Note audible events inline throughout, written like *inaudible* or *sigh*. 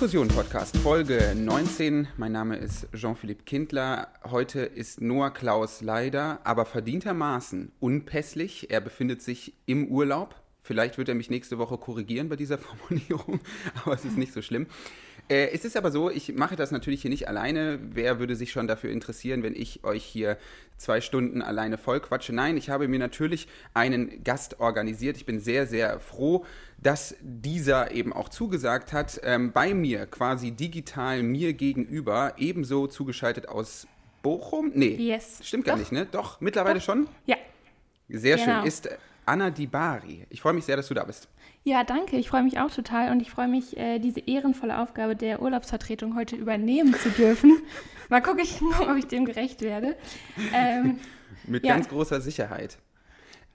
Diskussion-Podcast, Folge 19. Mein Name ist Jean-Philippe Kindler. Heute ist Noah Klaus leider, aber verdientermaßen unpässlich. Er befindet sich im Urlaub. Vielleicht wird er mich nächste Woche korrigieren bei dieser *laughs* Formulierung, aber es ist nicht so schlimm. Äh, es ist aber so, ich mache das natürlich hier nicht alleine. Wer würde sich schon dafür interessieren, wenn ich euch hier zwei Stunden alleine vollquatsche? Nein, ich habe mir natürlich einen Gast organisiert. Ich bin sehr, sehr froh, dass dieser eben auch zugesagt hat, ähm, bei mir quasi digital mir gegenüber, ebenso zugeschaltet aus Bochum? Nee, yes. stimmt gar Doch. nicht, ne? Doch, mittlerweile Doch. schon? Ja. Sehr Genau. schön. Ist Anna Dibari. Ich freue mich sehr, dass du da bist. Ja, danke. Ich freue mich auch total und ich freue mich, äh, diese ehrenvolle Aufgabe der Urlaubsvertretung heute übernehmen zu dürfen. *laughs* Mal gucken, ich, *laughs* ob ich dem gerecht werde. Ähm, *laughs* Mit Ja. ganz großer Sicherheit.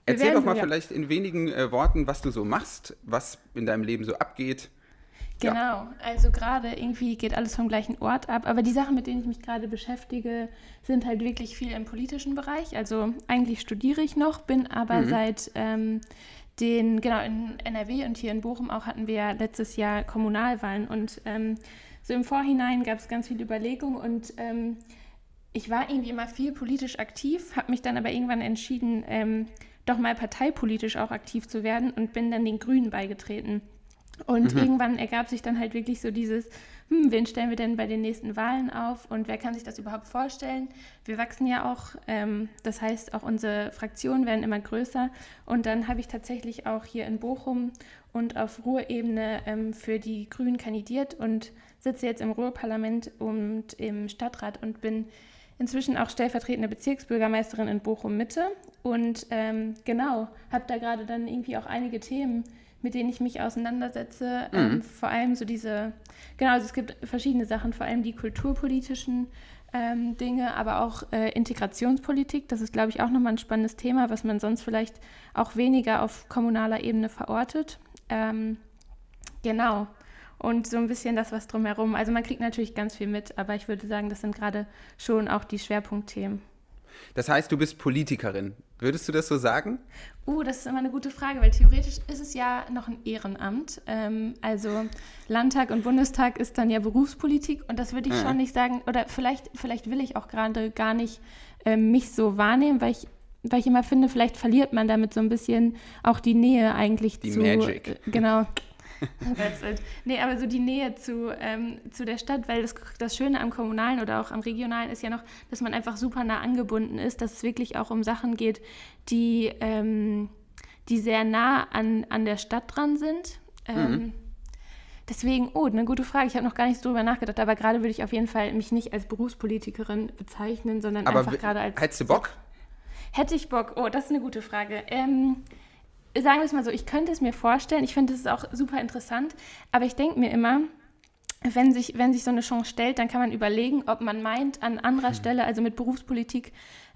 Wir Erzähl doch mal so, ja. vielleicht in wenigen äh, Worten, was du so machst, was in deinem Leben so abgeht. Ja. Genau, also gerade irgendwie geht alles vom gleichen Ort ab, aber die Sachen, mit denen ich mich gerade beschäftige, sind halt wirklich viel im politischen Bereich. Also eigentlich studiere ich noch, bin aber Mhm. seit ähm, den, genau, in NRW und hier in Bochum auch hatten wir ja letztes Jahr Kommunalwahlen und ähm, so im Vorhinein gab es ganz viel Überlegung und ähm, ich war irgendwie immer viel politisch aktiv, habe mich dann aber irgendwann entschieden, ähm, doch mal parteipolitisch auch aktiv zu werden und bin dann den Grünen beigetreten. Und irgendwann ergab sich dann halt wirklich so dieses, hm, wen stellen wir denn bei den nächsten Wahlen auf und wer kann sich das überhaupt vorstellen? Wir wachsen ja auch, ähm, das heißt auch unsere Fraktionen werden immer größer. Und dann habe ich tatsächlich auch hier in Bochum und auf Ruhrebene ähm, für die Grünen kandidiert und sitze jetzt im Ruhrparlament und im Stadtrat und bin inzwischen auch stellvertretende Bezirksbürgermeisterin in Bochum Mitte. Und ähm, genau, habe da gerade dann irgendwie auch einige Themen, mit denen ich mich auseinandersetze. Ähm, vor allem so diese, genau, also es gibt verschiedene Sachen, vor allem die kulturpolitischen ähm, Dinge, aber auch äh, Integrationspolitik. Das ist, glaube ich, auch nochmal ein spannendes Thema, was man sonst vielleicht auch weniger auf kommunaler Ebene verortet. Ähm, genau. Und so ein bisschen das, was drumherum. Also man kriegt natürlich ganz viel mit, aber ich würde sagen, das sind gerade schon auch die Schwerpunktthemen. Das heißt, du bist Politikerin. Würdest du das so sagen? Uh, das ist immer eine gute Frage, weil theoretisch ist es ja noch ein Ehrenamt. Ähm, also Landtag und Bundestag ist dann ja Berufspolitik und das würde ich Mhm. schon nicht sagen, oder vielleicht, vielleicht will ich auch gerade gar nicht ähm, mich so wahrnehmen, weil ich, weil ich immer finde, vielleicht verliert man damit so ein bisschen auch die Nähe eigentlich Die zu. Magic. Äh, genau. *laughs* That's it. Nee, aber so die Nähe zu, ähm, zu der Stadt, weil das, das Schöne am Kommunalen oder auch am Regionalen ist ja noch, dass man einfach super nah angebunden ist, dass es wirklich auch um Sachen geht, die, ähm, die sehr nah an, an der Stadt dran sind. Ähm, Deswegen, oh, eine gute Frage. Ich habe noch gar nicht so drüber nachgedacht, aber gerade würde ich auf jeden Fall mich nicht als Berufspolitikerin bezeichnen, sondern Aber einfach gerade als. hättest du Bock? Hätte ich Bock? Oh, das ist eine gute Frage. Ähm, sagen wir es mal so, ich könnte es mir vorstellen. Ich finde es auch super interessant. Aber ich denke mir immer, wenn sich, wenn sich so eine Chance stellt, dann kann man überlegen, ob man meint, an anderer Stelle, also mit Berufspolitik,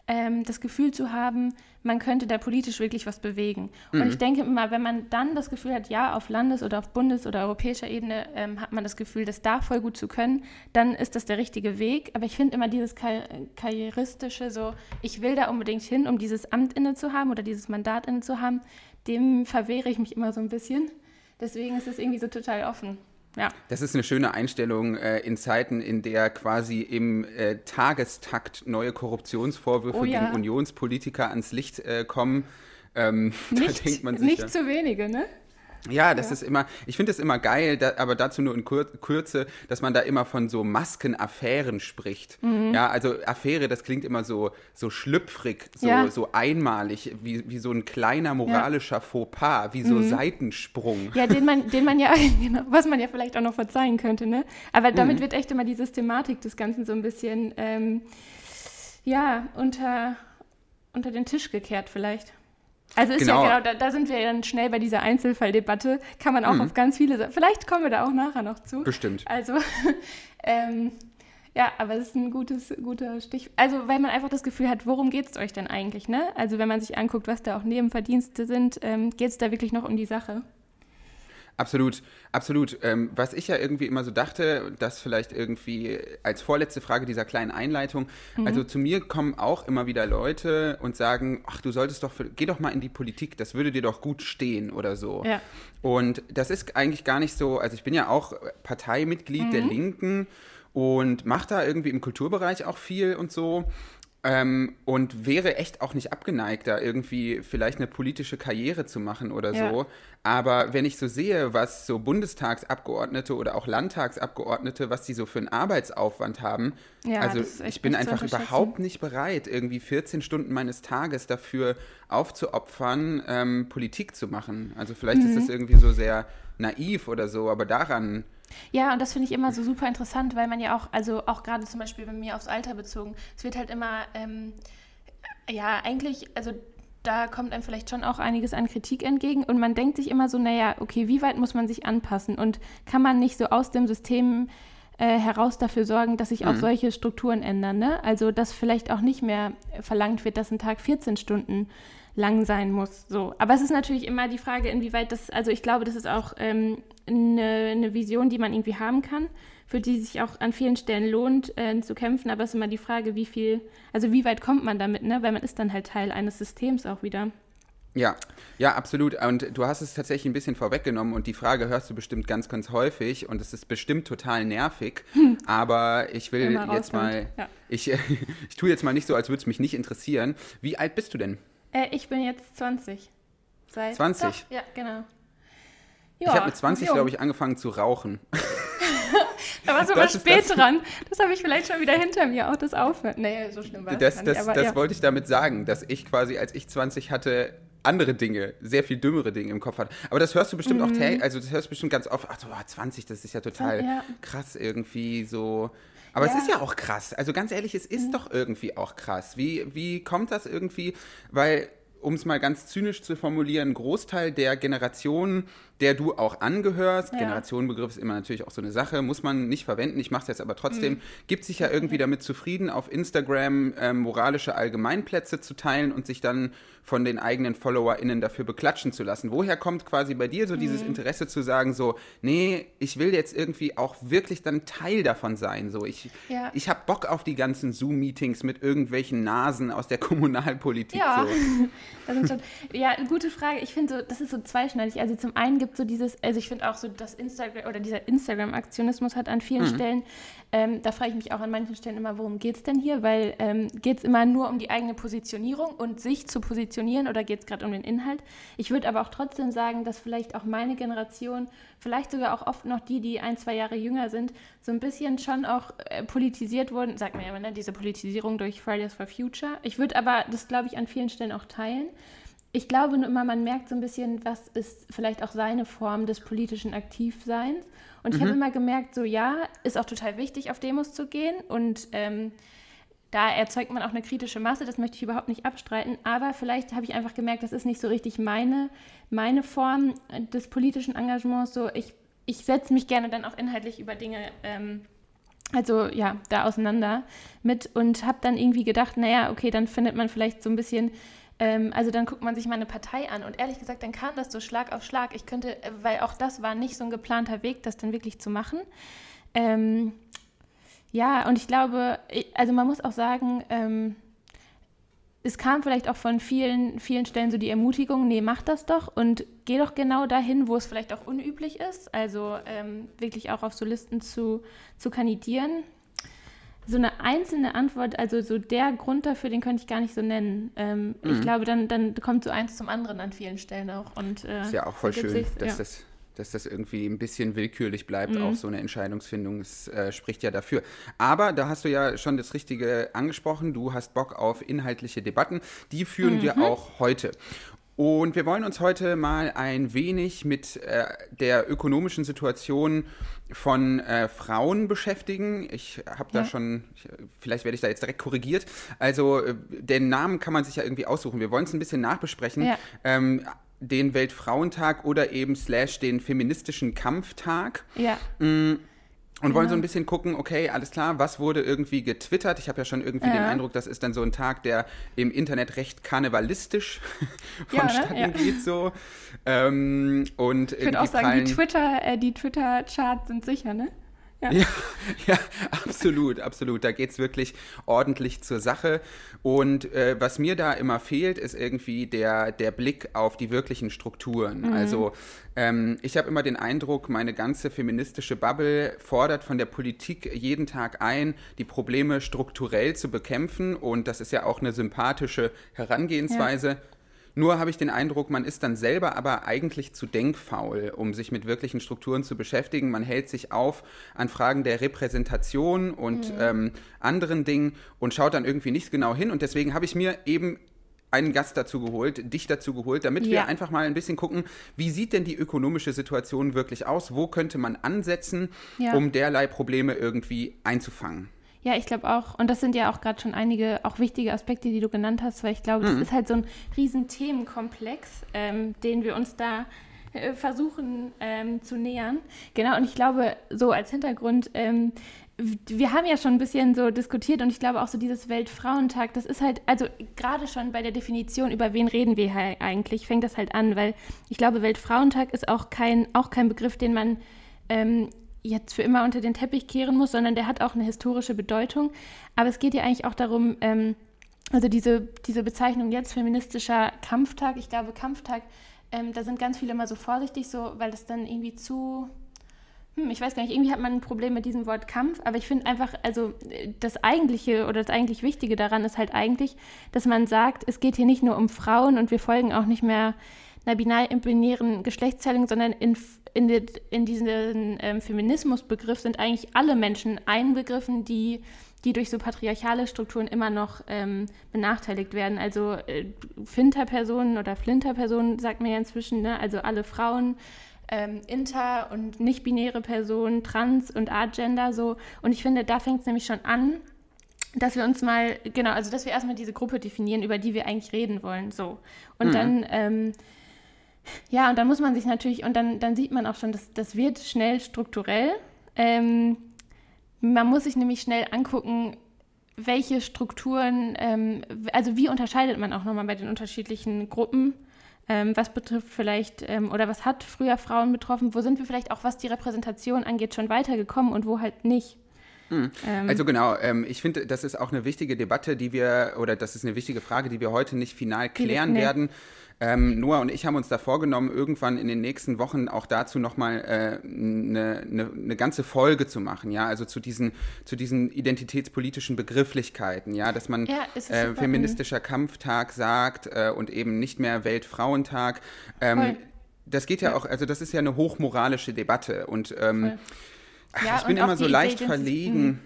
ähm, das Gefühl zu haben, man könnte da politisch wirklich was bewegen. Und ich denke immer, wenn man dann das Gefühl hat, ja, auf Landes- oder auf Bundes- oder europäischer Ebene ähm, hat man das Gefühl, das da voll gut zu können, dann ist das der richtige Weg. Aber ich finde immer dieses Kar karrieristische, so, ich will da unbedingt hin, um dieses Amt inne zu haben oder dieses Mandat inne zu haben, dem verwehre ich mich immer so ein bisschen. Deswegen ist es irgendwie so total offen. Ja. Das ist eine schöne Einstellung äh, in Zeiten, in der quasi im äh, Tagestakt neue Korruptionsvorwürfe Oh ja. gegen Unionspolitiker ans Licht äh, kommen. Ähm, *laughs* da Nicht, denkt man sich nicht ja, zu wenige, ne? Ja, das ist immer, ich finde es immer geil, da, aber dazu nur in Kürze, dass man da immer von so Maskenaffären spricht. Mhm. Ja, also Affäre, das klingt immer so, so schlüpfrig, so, Ja. so einmalig, wie, wie so ein kleiner moralischer Fauxpas, wie so Mhm. Seitensprung. Ja, den man, den man ja, *laughs* *laughs* genau, was man ja vielleicht auch noch verzeihen könnte, ne? Aber damit Mhm. wird echt immer die Systematik des Ganzen so ein bisschen, ähm, ja, unter, unter den Tisch gekehrt vielleicht. Also ist Genau. ja genau, da, da sind wir dann schnell bei dieser Einzelfalldebatte, kann man auch Mhm. auf ganz viele, vielleicht kommen wir da auch nachher noch zu. Bestimmt. Also, *laughs* ähm, ja, aber das ist ein gutes, guter Stich. Also, weil man einfach das Gefühl hat, worum geht es euch denn eigentlich, ne? Also, wenn man sich anguckt, was da auch Nebenverdienste sind, ähm, geht es da wirklich noch um die Sache? Absolut, absolut. Ähm, was ich ja irgendwie immer so dachte, das vielleicht irgendwie als vorletzte Frage dieser kleinen Einleitung. Mhm. Also zu mir kommen auch immer wieder Leute und sagen, ach, du solltest doch, geh doch mal in die Politik, das würde dir doch gut stehen oder so. Ja. Und das ist eigentlich gar nicht so, also ich bin ja auch Parteimitglied mhm. der Linken und mache da irgendwie im Kulturbereich auch viel und so. Ähm, und wäre echt auch nicht abgeneigt, da irgendwie vielleicht eine politische Karriere zu machen oder ja. so. Aber wenn ich so sehe, was so Bundestagsabgeordnete oder auch Landtagsabgeordnete, was die so für einen Arbeitsaufwand haben, ja, also ich bin einfach überhaupt nicht bereit, irgendwie 14 Stunden meines Tages dafür aufzuopfern, ähm, Politik zu machen. Also vielleicht mhm. ist das irgendwie so sehr naiv oder so, aber daran ja, und das finde ich immer so super interessant, weil man ja auch, also auch gerade zum Beispiel bei mir aufs Alter bezogen, es wird halt immer, ähm, ja, eigentlich, also da kommt einem vielleicht schon auch einiges an Kritik entgegen und man denkt sich immer so, naja, okay, wie weit muss man sich anpassen und kann man nicht so aus dem System äh, heraus dafür sorgen, dass sich auch mhm. solche Strukturen ändern, ne? Also, dass vielleicht auch nicht mehr verlangt wird, dass ein Tag 14 Stunden lang sein muss. So. Aber es ist natürlich immer die Frage, inwieweit das, also ich glaube, das ist auch ähm, eine, eine, Vision, die man irgendwie haben kann, für die sich auch an vielen Stellen lohnt äh, zu kämpfen. Aber es ist immer die Frage, wie viel, also wie weit kommt man damit, ne? Weil man ist dann halt Teil eines Systems auch wieder. Ja, ja, absolut. Und du hast es tatsächlich ein bisschen vorweggenommen und die Frage hörst du bestimmt ganz, ganz häufig und es ist bestimmt total nervig. Hm. Aber ich will jetzt mal, ja. ich, *laughs* ich tue jetzt mal nicht so, als würde es mich nicht interessieren. Wie alt bist du denn? Äh, ich bin jetzt 20. Seit 20? Doch, ja, genau. Ja, ich habe mit 20, glaube ich, angefangen zu rauchen. *laughs* da warst du aber spät das, dran. Das habe ich vielleicht schon wieder hinter mir, auch das Aufhören. Nee, so schlimm war das, das, nicht, das, das ja. wollte ich damit sagen, dass ich quasi, als ich 20 hatte, andere Dinge, sehr viel dümmere Dinge im Kopf hatte. Aber das hörst du bestimmt mhm. auch, also das hörst du bestimmt ganz oft, ach so, 20, das ist ja total ja. krass irgendwie so. Aber ja. es ist ja auch krass. Also ganz ehrlich, es ist mhm. doch irgendwie auch krass. Wie, wie kommt das irgendwie? Weil, um es mal ganz zynisch zu formulieren, ein Großteil der Generation der du auch angehörst. Ja. Generationenbegriff ist immer natürlich auch so eine Sache, muss man nicht verwenden. Ich mache es jetzt aber trotzdem. Mhm. Gibt sich ja irgendwie damit zufrieden, auf Instagram ähm, moralische Allgemeinplätze zu teilen und sich dann von den eigenen FollowerInnen dafür beklatschen zu lassen. Woher kommt quasi bei dir so mhm. dieses Interesse zu sagen, so, nee, ich will jetzt irgendwie auch wirklich dann Teil davon sein. So, ich, ja. ich habe Bock auf die ganzen Zoom-Meetings mit irgendwelchen Nasen aus der *laughs* Kommunalpolitik. Ja, so. *laughs* das schon, ja gute Frage. Ich finde, so, das ist so zweischneidig. Also zum einen gibt gibt so dieses, also ich finde auch so, dass Instagram oder dieser Instagram-Aktionismus hat an vielen mhm. Stellen, ähm, da frage ich mich auch an manchen Stellen immer, worum geht es denn hier? Weil ähm, geht es immer nur um die eigene Positionierung und sich zu positionieren oder geht es gerade um den Inhalt? Ich würde aber auch trotzdem sagen, dass vielleicht auch meine Generation, vielleicht sogar auch oft noch die, die ein, zwei Jahre jünger sind, so ein bisschen schon auch äh, politisiert wurden, sagt man ja immer, ne, diese Politisierung durch Fridays for Future. Ich würde aber das, glaube ich, an vielen Stellen auch teilen ich glaube nur immer, man merkt so ein bisschen, was ist vielleicht auch seine Form des politischen Aktivseins. Und ich mhm. habe immer gemerkt, so ja, ist auch total wichtig, auf Demos zu gehen. Und ähm, da erzeugt man auch eine kritische Masse, das möchte ich überhaupt nicht abstreiten. Aber vielleicht habe ich einfach gemerkt, das ist nicht so richtig meine, meine Form des politischen Engagements. So, ich, ich setze mich gerne dann auch inhaltlich über Dinge. Ähm, also ja, da auseinander mit und habe dann irgendwie gedacht, naja, okay, dann findet man vielleicht so ein bisschen ähm, also dann guckt man sich mal eine Partei an und ehrlich gesagt, dann kam das so Schlag auf Schlag. Ich könnte, äh, weil auch das war nicht so ein geplanter Weg, das dann wirklich zu machen. Ähm, ja, und ich glaube, also man muss auch sagen, ähm, es kam vielleicht auch von vielen, vielen Stellen so die Ermutigung, nee, mach das doch und geh doch genau dahin, wo es vielleicht auch unüblich ist. Also ähm, wirklich auch auf so Listen zu, zu kandidieren so eine einzelne Antwort, also so der Grund dafür, den könnte ich gar nicht so nennen. Ähm, mhm. Ich glaube, dann, dann kommt so eins zum anderen an vielen Stellen auch. Und, äh, ist ja auch voll schön, dass, ja. das, dass das irgendwie ein bisschen willkürlich bleibt, mhm. auch so eine Entscheidungsfindung. Das äh, spricht ja dafür. Aber da hast du ja schon das Richtige angesprochen. Du hast Bock auf inhaltliche Debatten. Die führen mhm. wir auch heute. Und wir wollen uns heute mal ein wenig mit äh, der ökonomischen Situation von äh, Frauen beschäftigen. Ich habe da ja. schon, ich, vielleicht werde ich da jetzt direkt korrigiert. Also äh, den Namen kann man sich ja irgendwie aussuchen. Wir wollen es ein bisschen nachbesprechen. Ja. Ähm, den Weltfrauentag oder eben slash den feministischen Kampftag. Ja. Mm, und wollen so ein bisschen gucken, okay, alles klar, was wurde irgendwie getwittert? Ich habe ja schon irgendwie ja. den Eindruck, das ist dann so ein Tag, der im Internet recht karnevalistisch vonstatten *laughs* ja, ne? ja. geht so. Ähm, und ich würde auch sagen, die Twitter, äh, die Twitter-Charts sind sicher, ne? Ja. ja, *laughs* ja, absolut, absolut. Da geht es wirklich ordentlich zur Sache. Und äh, was mir da immer fehlt, ist irgendwie der, der Blick auf die wirklichen Strukturen. Mhm. Also ähm, ich habe immer den Eindruck, meine ganze feministische Bubble fordert von der Politik jeden Tag ein, die Probleme strukturell zu bekämpfen. Und das ist ja auch eine sympathische Herangehensweise. Ja. Nur habe ich den Eindruck, man ist dann selber aber eigentlich zu denkfaul, um sich mit wirklichen Strukturen zu beschäftigen. Man hält sich auf an Fragen der Repräsentation und mhm. ähm, anderen Dingen und schaut dann irgendwie nicht genau hin. Und deswegen habe ich mir eben einen Gast dazu geholt, dich dazu geholt, damit ja. wir einfach mal ein bisschen gucken, wie sieht denn die ökonomische Situation wirklich aus? Wo könnte man ansetzen, ja. um derlei Probleme irgendwie einzufangen? Ja, ich glaube auch, und das sind ja auch gerade schon einige auch wichtige Aspekte, die du genannt hast, weil ich glaube, mhm. das ist halt so ein riesen Themenkomplex, ähm, den wir uns da äh, versuchen ähm, zu nähern. Genau, und ich glaube, so als Hintergrund, ähm, wir haben ja schon ein bisschen so diskutiert und ich glaube auch so dieses Weltfrauentag, das ist halt, also gerade schon bei der Definition, über wen reden wir eigentlich, fängt das halt an, weil ich glaube, Weltfrauentag ist auch kein, auch kein Begriff, den man ähm, jetzt für immer unter den Teppich kehren muss, sondern der hat auch eine historische Bedeutung. Aber es geht ja eigentlich auch darum, ähm, also diese, diese Bezeichnung jetzt feministischer Kampftag, ich glaube Kampftag, ähm, da sind ganz viele immer so vorsichtig, so, weil das dann irgendwie zu, hm, ich weiß gar nicht, irgendwie hat man ein Problem mit diesem Wort Kampf, aber ich finde einfach, also das Eigentliche oder das eigentlich Wichtige daran ist halt eigentlich, dass man sagt, es geht hier nicht nur um Frauen und wir folgen auch nicht mehr einer binären Geschlechtsteilung, sondern in in, die, in diesen ähm, Feminismusbegriff sind eigentlich alle Menschen einbegriffen, die, die durch so patriarchale Strukturen immer noch ähm, benachteiligt werden. Also äh, Finter-Personen oder Flinter-Personen sagt man ja inzwischen, ne? also alle Frauen, ähm, inter- und nicht-binäre Personen, trans- und agender so. Und ich finde, da fängt es nämlich schon an, dass wir uns mal, genau, also dass wir erstmal diese Gruppe definieren, über die wir eigentlich reden wollen. So. Und mhm. dann ähm, ja, und dann muss man sich natürlich, und dann, dann sieht man auch schon, dass das wird schnell strukturell. Ähm, man muss sich nämlich schnell angucken, welche Strukturen, ähm, also wie unterscheidet man auch nochmal bei den unterschiedlichen Gruppen? Ähm, was betrifft vielleicht ähm, oder was hat früher Frauen betroffen? Wo sind wir vielleicht auch, was die Repräsentation angeht, schon weitergekommen und wo halt nicht? Hm. Ähm, also genau, ähm, ich finde, das ist auch eine wichtige Debatte, die wir, oder das ist eine wichtige Frage, die wir heute nicht final klären nee. werden. Ähm, Noah und ich haben uns da vorgenommen, irgendwann in den nächsten Wochen auch dazu nochmal eine äh, ne, ne, ne ganze Folge zu machen, ja, also zu diesen, zu diesen identitätspolitischen Begrifflichkeiten, ja, dass man ja, äh, feministischer Kampftag sagt äh, und eben nicht mehr Weltfrauentag. Ähm, das geht ja, ja, auch, also das ist ja eine hochmoralische Debatte und ähm, ja, ich bin immer so leicht verlegen.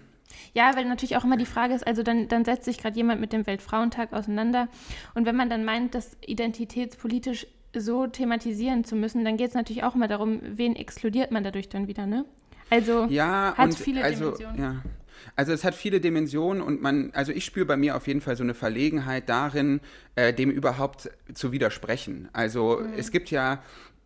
Ja, weil natürlich auch immer die Frage ist, also dann, dann setzt sich gerade jemand mit dem Weltfrauentag auseinander. Und wenn man dann meint, das identitätspolitisch so thematisieren zu müssen, dann geht es natürlich auch immer darum, wen exkludiert man dadurch dann wieder, ne? Also ja, hat viele also, Dimensionen. Ja. Also es hat viele Dimensionen und man, also ich spüre bei mir auf jeden Fall so eine Verlegenheit darin, äh, dem überhaupt zu widersprechen. Also mhm. es gibt ja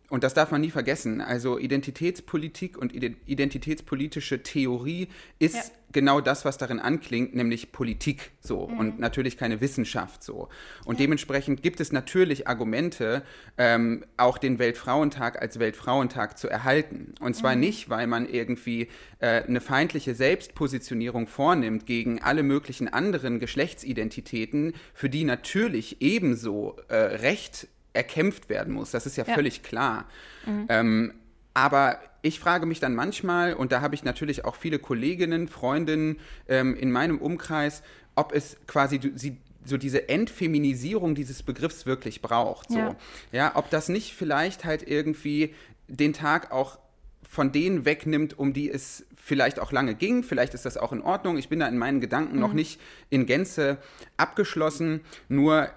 und das darf man nie vergessen. Also Identitätspolitik und identitätspolitische Theorie ist ja. genau das, was darin anklingt, nämlich Politik so mhm. und natürlich keine Wissenschaft so. Und ja. dementsprechend gibt es natürlich Argumente, ähm, auch den Weltfrauentag als Weltfrauentag zu erhalten. Und zwar mhm. nicht, weil man irgendwie äh, eine feindliche Selbstpositionierung vornimmt gegen alle möglichen anderen Geschlechtsidentitäten, für die natürlich ebenso äh, Recht erkämpft werden muss. Das ist ja, ja. völlig klar. Mhm. Ähm, aber ich frage mich dann manchmal, und da habe ich natürlich auch viele Kolleginnen, Freundinnen ähm, in meinem Umkreis, ob es quasi sie, so diese Entfeminisierung dieses Begriffs wirklich braucht. So. Ja. ja, ob das nicht vielleicht halt irgendwie den Tag auch von denen wegnimmt, um die es vielleicht auch lange ging. Vielleicht ist das auch in Ordnung. Ich bin da in meinen Gedanken mhm. noch nicht in Gänze abgeschlossen. Nur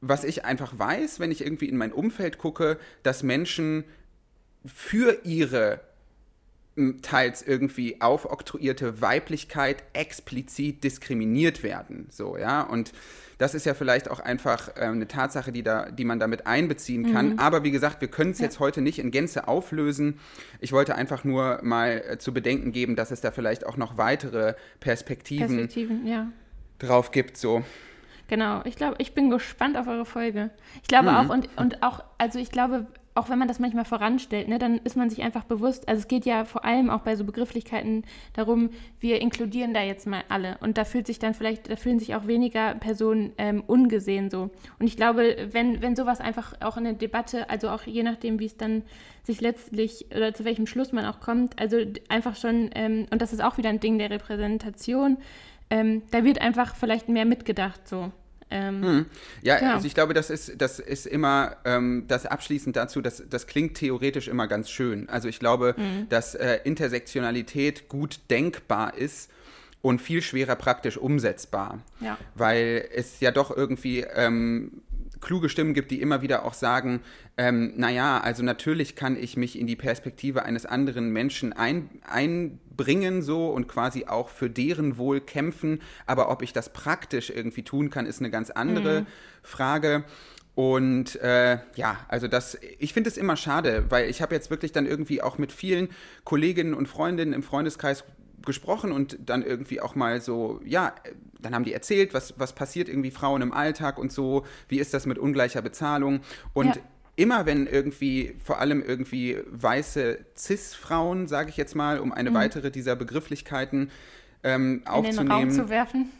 was ich einfach weiß, wenn ich irgendwie in mein Umfeld gucke, dass Menschen für ihre teils irgendwie aufoktroyierte Weiblichkeit explizit diskriminiert werden. So, ja. Und das ist ja vielleicht auch einfach äh, eine Tatsache, die, da, die man damit einbeziehen kann. Mhm. Aber wie gesagt, wir können es ja. jetzt heute nicht in Gänze auflösen. Ich wollte einfach nur mal äh, zu bedenken geben, dass es da vielleicht auch noch weitere Perspektiven, Perspektiven ja. drauf gibt. So. Genau, ich glaube, ich bin gespannt auf eure Folge. Ich glaube mhm. auch, und, und auch, also ich glaube, auch wenn man das manchmal voranstellt, ne, dann ist man sich einfach bewusst, also es geht ja vor allem auch bei so Begrifflichkeiten darum, wir inkludieren da jetzt mal alle. Und da fühlt sich dann vielleicht, da fühlen sich auch weniger Personen ähm, ungesehen so. Und ich glaube, wenn, wenn sowas einfach auch in der Debatte, also auch je nachdem, wie es dann sich letztlich oder zu welchem Schluss man auch kommt, also einfach schon, ähm, und das ist auch wieder ein Ding der Repräsentation, ähm, da wird einfach vielleicht mehr mitgedacht so. Ähm, hm. Ja, genau. also ich glaube, das ist, das ist immer, ähm, das abschließend dazu, das, das klingt theoretisch immer ganz schön. Also ich glaube, mhm. dass äh, Intersektionalität gut denkbar ist und viel schwerer praktisch umsetzbar. Ja. Weil es ja doch irgendwie ähm, kluge Stimmen gibt, die immer wieder auch sagen, ähm, naja, also natürlich kann ich mich in die Perspektive eines anderen Menschen ein, einbringen so und quasi auch für deren Wohl kämpfen, aber ob ich das praktisch irgendwie tun kann, ist eine ganz andere mhm. Frage. Und äh, ja, also das, ich finde es immer schade, weil ich habe jetzt wirklich dann irgendwie auch mit vielen Kolleginnen und Freundinnen im Freundeskreis gesprochen und dann irgendwie auch mal so, ja, dann haben die erzählt, was, was passiert irgendwie Frauen im Alltag und so, wie ist das mit ungleicher Bezahlung. Und ja. immer wenn irgendwie, vor allem irgendwie weiße Cis-Frauen, sage ich jetzt mal, um eine mhm. weitere dieser Begrifflichkeiten ähm, aufzunehmen. In den Raum zu werfen.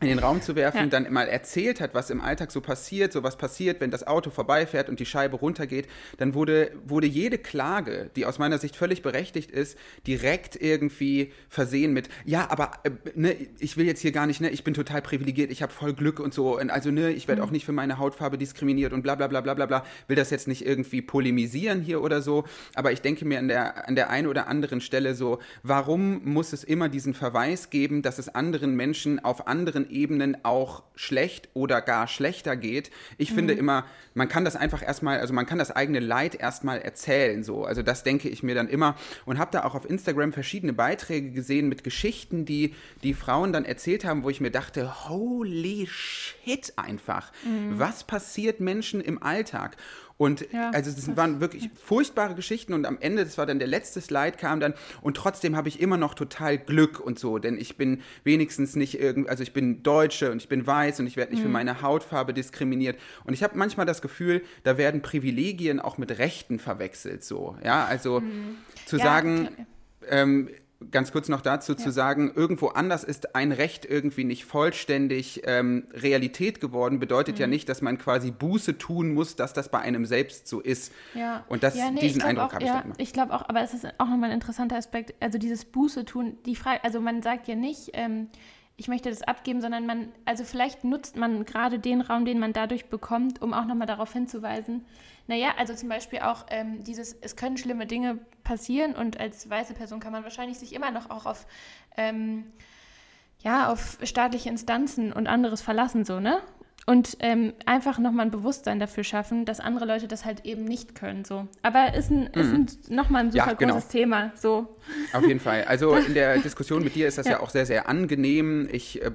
In den Raum zu werfen, ja. dann mal erzählt hat, was im Alltag so passiert, so was passiert, wenn das Auto vorbeifährt und die Scheibe runtergeht, dann wurde, wurde jede Klage, die aus meiner Sicht völlig berechtigt ist, direkt irgendwie versehen mit, ja, aber äh, ne, ich will jetzt hier gar nicht, ne, ich bin total privilegiert, ich habe voll Glück und so, und also ne, ich werde mhm. auch nicht für meine Hautfarbe diskriminiert und bla bla bla bla bla bla, will das jetzt nicht irgendwie polemisieren hier oder so, aber ich denke mir an der, an der einen oder anderen Stelle so, warum muss es immer diesen Verweis geben, geben, dass es anderen Menschen auf anderen Ebenen auch schlecht oder gar schlechter geht. Ich mhm. finde immer, man kann das einfach erstmal, also man kann das eigene Leid erstmal erzählen, so. Also das denke ich mir dann immer und habe da auch auf Instagram verschiedene Beiträge gesehen mit Geschichten, die die Frauen dann erzählt haben, wo ich mir dachte, holy shit einfach. Mhm. Was passiert Menschen im Alltag? Und ja, also das waren wirklich furchtbare Geschichten und am Ende, das war dann der letzte Slide, kam dann und trotzdem habe ich immer noch total Glück und so, denn ich bin wenigstens nicht irgendwie, also ich bin Deutsche und ich bin weiß und ich werde nicht mhm. für meine Hautfarbe diskriminiert und ich habe manchmal das Gefühl, da werden Privilegien auch mit Rechten verwechselt so, ja, also mhm. zu ja, sagen, ähm, ganz kurz noch dazu ja. zu sagen, irgendwo anders ist ein Recht irgendwie nicht vollständig ähm, Realität geworden, bedeutet mhm. ja nicht, dass man quasi Buße tun muss, dass das bei einem selbst so ist. Ja. Und das, ja, nee, diesen Eindruck habe ich ja, immer. Ich glaube auch, aber es ist auch nochmal ein interessanter Aspekt, also dieses Buße tun, die Frage, also man sagt ja nicht, ähm, ich möchte das abgeben, sondern man, also vielleicht nutzt man gerade den Raum, den man dadurch bekommt, um auch nochmal darauf hinzuweisen, naja, also zum Beispiel auch ähm, dieses, es können schlimme Dinge passieren und als weiße Person kann man wahrscheinlich sich immer noch auch auf, ähm, ja, auf staatliche Instanzen und anderes verlassen, so, ne? Und ähm, einfach nochmal ein Bewusstsein dafür schaffen, dass andere Leute das halt eben nicht können. So. Aber ist, ein, mhm. ist nochmal ein super ja, genau. großes Thema. So. Auf jeden Fall. Also in der *laughs* Diskussion mit dir ist das ja, ja auch sehr, sehr angenehm. Ich äh,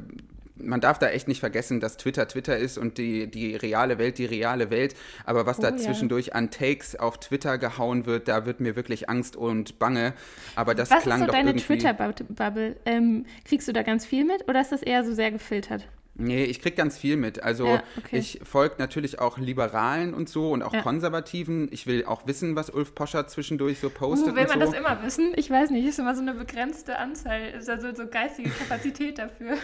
man darf da echt nicht vergessen, dass Twitter Twitter ist und die, die reale Welt die reale Welt. Aber was oh, da zwischendurch ja. an Takes auf Twitter gehauen wird, da wird mir wirklich Angst und Bange. Aber das was klang ist so doch deine. Twitter-Bubble? Ähm, kriegst du da ganz viel mit oder ist das eher so sehr gefiltert? Nee, ich krieg ganz viel mit. Also ja, okay. ich folge natürlich auch Liberalen und so und auch ja. Konservativen. Ich will auch wissen, was Ulf Poscher zwischendurch so postet. Uh, will man so. das immer wissen? Ich weiß nicht, ist immer so eine begrenzte Anzahl, ist also so geistige *laughs* Kapazität dafür.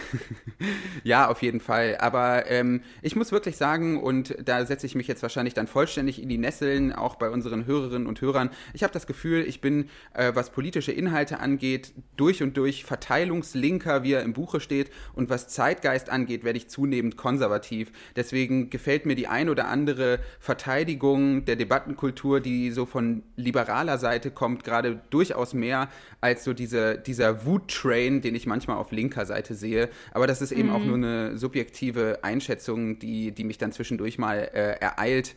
*laughs* ja, auf jeden Fall. Aber ähm, ich muss wirklich sagen, und da setze ich mich jetzt wahrscheinlich dann vollständig in die Nesseln, auch bei unseren Hörerinnen und Hörern. Ich habe das Gefühl, ich bin, äh, was politische Inhalte angeht, durch und durch Verteilungslinker, wie er im Buche steht, und was Zeitgeist angeht, geht, werde ich zunehmend konservativ. Deswegen gefällt mir die ein oder andere Verteidigung der Debattenkultur, die so von liberaler Seite kommt, gerade durchaus mehr als so diese, dieser Wut-Train, den ich manchmal auf linker Seite sehe. Aber das ist eben mhm. auch nur eine subjektive Einschätzung, die, die mich dann zwischendurch mal äh, ereilt.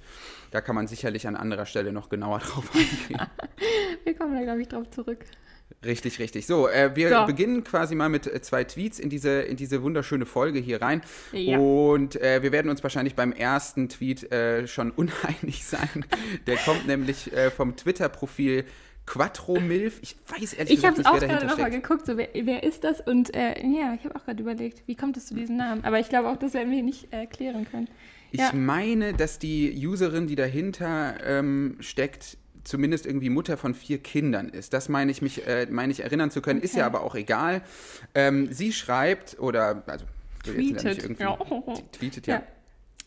Da kann man sicherlich an anderer Stelle noch genauer drauf eingehen. *laughs* Wir kommen da, glaube ich, drauf zurück. Richtig, richtig. So, äh, wir so. beginnen quasi mal mit äh, zwei Tweets in diese, in diese wunderschöne Folge hier rein. Ja. Und äh, wir werden uns wahrscheinlich beim ersten Tweet äh, schon *laughs* uneinig sein. Der kommt nämlich äh, vom Twitter-Profil Quattro Milf. Ich weiß ehrlich ich gesagt nicht, wer dahinter steckt. Ich habe auch gerade nochmal geguckt, so, wer, wer, ist das? Und äh, ja, ich habe auch gerade überlegt, wie kommt es zu diesem Namen? Aber ich glaube auch, das werden wir nicht erklären können. Ich ja. meine, dass die Userin, die dahinter ähm, steckt, zumindest irgendwie Mutter von vier Kindern ist. Das meine ich mich, äh, meine ich erinnern zu können, okay. ist ja aber auch egal. Ähm, sie schreibt oder also tweetet, ja. tweetet ja. ja.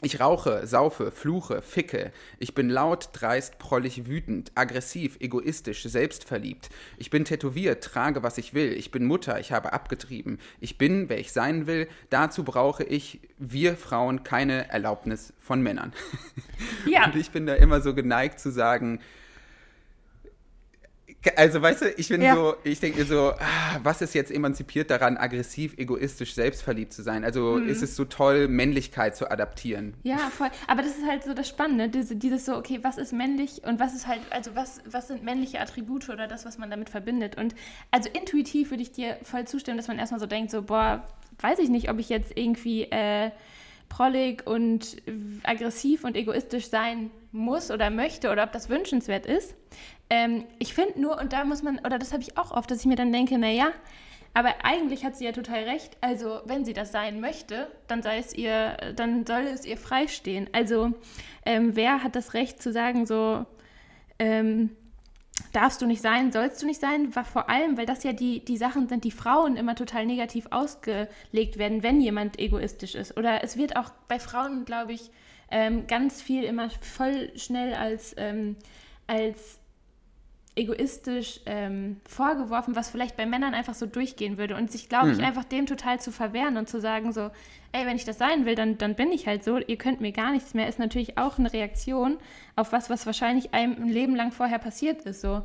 Ich rauche, saufe, fluche, ficke. Ich bin laut, dreist, prollig, wütend, aggressiv, egoistisch, selbstverliebt. Ich bin tätowiert, trage, was ich will. Ich bin Mutter, ich habe abgetrieben. Ich bin, wer ich sein will. Dazu brauche ich, wir Frauen, keine Erlaubnis von Männern. *laughs* Ja. Und ich bin da immer so geneigt zu sagen, also weißt du, ich bin ja. so, ich denke mir so, ah, was ist jetzt emanzipiert daran, aggressiv, egoistisch, selbstverliebt zu sein? Also mhm. ist es so toll, Männlichkeit zu adaptieren? Ja, voll. Aber das ist halt so das Spannende, diese, dieses so, okay, was ist männlich und was ist halt, also was, was sind männliche Attribute oder das, was man damit verbindet? Und also intuitiv würde ich dir voll zustimmen, dass man erstmal so denkt, so, boah, weiß ich nicht, ob ich jetzt irgendwie äh, prollig und aggressiv und egoistisch sein muss oder möchte oder ob das wünschenswert ist. Ähm, ich finde nur, und da muss man, oder das habe ich auch oft, dass ich mir dann denke, naja, aber eigentlich hat sie ja total recht. Also, wenn sie das sein möchte, dann sei es ihr, dann soll es ihr freistehen. Also, ähm, wer hat das Recht zu sagen, so, ähm, darfst du nicht sein, sollst du nicht sein, war vor allem, weil das ja die, die Sachen sind, die Frauen immer total negativ ausgelegt werden, wenn jemand egoistisch ist. Oder es wird auch bei Frauen, glaube ich, ähm, ganz viel immer voll schnell als, ähm, als egoistisch ähm, vorgeworfen, was vielleicht bei Männern einfach so durchgehen würde. Und sich, glaube ich, mhm. einfach dem total zu verwehren und zu sagen, so, ey, wenn ich das sein will, dann, dann bin ich halt so, ihr könnt mir gar nichts mehr, ist natürlich auch eine Reaktion auf was, was wahrscheinlich einem ein Leben lang vorher passiert ist. So.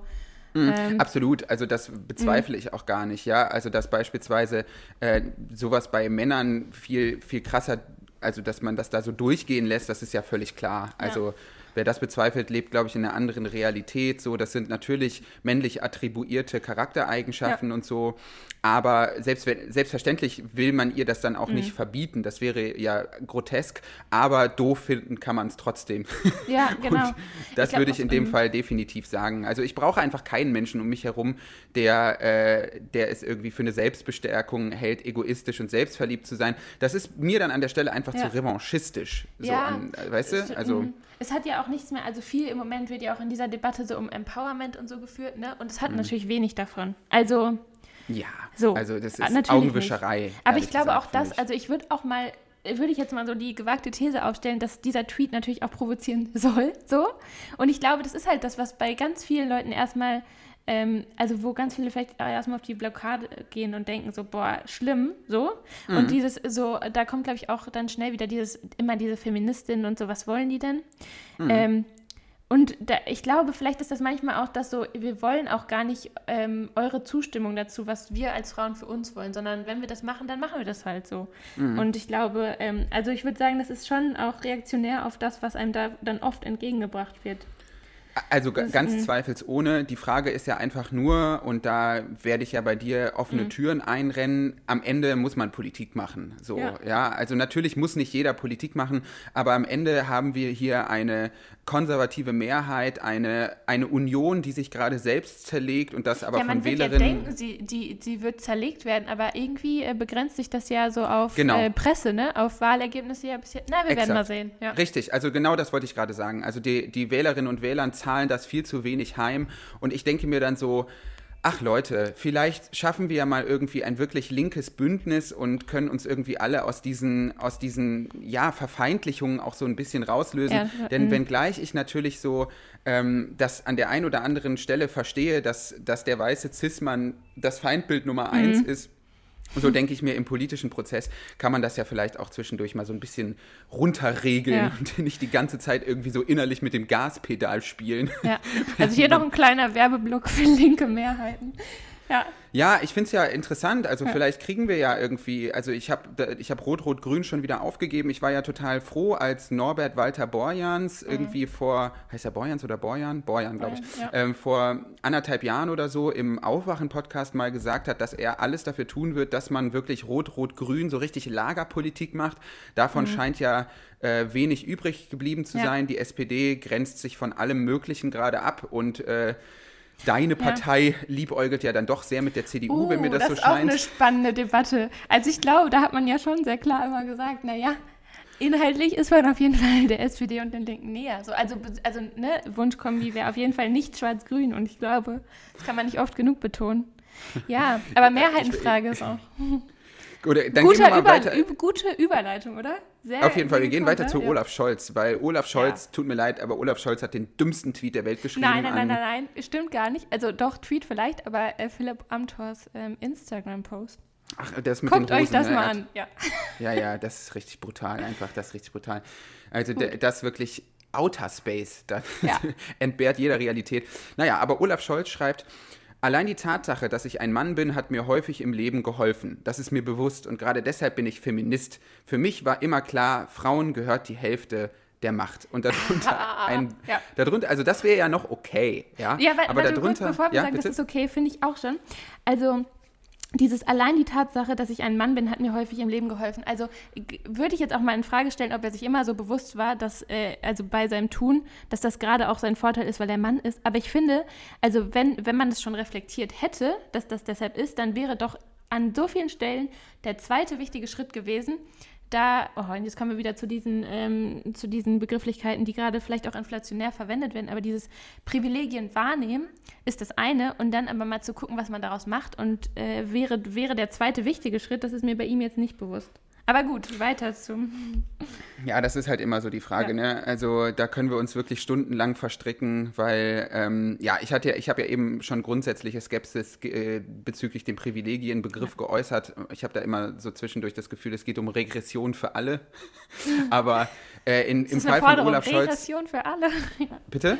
Mhm, ähm, absolut, also das bezweifle mhm. ich auch gar nicht, ja. Also dass beispielsweise äh, sowas bei Männern viel, viel krasser, also dass man das da so durchgehen lässt, das ist ja völlig klar. Also ja wer das bezweifelt, lebt, glaube ich, in einer anderen Realität. So, das sind natürlich männlich attribuierte Charaktereigenschaften ja. und so. Aber selbst, selbstverständlich will man ihr das dann auch mhm. nicht verbieten. Das wäre ja grotesk. Aber doof finden kann man es trotzdem. Ja, *laughs* genau. das würde ich in dem Fall definitiv sagen. Also ich brauche einfach keinen Menschen um mich herum, der, äh, der es irgendwie für eine Selbstbestärkung hält, egoistisch und selbstverliebt zu sein. Das ist mir dann an der Stelle einfach ja. zu revanchistisch. So ja, an, weißt du? Also. Mhm es hat ja auch nichts mehr, also viel im Moment wird ja auch in dieser Debatte so um Empowerment und so geführt, ne? Und es hat mhm. natürlich wenig davon. Also. Ja, so, also das ist Augenwischerei. Nicht. Aber ich glaube gesagt, auch das, also ich würde auch mal würde ich jetzt mal so die gewagte These aufstellen, dass dieser Tweet natürlich auch provozieren *laughs* soll, so. Und ich glaube, das ist halt das, was bei ganz vielen Leuten erstmal ähm, also wo ganz viele vielleicht erstmal auf die Blockade gehen und denken so, boah, schlimm, so. Mhm. Und dieses so, da kommt, glaube ich, auch dann schnell wieder dieses, immer diese Feministinnen und so, was wollen die denn? Mhm. Ähm, und da, ich glaube, vielleicht ist das manchmal auch das so, wir wollen auch gar nicht ähm, eure Zustimmung dazu, was wir als Frauen für uns wollen, sondern wenn wir das machen, dann machen wir das halt so. Mhm. Und ich glaube, ähm, also ich würde sagen, das ist schon auch reaktionär auf das, was einem da dann oft entgegengebracht wird. Also ganz mh. zweifelsohne. Die Frage ist ja einfach nur, und da werde ich ja bei dir offene mhm. Türen einrennen, am Ende muss man Politik machen. So, ja. ja. Also natürlich muss nicht jeder Politik machen, aber am Ende haben wir hier eine konservative Mehrheit, eine, eine Union, die sich gerade selbst zerlegt und das aber ja, von Wählerinnen. Ja denken, sie, die, sie wird zerlegt werden, aber irgendwie äh, begrenzt sich das ja so auf genau. äh, Presse, ne? auf Wahlergebnisse ja bisher. Na, wir Exakt. werden mal sehen. Ja. Richtig, also genau das wollte ich gerade sagen. Also die, die Wählerinnen und Wähler zahlen das viel zu wenig heim und ich denke mir dann so, ach Leute, vielleicht schaffen wir ja mal irgendwie ein wirklich linkes Bündnis und können uns irgendwie alle aus diesen, aus diesen, ja, Verfeindlichungen auch so ein bisschen rauslösen. Ja, Denn mhm. wenngleich ich natürlich so ähm, das an der einen oder anderen Stelle verstehe, dass, dass der weiße Cis-Mann das Feindbild Nummer eins mhm. ist, so denke ich mir, im politischen Prozess kann man das ja vielleicht auch zwischendurch mal so ein bisschen runterregeln ja. und nicht die ganze Zeit irgendwie so innerlich mit dem Gaspedal spielen. Ja. *laughs* Also hier noch ein kleiner Werbeblock für linke Mehrheiten. Ja. Ja, ich finde es ja interessant. Also ja. vielleicht kriegen wir ja irgendwie, also ich habe ich hab Rot-Rot-Grün schon wieder aufgegeben. Ich war ja total froh, als Norbert Walter Borjans mhm. irgendwie vor, heißt er Borjans oder Borjan? Borjan, glaube ich, ja. ähm, vor anderthalb Jahren oder so im Aufwachen-Podcast mal gesagt hat, dass er alles dafür tun wird, dass man wirklich Rot-Rot-Grün so richtig Lagerpolitik macht. Davon mhm. scheint ja äh, wenig übrig geblieben zu ja. sein. Die SPD grenzt sich von allem Möglichen gerade ab und äh, Deine Partei ja. liebäugelt ja dann doch sehr mit der CDU, uh, wenn mir das, das so scheint. Das ist auch eine spannende Debatte. Also ich glaube, da hat man ja schon sehr klar immer gesagt, naja, inhaltlich ist man auf jeden Fall der SPD und den Linken näher. So, also also ne, Wunschkombi wäre auf jeden Fall nicht schwarz-grün und ich glaube, das kann man nicht oft genug betonen. Ja, *laughs* aber Mehrheitenfrage ist auch. Oder, dann Guter gehen wir mal Über, gute Überleitung, oder? Sehr Auf jeden Fall, wir gehen weiter zu ja. Olaf Scholz, weil Olaf Scholz, ja. tut mir leid, aber Olaf Scholz hat den dümmsten Tweet der Welt geschrieben. Nein, nein, nein, nein, nein, stimmt gar nicht. Also doch, Tweet vielleicht, aber äh, Philipp Amthors ähm, Instagram-Post. Ach, das mit Guckt den Hosen, euch das ne? mal an, ja. *laughs* Ja, ja, das ist richtig brutal, einfach, das ist richtig brutal. Also das wirklich Outer Space, das ja. *laughs* entbehrt jeder Realität. Naja, aber Olaf Scholz schreibt, Allein die Tatsache, dass ich ein Mann bin, hat mir häufig im Leben geholfen. Das ist mir bewusst und gerade deshalb bin ich Feminist. Für mich war immer klar, Frauen gehört die Hälfte der Macht. Und darunter *laughs* ein, ja. darunter, also das wäre ja noch okay, ja. Ja, weil, aber weil darunter, kurz, bevor wir ja, sagen, bitte? das ist okay, finde ich auch schon. Also dieses allein die Tatsache, dass ich ein Mann bin, hat mir häufig im Leben geholfen. Also würde ich jetzt auch mal in Frage stellen, ob er sich immer so bewusst war, dass äh, also bei seinem Tun, dass das gerade auch sein Vorteil ist, weil er Mann ist. Aber ich finde, also wenn wenn man das schon reflektiert hätte, dass das deshalb ist, dann wäre doch an so vielen Stellen der zweite wichtige Schritt gewesen, da, oh, und jetzt kommen wir wieder zu diesen, ähm, zu diesen Begrifflichkeiten, die gerade vielleicht auch inflationär verwendet werden, aber dieses Privilegien wahrnehmen ist das eine und dann aber mal zu gucken, was man daraus macht und äh, wäre, wäre der zweite wichtige Schritt, das ist mir bei ihm jetzt nicht bewusst. Aber gut, weiter zum. Ja, das ist halt immer so die Frage, ja. ne? Also da können wir uns wirklich stundenlang verstricken, weil ähm, ja, ich hatte ich habe ja eben schon grundsätzliche Skepsis äh, bezüglich dem Privilegienbegriff ja. geäußert. Ich habe da immer so zwischendurch das Gefühl, es geht um Regression für alle. *laughs* Aber äh, in, im Fall von Olaf Scholz. Regression für alle. *laughs* Bitte?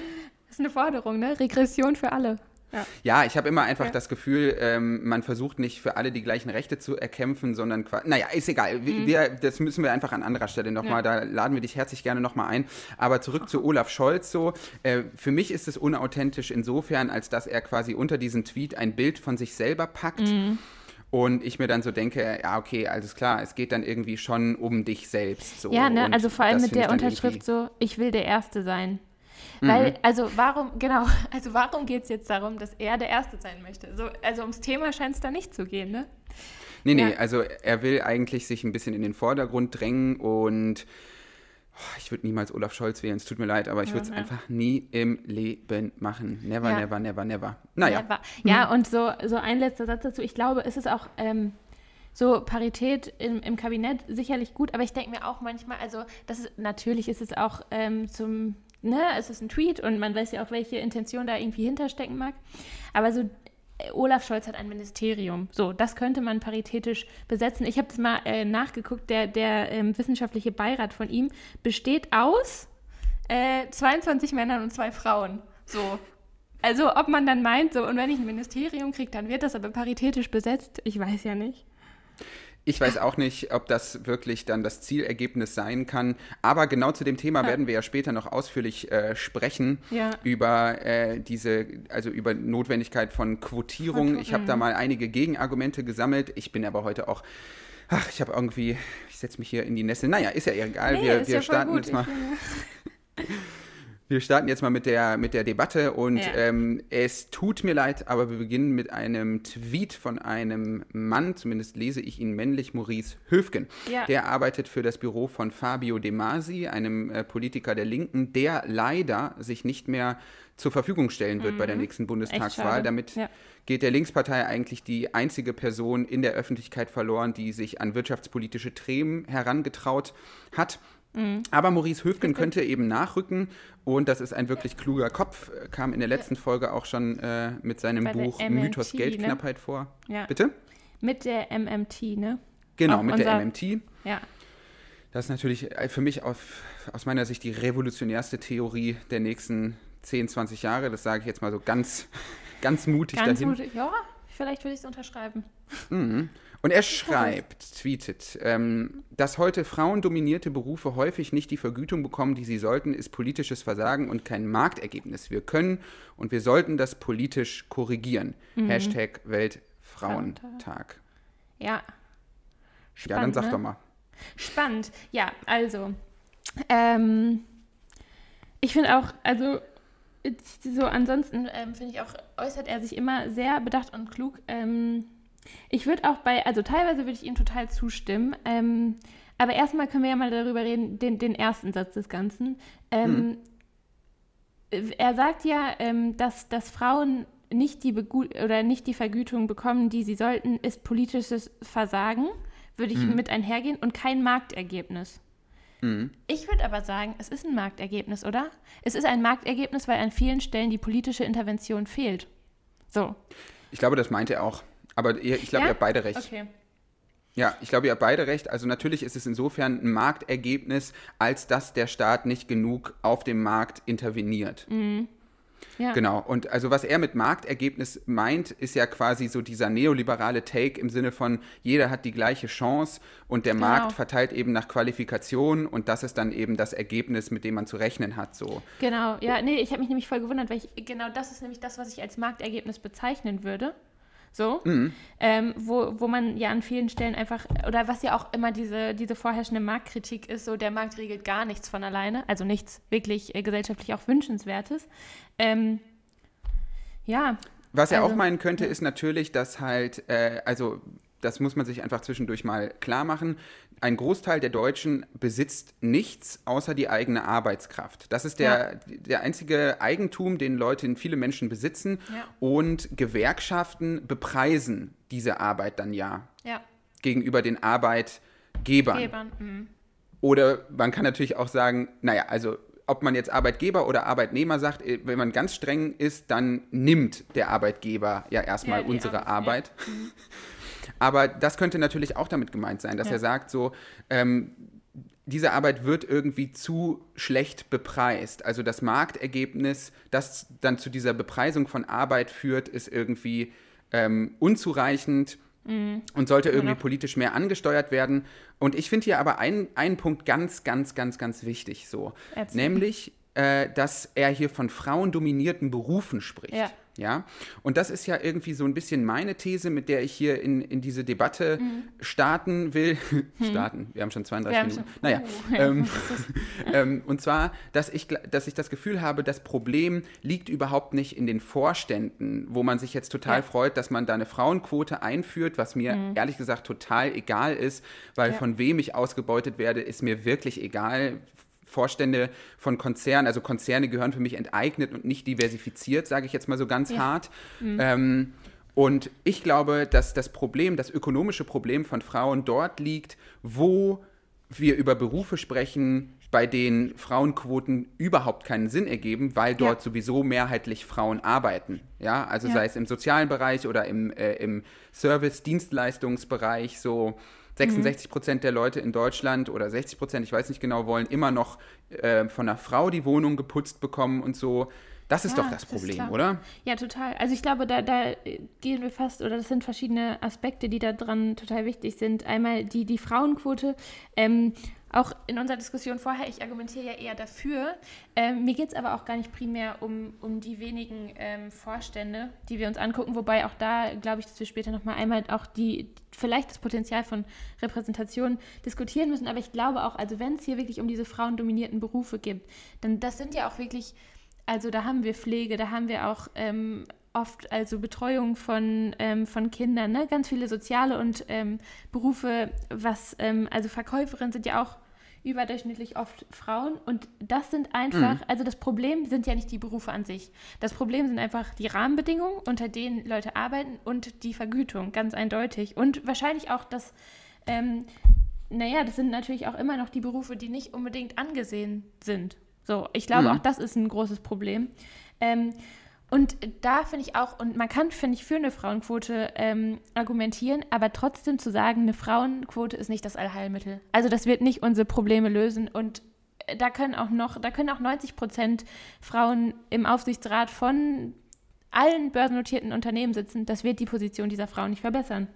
Das ist eine Forderung, ne? Regression für alle. Ja, ja ich habe immer einfach ja. das Gefühl, ähm, man versucht nicht für alle die gleichen Rechte zu erkämpfen, sondern naja, ist egal. Mhm. Wir, das müssen wir einfach an anderer Stelle nochmal, ja. da laden wir dich herzlich gerne nochmal ein. Aber zurück zu Olaf Scholz so. Äh, für mich ist es unauthentisch insofern, als dass er quasi unter diesen Tweet ein Bild von sich selber packt. Mhm. Und ich mir dann so denke, ja, okay, alles klar, es geht dann irgendwie schon um dich selbst. So. Ja, ne, also vor allem mit der Unterschrift so, ich will der Erste sein. Weil, mhm. also warum, *laughs* genau, also warum geht es jetzt darum, dass er der Erste sein möchte? So, also ums Thema scheint es da nicht zu gehen, ne? Nee, nee, ja. also er will eigentlich sich ein bisschen in den Vordergrund drängen und oh, ich würde niemals Olaf Scholz wählen, es tut mir leid, aber ich würde es ja, einfach nie im Leben machen. Never, ja. never, never, never. Naja. Never. Ja, mhm. und so, so ein letzter Satz dazu. Ich glaube, es ist auch ähm, so Parität im, im Kabinett sicherlich gut, aber ich denke mir auch manchmal, also das ist, natürlich ist es auch ähm, zum ne, es ist ein Tweet und man weiß ja auch, welche Intention da irgendwie hinterstecken mag. Aber so Olaf Scholz hat ein Ministerium. So, das könnte man paritätisch besetzen. Ich habe das mal äh, nachgeguckt. Der, der ähm, wissenschaftliche Beirat von ihm besteht aus äh, 22 Männern und zwei Frauen. So. Also, ob man dann meint, so, und wenn ich ein Ministerium kriege, dann wird das aber paritätisch besetzt. Ich weiß ja nicht. Ich weiß auch nicht, ob das wirklich dann das Zielergebnis sein kann. Aber genau zu dem Thema ja. werden wir ja später noch ausführlich äh, sprechen ja. über äh, diese, also über Notwendigkeit von Quotierung. Ich habe da mal einige Gegenargumente gesammelt. Ich bin aber heute auch Ach, ich habe irgendwie, ich setze mich hier in die Nessel. Naja, ist ja egal. Nee, wir wir ja starten jetzt mal. *laughs* Wir starten jetzt mal mit der, mit der Debatte und ja. ähm, es tut mir leid, aber wir beginnen mit einem Tweet von einem Mann, zumindest lese ich ihn männlich, Maurice Höfgen. Ja. Der arbeitet für das Büro von Fabio De Masi, einem äh, Politiker der Linken, der leider sich nicht mehr zur Verfügung stellen wird mhm. bei der mhm. nächsten Bundestagswahl. Damit ja. geht der Linkspartei eigentlich die einzige Person in der Öffentlichkeit verloren, die sich an wirtschaftspolitische Themen herangetraut hat. Mhm. Aber Maurice Höfgen könnte eben nachrücken und das ist ein wirklich kluger Kopf, kam in der letzten Folge auch schon äh, mit seinem Bei Buch MMT, Mythos ne? Geldknappheit ne? vor. Ja. Bitte? Mit der MMT, ne? Genau, auch mit der MMT. Ja. Das ist natürlich äh, für mich auf, aus meiner Sicht die revolutionärste Theorie der nächsten 10, 20 Jahre. Das sage ich jetzt mal so ganz, *laughs* ganz mutig ganz dahin. Mutig, ja. vielleicht würde ich es unterschreiben. Mhm. Und er schreibt, tweetet, ähm, dass heute frauendominierte Berufe häufig nicht die Vergütung bekommen, die sie sollten, ist politisches Versagen und kein Marktergebnis. Wir können und wir sollten das politisch korrigieren. Mhm. Hashtag Weltfrauentag. Ja. Spannend, ja, dann sag ne? doch mal. Spannend. Ja, also. Ähm, ich finde auch, also so ansonsten ähm, finde ich auch, äußert er sich immer sehr bedacht und klug. Ähm, ich würde auch bei, also teilweise würde ich ihm total zustimmen. Ähm, aber erstmal können wir ja mal darüber reden, den, den ersten Satz des Ganzen. Ähm, hm. Er sagt ja, ähm, dass, dass Frauen nicht die, Begu oder nicht die Vergütung bekommen, die sie sollten, ist politisches Versagen, würde ich hm. mit einhergehen, und kein Marktergebnis. Mhm. Ich würde aber sagen, es ist ein Marktergebnis, oder? Es ist ein Marktergebnis, weil an vielen Stellen die politische Intervention fehlt. So. Ich glaube, das meint er auch. Aber ich glaube, ja? ihr habt beide recht. Okay. Ja, ich glaube, ihr habt beide recht. Also natürlich ist es insofern ein Marktergebnis, als dass der Staat nicht genug auf dem Markt interveniert. Mhm. Ja. Genau. Und also was er mit Marktergebnis meint, ist ja quasi so dieser neoliberale Take im Sinne von, jeder hat die gleiche Chance und der genau. Markt verteilt eben nach Qualifikation und das ist dann eben das Ergebnis, mit dem man zu rechnen hat. So. Genau, ja, nee, ich habe mich nämlich voll gewundert, weil ich, genau das ist nämlich das, was ich als Marktergebnis bezeichnen würde so, mhm. ähm, wo, wo man ja an vielen Stellen einfach, oder was ja auch immer diese, diese vorherrschende Marktkritik ist, so der Markt regelt gar nichts von alleine, also nichts wirklich äh, gesellschaftlich auch Wünschenswertes. Ähm, ja. Was er also, auch meinen könnte, ja. ist natürlich, dass halt, äh, also das muss man sich einfach zwischendurch mal klar machen. Ein Großteil der Deutschen besitzt nichts außer die eigene Arbeitskraft. Das ist der, ja. der einzige Eigentum, den Leute, viele Menschen besitzen. Ja. Und Gewerkschaften bepreisen diese Arbeit dann ja, ja. gegenüber den Arbeitgebern. Gebern, mhm. Oder man kann natürlich auch sagen, naja, also ob man jetzt Arbeitgeber oder Arbeitnehmer sagt, äh, wenn man ganz streng ist, dann nimmt der Arbeitgeber ja erstmal unsere Arbeit. Arbeit. Mhm. *laughs* Aber das könnte natürlich auch damit gemeint sein, dass ja. er sagt, so, ähm, diese Arbeit wird irgendwie zu schlecht bepreist. Also das Marktergebnis, das dann zu dieser Bepreisung von Arbeit führt, ist irgendwie ähm, unzureichend mhm. und sollte irgendwie genau. politisch mehr angesteuert werden. Und ich finde hier aber einen, einen Punkt ganz, ganz, ganz, ganz wichtig so. Erzähl. Nämlich, äh, dass er hier von frauendominierten Berufen spricht. Ja. Ja, und das ist ja irgendwie so ein bisschen meine These, mit der ich hier in, in diese Debatte mhm. starten will. Mhm. starten, wir haben schon 32 haben Minuten. Schon, naja, oh, ähm, *laughs* *laughs* ähm, und zwar, dass ich, dass ich das Gefühl habe, das Problem liegt überhaupt nicht in den Vorständen, wo man sich jetzt total ja. freut, dass man da eine Frauenquote einführt, was mir mhm. ehrlich gesagt total egal ist, weil ja. von wem ich ausgebeutet werde, ist mir wirklich egal Vorstände von Konzernen, also Konzerne gehören für mich enteignet und nicht diversifiziert, sage ich jetzt mal so ganz ja. hart. Mhm. Ähm, und ich glaube, dass das Problem, das ökonomische Problem von Frauen dort liegt, wo wir über Berufe sprechen, bei denen Frauenquoten überhaupt keinen Sinn ergeben, weil dort ja. sowieso mehrheitlich Frauen arbeiten. Ja, also ja. sei es im sozialen Bereich oder im, äh, im Service-Dienstleistungsbereich so. 66 Prozent der Leute in Deutschland oder 60 Prozent, ich weiß nicht genau, wollen immer noch äh, von einer Frau die Wohnung geputzt bekommen und so. Das ist ja, doch das Problem, oder? Ja, total. Also ich glaube, da, da gehen wir fast, oder das sind verschiedene Aspekte, die da dran total wichtig sind. Einmal die, die Frauenquote. Ähm, auch in unserer Diskussion vorher, ich argumentiere ja eher dafür. Ähm, mir geht es aber auch gar nicht primär um, um die wenigen ähm, Vorstände, die wir uns angucken, wobei auch da glaube ich, dass wir später nochmal einmal auch die, vielleicht das Potenzial von Repräsentation diskutieren müssen. Aber ich glaube auch, also wenn es hier wirklich um diese frauendominierten Berufe gibt, dann das sind ja auch wirklich, also da haben wir Pflege, da haben wir auch ähm, oft also Betreuung von, ähm, von Kindern, ne? ganz viele soziale und ähm, Berufe, was, ähm, also Verkäuferinnen sind ja auch überdurchschnittlich oft Frauen und das sind einfach, mhm. also das Problem sind ja nicht die Berufe an sich. Das Problem sind einfach die Rahmenbedingungen, unter denen Leute arbeiten und die Vergütung, ganz eindeutig. Und wahrscheinlich auch das, ähm, naja, das sind natürlich auch immer noch die Berufe, die nicht unbedingt angesehen sind. So, ich glaube, mhm. auch das ist ein großes Problem. Ähm, und da finde ich auch, und man kann, finde ich, für eine Frauenquote ähm, argumentieren, aber trotzdem zu sagen, eine Frauenquote ist nicht das Allheilmittel. Also das wird nicht unsere Probleme lösen. Und da können auch noch, da können auch 90 Prozent Frauen im Aufsichtsrat von allen börsennotierten Unternehmen sitzen, das wird die Position dieser Frau nicht verbessern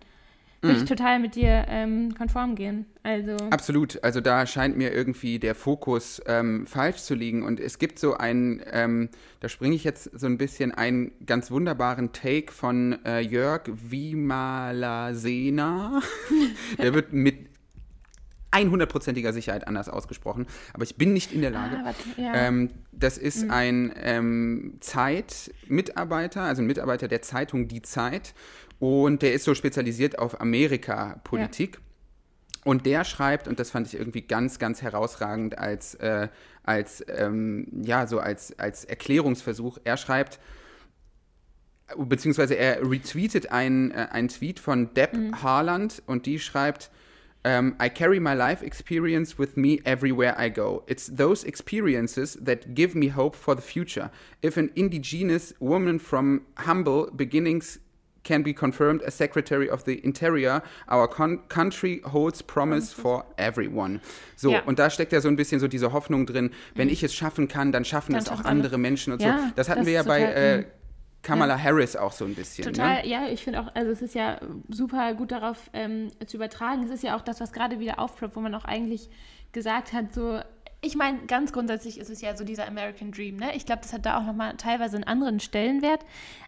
würde ich mhm. total mit dir ähm, konform gehen. Also Absolut. Also da scheint mir irgendwie der Fokus ähm, falsch zu liegen. Und es gibt so einen, ähm, da springe ich jetzt so ein bisschen einen ganz wunderbaren Take von äh, Jörg Wimalasena. *laughs* der wird mit 100%iger Sicherheit anders ausgesprochen, aber ich bin nicht in der Lage. Ah, ja. ähm, das ist mhm. ein ähm, Zeit-Mitarbeiter, also ein Mitarbeiter der Zeitung Die Zeit und der ist so spezialisiert auf Amerika-Politik. Ja. Und der schreibt, und das fand ich irgendwie ganz, ganz herausragend als, äh, als ähm, ja, so als, als Erklärungsversuch. Er schreibt, beziehungsweise er retweetet einen, äh, einen Tweet von Deb mhm. Harland und die schreibt, um, I carry my life experience with me everywhere I go. It's those experiences that give me hope for the future. If an indigenous woman from humble beginnings can be confirmed as Secretary of the Interior. Our country holds promise for everyone. So, ja. und da steckt ja so ein bisschen so diese Hoffnung drin, wenn mhm. ich es schaffen kann, dann schaffen es auch andere Menschen und ja, so. Das hatten das wir ja bei äh, mhm. Kamala ja. Harris auch so ein bisschen. Total, ne? ja, ich finde auch, also es ist ja super gut darauf ähm, zu übertragen. Es ist ja auch das, was gerade wieder aufploppt, wo man auch eigentlich gesagt hat, so ich meine, ganz grundsätzlich ist es ja so dieser American Dream, ne? Ich glaube, das hat da auch nochmal teilweise einen anderen Stellenwert.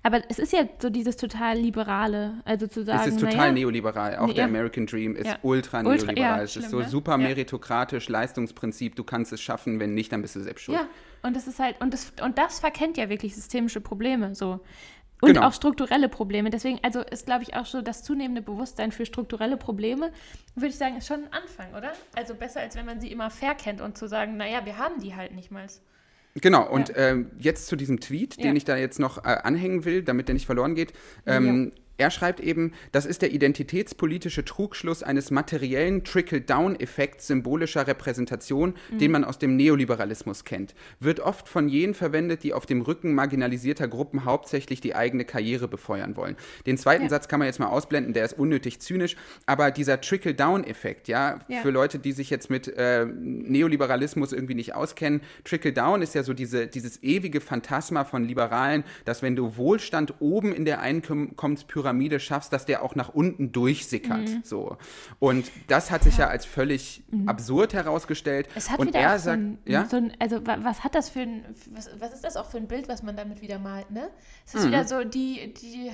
Aber es ist ja so dieses total Liberale, also zu sagen. Es ist total ja, neoliberal. Auch nee, der ja. American Dream ist ja. ultra neoliberal. Es ist so ne? super meritokratisch, Leistungsprinzip. Du kannst es schaffen, wenn nicht, dann bist du selbst schuld. Ja, und das ist halt, und das, und das verkennt ja wirklich systemische Probleme. So. Und genau. auch strukturelle Probleme. Deswegen, also ist, glaube ich, auch so das zunehmende Bewusstsein für strukturelle Probleme, würde ich sagen, ist schon ein Anfang, oder? Also besser, als wenn man sie immer verkennt und zu sagen, naja, wir haben die halt nicht mal. Genau, und ja. ähm, jetzt zu diesem Tweet, den ja. ich da jetzt noch äh, anhängen will, damit der nicht verloren geht. Ähm, ja. Er schreibt eben, das ist der identitätspolitische Trugschluss eines materiellen Trickle-Down-Effekts symbolischer Repräsentation, mhm. den man aus dem Neoliberalismus kennt. Wird oft von jenen verwendet, die auf dem Rücken marginalisierter Gruppen hauptsächlich die eigene Karriere befeuern wollen. Den zweiten ja. Satz kann man jetzt mal ausblenden, der ist unnötig zynisch, aber dieser Trickle-Down-Effekt, ja, ja, für Leute, die sich jetzt mit äh, Neoliberalismus irgendwie nicht auskennen, Trickle-Down ist ja so diese, dieses ewige Phantasma von Liberalen, dass wenn du Wohlstand oben in der Einkommenspyramide Pyramide schaffst, dass der auch nach unten durchsickert. Mhm. So. Und das hat sich ja, ja als völlig mhm. absurd herausgestellt. Es hat und wieder er sagt, so ein, ja? So ein, also was hat das für ein, was, was, ist das auch für ein Bild, was man damit wieder malt, ne? Es ist mhm. wieder so die, die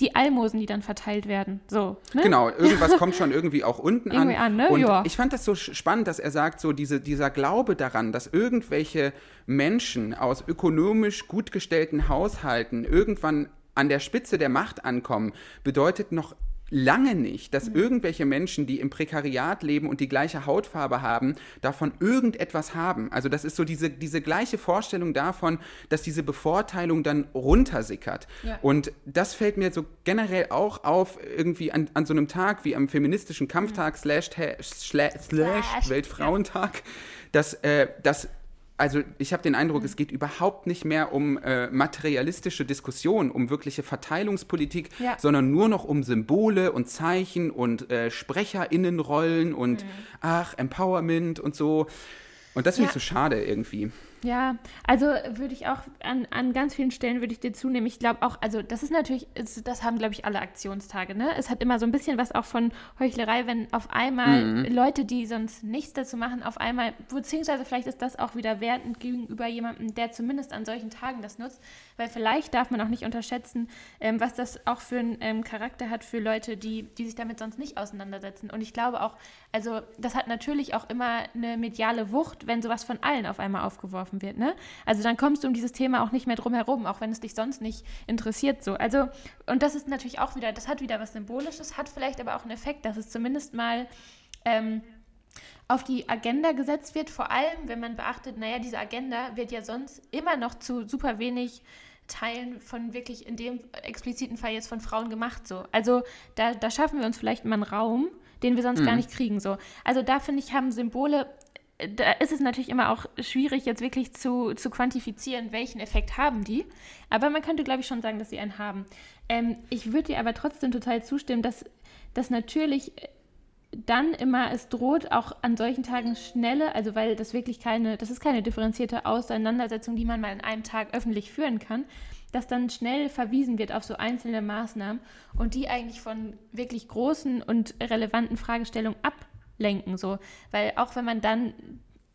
die Almosen, die dann verteilt werden. So, ne? Genau, *laughs* irgendwas kommt schon irgendwie auch unten an. an ne? Und Joa. ich fand das so spannend, dass er sagt, so diese, dieser Glaube daran, dass irgendwelche Menschen aus ökonomisch gut gestellten Haushalten irgendwann an der Spitze der Macht ankommen, bedeutet noch lange nicht, dass mhm. irgendwelche Menschen, die im Prekariat leben und die gleiche Hautfarbe haben, davon irgendetwas haben. Also das ist so diese, diese gleiche Vorstellung davon, dass diese Bevorteilung dann runtersickert. Ja. Und das fällt mir so generell auch auf, irgendwie an, an so einem Tag wie am feministischen Kampftag mhm. slash, slash, slash Weltfrauentag, dass, äh, dass also ich habe den Eindruck, mhm. es geht überhaupt nicht mehr um äh, materialistische Diskussionen, um wirkliche Verteilungspolitik, ja. sondern nur noch um Symbole und Zeichen und äh, Sprecherinnenrollen und mhm. ach, Empowerment und so. Und das finde ja. ich so schade irgendwie. Ja, also würde ich auch an, an ganz vielen Stellen würde ich dir zunehmen. Ich glaube auch, also das ist natürlich, das haben, glaube ich, alle Aktionstage. Ne? Es hat immer so ein bisschen was auch von Heuchlerei, wenn auf einmal mhm. Leute, die sonst nichts dazu machen, auf einmal, beziehungsweise vielleicht ist das auch wieder wertend gegenüber jemandem, der zumindest an solchen Tagen das nutzt, weil vielleicht darf man auch nicht unterschätzen, ähm, was das auch für einen ähm, Charakter hat für Leute, die, die sich damit sonst nicht auseinandersetzen. Und ich glaube auch, also das hat natürlich auch immer eine mediale Wucht, wenn sowas von allen auf einmal aufgeworfen wird. Ne? Also dann kommst du um dieses Thema auch nicht mehr drum herum, auch wenn es dich sonst nicht interessiert. So. Also, und das ist natürlich auch wieder, das hat wieder was Symbolisches, hat vielleicht aber auch einen Effekt, dass es zumindest mal ähm, auf die Agenda gesetzt wird, vor allem wenn man beachtet, naja, diese Agenda wird ja sonst immer noch zu super wenig Teilen von wirklich in dem expliziten Fall jetzt von Frauen gemacht. So. Also da, da schaffen wir uns vielleicht mal einen Raum, den wir sonst mhm. gar nicht kriegen. So. Also da finde ich, haben Symbole, da ist es natürlich immer auch schwierig, jetzt wirklich zu, zu quantifizieren, welchen Effekt haben die. Aber man könnte, glaube ich, schon sagen, dass sie einen haben. Ähm, ich würde dir aber trotzdem total zustimmen, dass, dass natürlich dann immer, es droht auch an solchen Tagen schnelle, also weil das wirklich keine, das ist keine differenzierte Auseinandersetzung, die man mal in einem Tag öffentlich führen kann, dass dann schnell verwiesen wird auf so einzelne Maßnahmen und die eigentlich von wirklich großen und relevanten Fragestellungen ablenken. So. Weil auch wenn man dann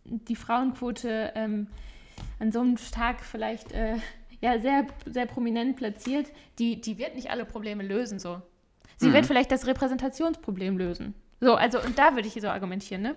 die Frauenquote ähm, an so einem Tag vielleicht äh, ja, sehr, sehr prominent platziert, die, die wird nicht alle Probleme lösen. So. Sie mhm. wird vielleicht das Repräsentationsproblem lösen. So, also und da würde ich so argumentieren, ne?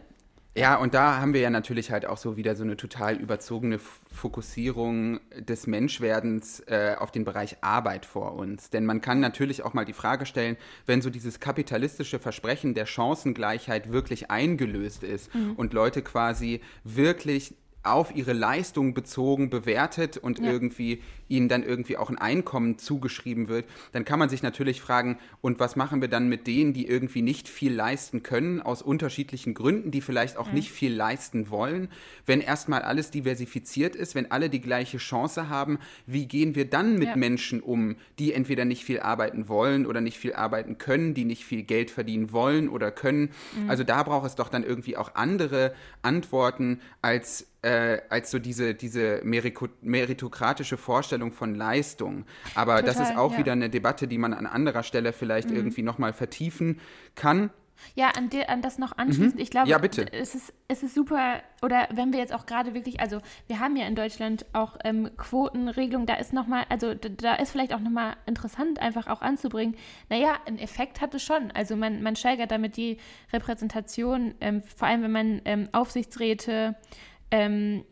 Ja, und da haben wir ja natürlich halt auch so wieder so eine total überzogene Fokussierung des Menschwerdens äh, auf den Bereich Arbeit vor uns. Denn man kann natürlich auch mal die Frage stellen, wenn so dieses kapitalistische Versprechen der Chancengleichheit wirklich eingelöst ist mhm. und Leute quasi wirklich auf ihre Leistung bezogen bewertet und ja. irgendwie ihnen dann irgendwie auch ein Einkommen zugeschrieben wird, dann kann man sich natürlich fragen, und was machen wir dann mit denen, die irgendwie nicht viel leisten können, aus unterschiedlichen Gründen, die vielleicht auch mhm. nicht viel leisten wollen, wenn erstmal alles diversifiziert ist, wenn alle die gleiche Chance haben, wie gehen wir dann mit ja. Menschen um, die entweder nicht viel arbeiten wollen oder nicht viel arbeiten können, die nicht viel Geld verdienen wollen oder können. Mhm. Also da braucht es doch dann irgendwie auch andere Antworten als äh, als so diese, diese meritokratische Vorstellung von Leistung. Aber Total, das ist auch ja. wieder eine Debatte, die man an anderer Stelle vielleicht mhm. irgendwie nochmal vertiefen kann. Ja, an, de, an das noch anschließend. Mhm. Ich glaube, ja. Es, ist, es ist super, oder wenn wir jetzt auch gerade wirklich, also wir haben ja in Deutschland auch ähm, Quotenregelungen, da ist nochmal, also da ist vielleicht auch nochmal interessant, einfach auch anzubringen, naja, ein Effekt hat es schon. Also man, man steigert damit die Repräsentation, ähm, vor allem wenn man ähm, Aufsichtsräte ähm,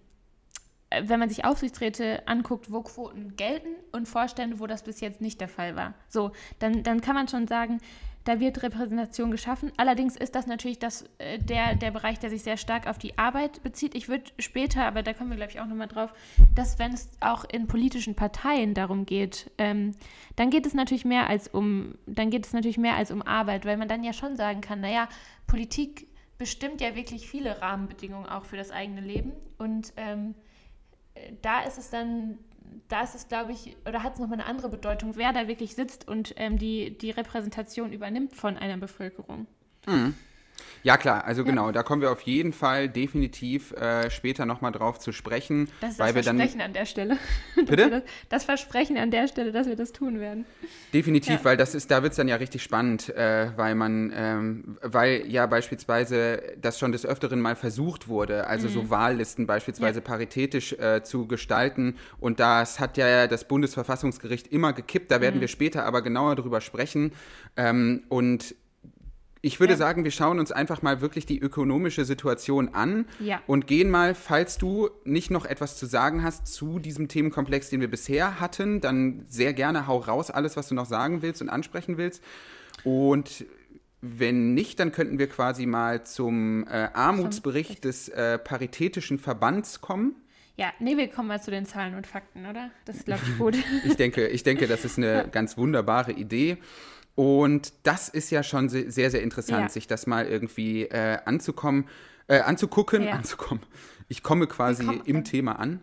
wenn man sich Aufsichtsräte anguckt, wo Quoten gelten und Vorstände, wo das bis jetzt nicht der Fall war. So, dann, dann kann man schon sagen, da wird Repräsentation geschaffen. Allerdings ist das natürlich das, äh, der, der Bereich, der sich sehr stark auf die Arbeit bezieht. Ich würde später, aber da kommen wir, glaube ich, auch nochmal drauf, dass wenn es auch in politischen Parteien darum geht, ähm, dann geht es natürlich mehr als um, dann geht es natürlich mehr als um Arbeit, weil man dann ja schon sagen kann, naja, Politik bestimmt ja wirklich viele Rahmenbedingungen auch für das eigene Leben. Und ähm, da ist es dann, da ist es, glaube ich, oder hat es nochmal eine andere Bedeutung, wer da wirklich sitzt und ähm, die, die Repräsentation übernimmt von einer Bevölkerung. Mhm. Ja, klar, also ja. genau, da kommen wir auf jeden Fall definitiv äh, später nochmal drauf zu sprechen. Das ist weil das Versprechen dann, an der Stelle. *laughs* Bitte? Das, das, Versprechen an der Stelle, dass wir das tun werden. Definitiv, ja. weil das ist, da wird es dann ja richtig spannend, äh, weil man, ähm, weil ja beispielsweise das schon des Öfteren mal versucht wurde, also mhm. so Wahllisten beispielsweise ja. paritätisch äh, zu gestalten. Und das hat ja das Bundesverfassungsgericht immer gekippt, da werden mhm. wir später aber genauer drüber sprechen. Ähm, und ich würde ja. sagen, wir schauen uns einfach mal wirklich die ökonomische Situation an ja. und gehen mal, falls du nicht noch etwas zu sagen hast zu diesem Themenkomplex, den wir bisher hatten, dann sehr gerne hau raus alles, was du noch sagen willst und ansprechen willst. Und wenn nicht, dann könnten wir quasi mal zum äh, Armutsbericht des äh, Paritätischen Verbands kommen. Ja, nee, wir kommen mal zu den Zahlen und Fakten, oder? Das ist, glaube ich, gut. *laughs* ich, denke, ich denke, das ist eine ganz wunderbare Idee. Und das ist ja schon sehr, sehr interessant, ja. sich das mal irgendwie äh, anzukommen, äh, anzugucken, ja. anzukommen. Ich komme quasi im an. Thema an.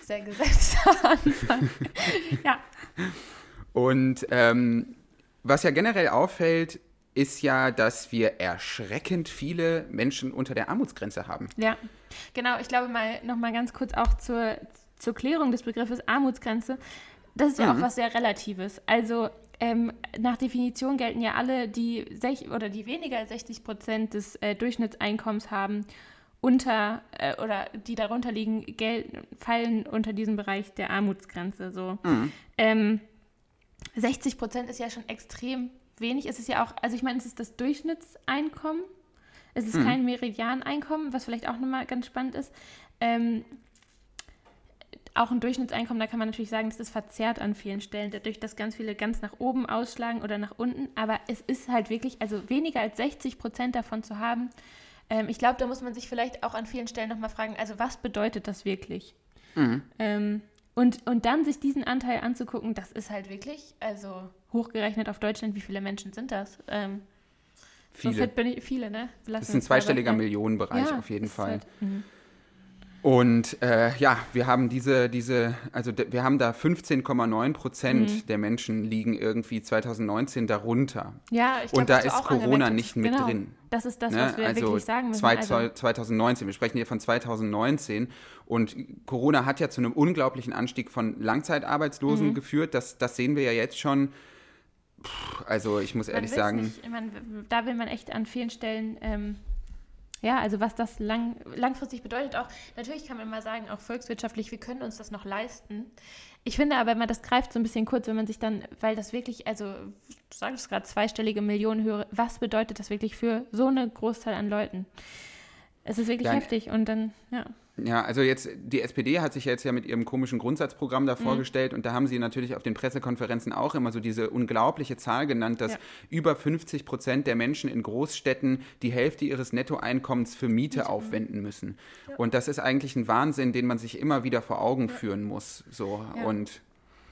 Sehr gesetzter Anfang. *laughs* ja. Und ähm, was ja generell auffällt, ist ja, dass wir erschreckend viele Menschen unter der Armutsgrenze haben. Ja, genau. Ich glaube mal noch mal ganz kurz auch zur, zur Klärung des Begriffes Armutsgrenze. Das ist ja mhm. auch was sehr Relatives. Also ähm, nach Definition gelten ja alle, die sech oder die weniger als 60 Prozent des äh, Durchschnittseinkommens haben, unter äh, oder die darunter liegen, gelten, fallen unter diesen Bereich der Armutsgrenze. So. Mhm. Ähm, 60 Prozent ist ja schon extrem wenig. Es ist ja auch, also ich meine, es ist das Durchschnittseinkommen. Es ist mhm. kein Meridianeinkommen, was vielleicht auch nochmal ganz spannend ist. Ähm, auch ein Durchschnittseinkommen, da kann man natürlich sagen, das ist verzerrt an vielen Stellen, dadurch, dass ganz viele ganz nach oben ausschlagen oder nach unten. Aber es ist halt wirklich, also weniger als 60 Prozent davon zu haben. Ähm, ich glaube, da muss man sich vielleicht auch an vielen Stellen nochmal fragen, also was bedeutet das wirklich? Mhm. Ähm, und, und dann sich diesen Anteil anzugucken, das ist halt wirklich, also hochgerechnet auf Deutschland, wie viele Menschen sind das? Ähm, viele. So bin ich, viele, ne? Lassen das ist ein zweistelliger Millionenbereich ja, auf jeden Fall. Halt, mhm. Und äh, ja, wir haben diese, diese, also wir haben da 15,9 Prozent mhm. der Menschen liegen irgendwie 2019 darunter. Ja, ich glaub, Und da ist Corona nicht mit genau. drin. Das ist das, ne? was wir also wirklich sagen müssen. Zwei, also 2019, wir sprechen hier von 2019. Und Corona hat ja zu einem unglaublichen Anstieg von Langzeitarbeitslosen mhm. geführt. Das, das sehen wir ja jetzt schon. Puh, also ich muss ehrlich sagen. Nicht, meine, da will man echt an vielen Stellen. Ähm, ja, also was das lang, langfristig bedeutet, auch natürlich kann man mal sagen, auch volkswirtschaftlich, wir können uns das noch leisten. Ich finde aber, man das greift so ein bisschen kurz, wenn man sich dann, weil das wirklich, also du sagst gerade zweistellige Millionen höre, was bedeutet das wirklich für so eine Großzahl an Leuten? Es ist wirklich Nein. heftig und dann, ja. Ja, also jetzt, die SPD hat sich jetzt ja mit ihrem komischen Grundsatzprogramm da mhm. vorgestellt und da haben sie natürlich auf den Pressekonferenzen auch immer so diese unglaubliche Zahl genannt, dass ja. über 50 Prozent der Menschen in Großstädten die Hälfte ihres Nettoeinkommens für Miete mhm. aufwenden müssen. Ja. Und das ist eigentlich ein Wahnsinn, den man sich immer wieder vor Augen ja. führen muss. So. Und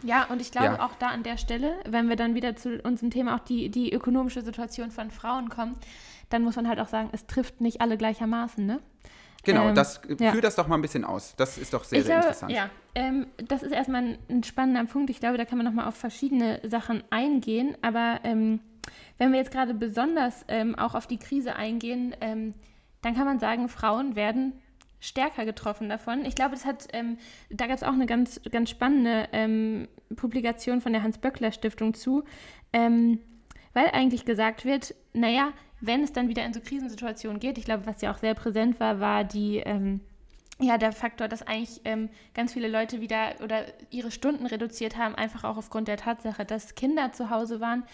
ja, und ich glaube auch da an der Stelle, wenn wir dann wieder zu unserem Thema auch die, die ökonomische Situation von Frauen kommen, dann muss man halt auch sagen, es trifft nicht alle gleichermaßen, ne? Genau, ähm, das, ja. führ das doch mal ein bisschen aus. Das ist doch sehr, ich sehr glaube, interessant. Ja, ähm, das ist erstmal ein, ein, spannender Punkt. Ich glaube, da kann man nochmal auf verschiedene Sachen eingehen. Aber ähm, wenn wir jetzt gerade besonders ähm, auch auf die Krise eingehen, ähm, dann kann man sagen, Frauen werden stärker getroffen davon. Ich glaube, das hat, ähm, da gab es auch eine ganz, ganz spannende Publikation von der Hans-Böckler-Stiftung zu, weil eigentlich gesagt wird, naja, wenn es dann wieder in so Krisensituationen geht, ich glaube, was ja auch sehr präsent war, war die, ähm, ja, der Faktor, dass eigentlich ähm, ganz viele Leute wieder oder ihre Stunden reduziert haben, einfach auch aufgrund der Tatsache, dass Kinder zu Hause waren.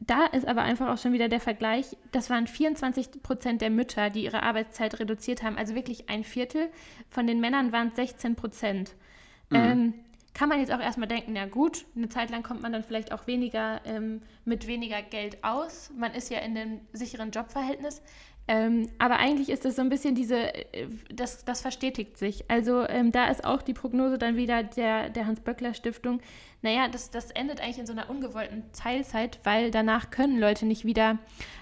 Da ist aber einfach auch schon wieder der Vergleich, das waren 24 Prozent der Mütter, die ihre Arbeitszeit reduziert haben, also wirklich ein Viertel. Von den Männern waren es 16 Prozent. Mhm. Ähm, kann man jetzt auch erstmal denken, na gut, eine Zeit lang kommt man dann vielleicht auch weniger ähm, mit weniger Geld aus. Man ist ja in einem sicheren Jobverhältnis. Ähm, aber eigentlich ist das so ein bisschen diese, äh, das, das verstetigt sich. Also ähm, da ist auch die Prognose dann wieder der, der Hans-Böckler-Stiftung, naja, das, das endet eigentlich in so einer ungewollten Teilzeit, weil danach können Leute nicht wieder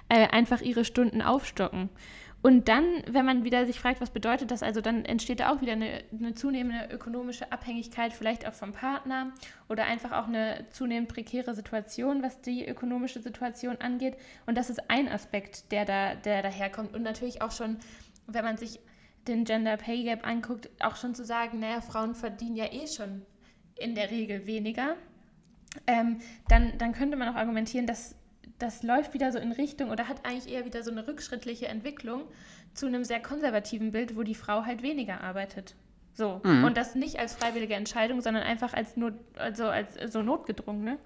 äh, einfach ihre Stunden aufstocken. Und dann, wenn man wieder sich fragt, was bedeutet das, also dann entsteht da auch wieder eine, eine, zunehmende ökonomische Abhängigkeit, vielleicht auch vom Partner oder einfach auch eine zunehmend prekäre Situation, was die ökonomische Situation angeht. Und das ist ein Aspekt, der da, der daherkommt. Und natürlich auch schon, wenn man sich den Gender Pay Gap anguckt, auch schon zu sagen, naja, Frauen verdienen ja eh schon in der Regel weniger. Ähm, dann, dann könnte man auch argumentieren, dass das läuft wieder so in Richtung oder hat eigentlich eher wieder so eine rückschrittliche Entwicklung zu einem sehr konservativen Bild, wo die Frau halt weniger arbeitet. So. Mhm. Und das nicht als freiwillige Entscheidung, sondern einfach als, Not, also als so notgedrungen, ne?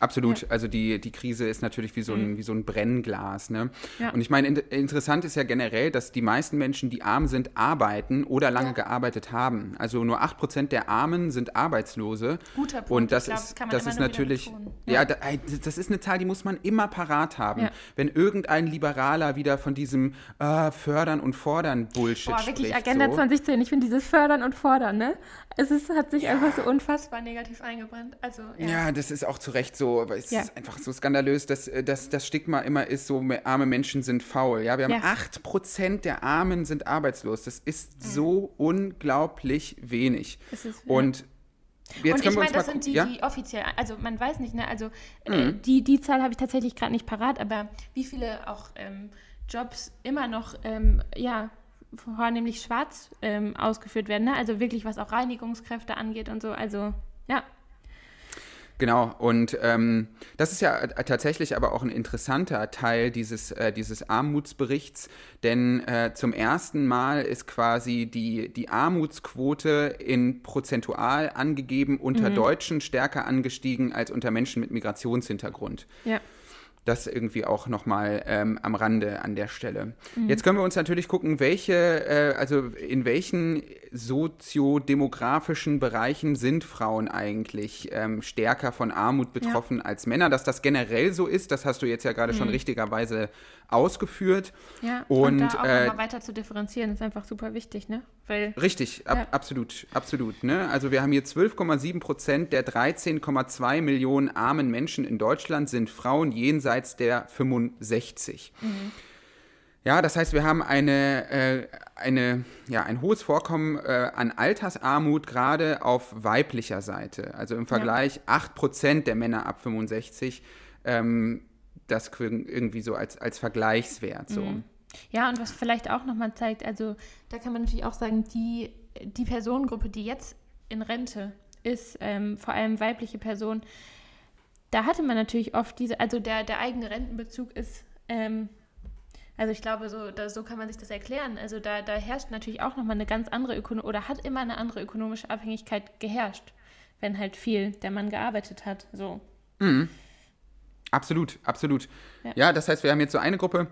Absolut. Ja. Also die, die Krise ist natürlich wie so ein, mhm. wie so ein Brennglas. Ne? Ja. Und ich meine, in, interessant ist ja generell, dass die meisten Menschen, die arm sind, arbeiten oder lange ja. gearbeitet haben. Also nur 8% der Armen sind Arbeitslose. Guter Punkt. Und das glaub, ist, das, das ist natürlich, ja, das ist eine Zahl, die muss man immer parat haben. Wenn irgendein Liberaler wieder von diesem äh, Fördern und Fordern Bullshit Boah, wirklich spricht. Agenda so. 2010. Ich finde dieses Fördern und Fordern, ne? Es ist, hat sich einfach so unfassbar negativ eingebrannt. Also, ja. das ist auch zu Recht so, aber es ja. ist einfach so skandalös, dass, äh, dass das Stigma immer ist, so arme Menschen sind faul. Ja, wir haben ja. 8% der Armen sind arbeitslos. Das ist mhm. so unglaublich wenig. Ist, Und Jetzt und ich meine, das sind die, ja? die offiziell, also man weiß nicht, ne, also äh, mhm. äh, die, die Zahl habe ich tatsächlich gerade nicht parat, aber wie viele auch ähm, Jobs immer noch, ähm, ja, vornehmlich schwarz ähm, ausgeführt werden, ne? also wirklich was auch Reinigungskräfte angeht und so, also ja. Genau, und ähm, das ist ja tatsächlich aber auch ein interessanter Teil dieses, äh, dieses Armutsberichts, denn äh, zum ersten Mal ist quasi die, die Armutsquote in prozentual angegeben unter mhm. Deutschen stärker angestiegen als unter Menschen mit Migrationshintergrund. Ja. Das irgendwie auch nochmal ähm, am Rande an der Stelle. Mhm. Jetzt können wir uns natürlich gucken, welche, äh, also in welchen soziodemografischen Bereichen sind Frauen eigentlich ähm, stärker von Armut betroffen ja. als Männer. Dass das generell so ist, das hast du jetzt ja gerade mhm. schon richtigerweise ausgeführt. Ja, und, und da auch äh, mal weiter zu differenzieren, ist einfach super wichtig, ne? Weil, richtig, ab, ja. absolut, absolut. Ne? Also wir haben hier 12,7 Prozent der 13,2 Millionen armen Menschen in Deutschland sind Frauen jenseits der 65. Mhm. Ja, das heißt, wir haben eine, äh, eine, ja, ein hohes Vorkommen äh, an Altersarmut gerade auf weiblicher Seite. Also im Vergleich ja. 8% der Männer ab 65, ähm, das irgendwie so als, als Vergleichswert. So. Mhm. Ja, und was vielleicht auch nochmal zeigt, also da kann man natürlich auch sagen, die, die Personengruppe, die jetzt in Rente ist, ähm, vor allem weibliche Personen, da hatte man natürlich oft diese, also der, der eigene Rentenbezug ist ähm, also ich glaube, so, da, so kann man sich das erklären. Also da, da herrscht natürlich auch nochmal eine ganz andere Ökono oder hat immer eine andere ökonomische Abhängigkeit geherrscht, wenn halt viel der Mann gearbeitet hat. So. Mhm. Absolut, absolut. Ja. ja. das heißt, wir haben jetzt so eine Gruppe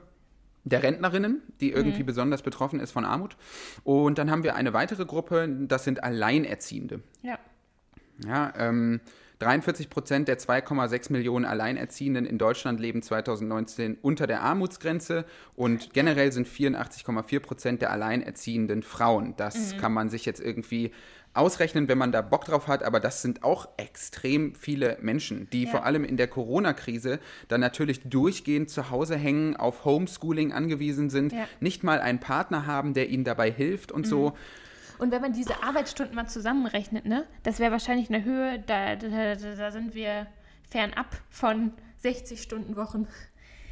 der Rentnerinnen, die irgendwie mhm. besonders betroffen ist von Armut. Und dann haben wir eine weitere Gruppe, das sind Alleinerziehende. Ja. Ja, ähm, 43 Prozent der 2,6 Millionen Alleinerziehenden in Deutschland leben 2019 unter der Armutsgrenze und generell sind 84,4 Prozent der Alleinerziehenden Frauen. Das mhm. kann man sich jetzt irgendwie ausrechnen, wenn man da Bock drauf hat, aber das sind auch extrem viele Menschen, die ja. vor allem in der Corona-Krise dann natürlich durchgehend zu Hause hängen, auf Homeschooling angewiesen sind, ja. nicht mal einen Partner haben, der ihnen dabei hilft und mhm. so. Und wenn man diese Arbeitsstunden mal zusammenrechnet, ne, das wäre wahrscheinlich eine Höhe, da, da, da sind wir fernab von 60 Stunden Wochen.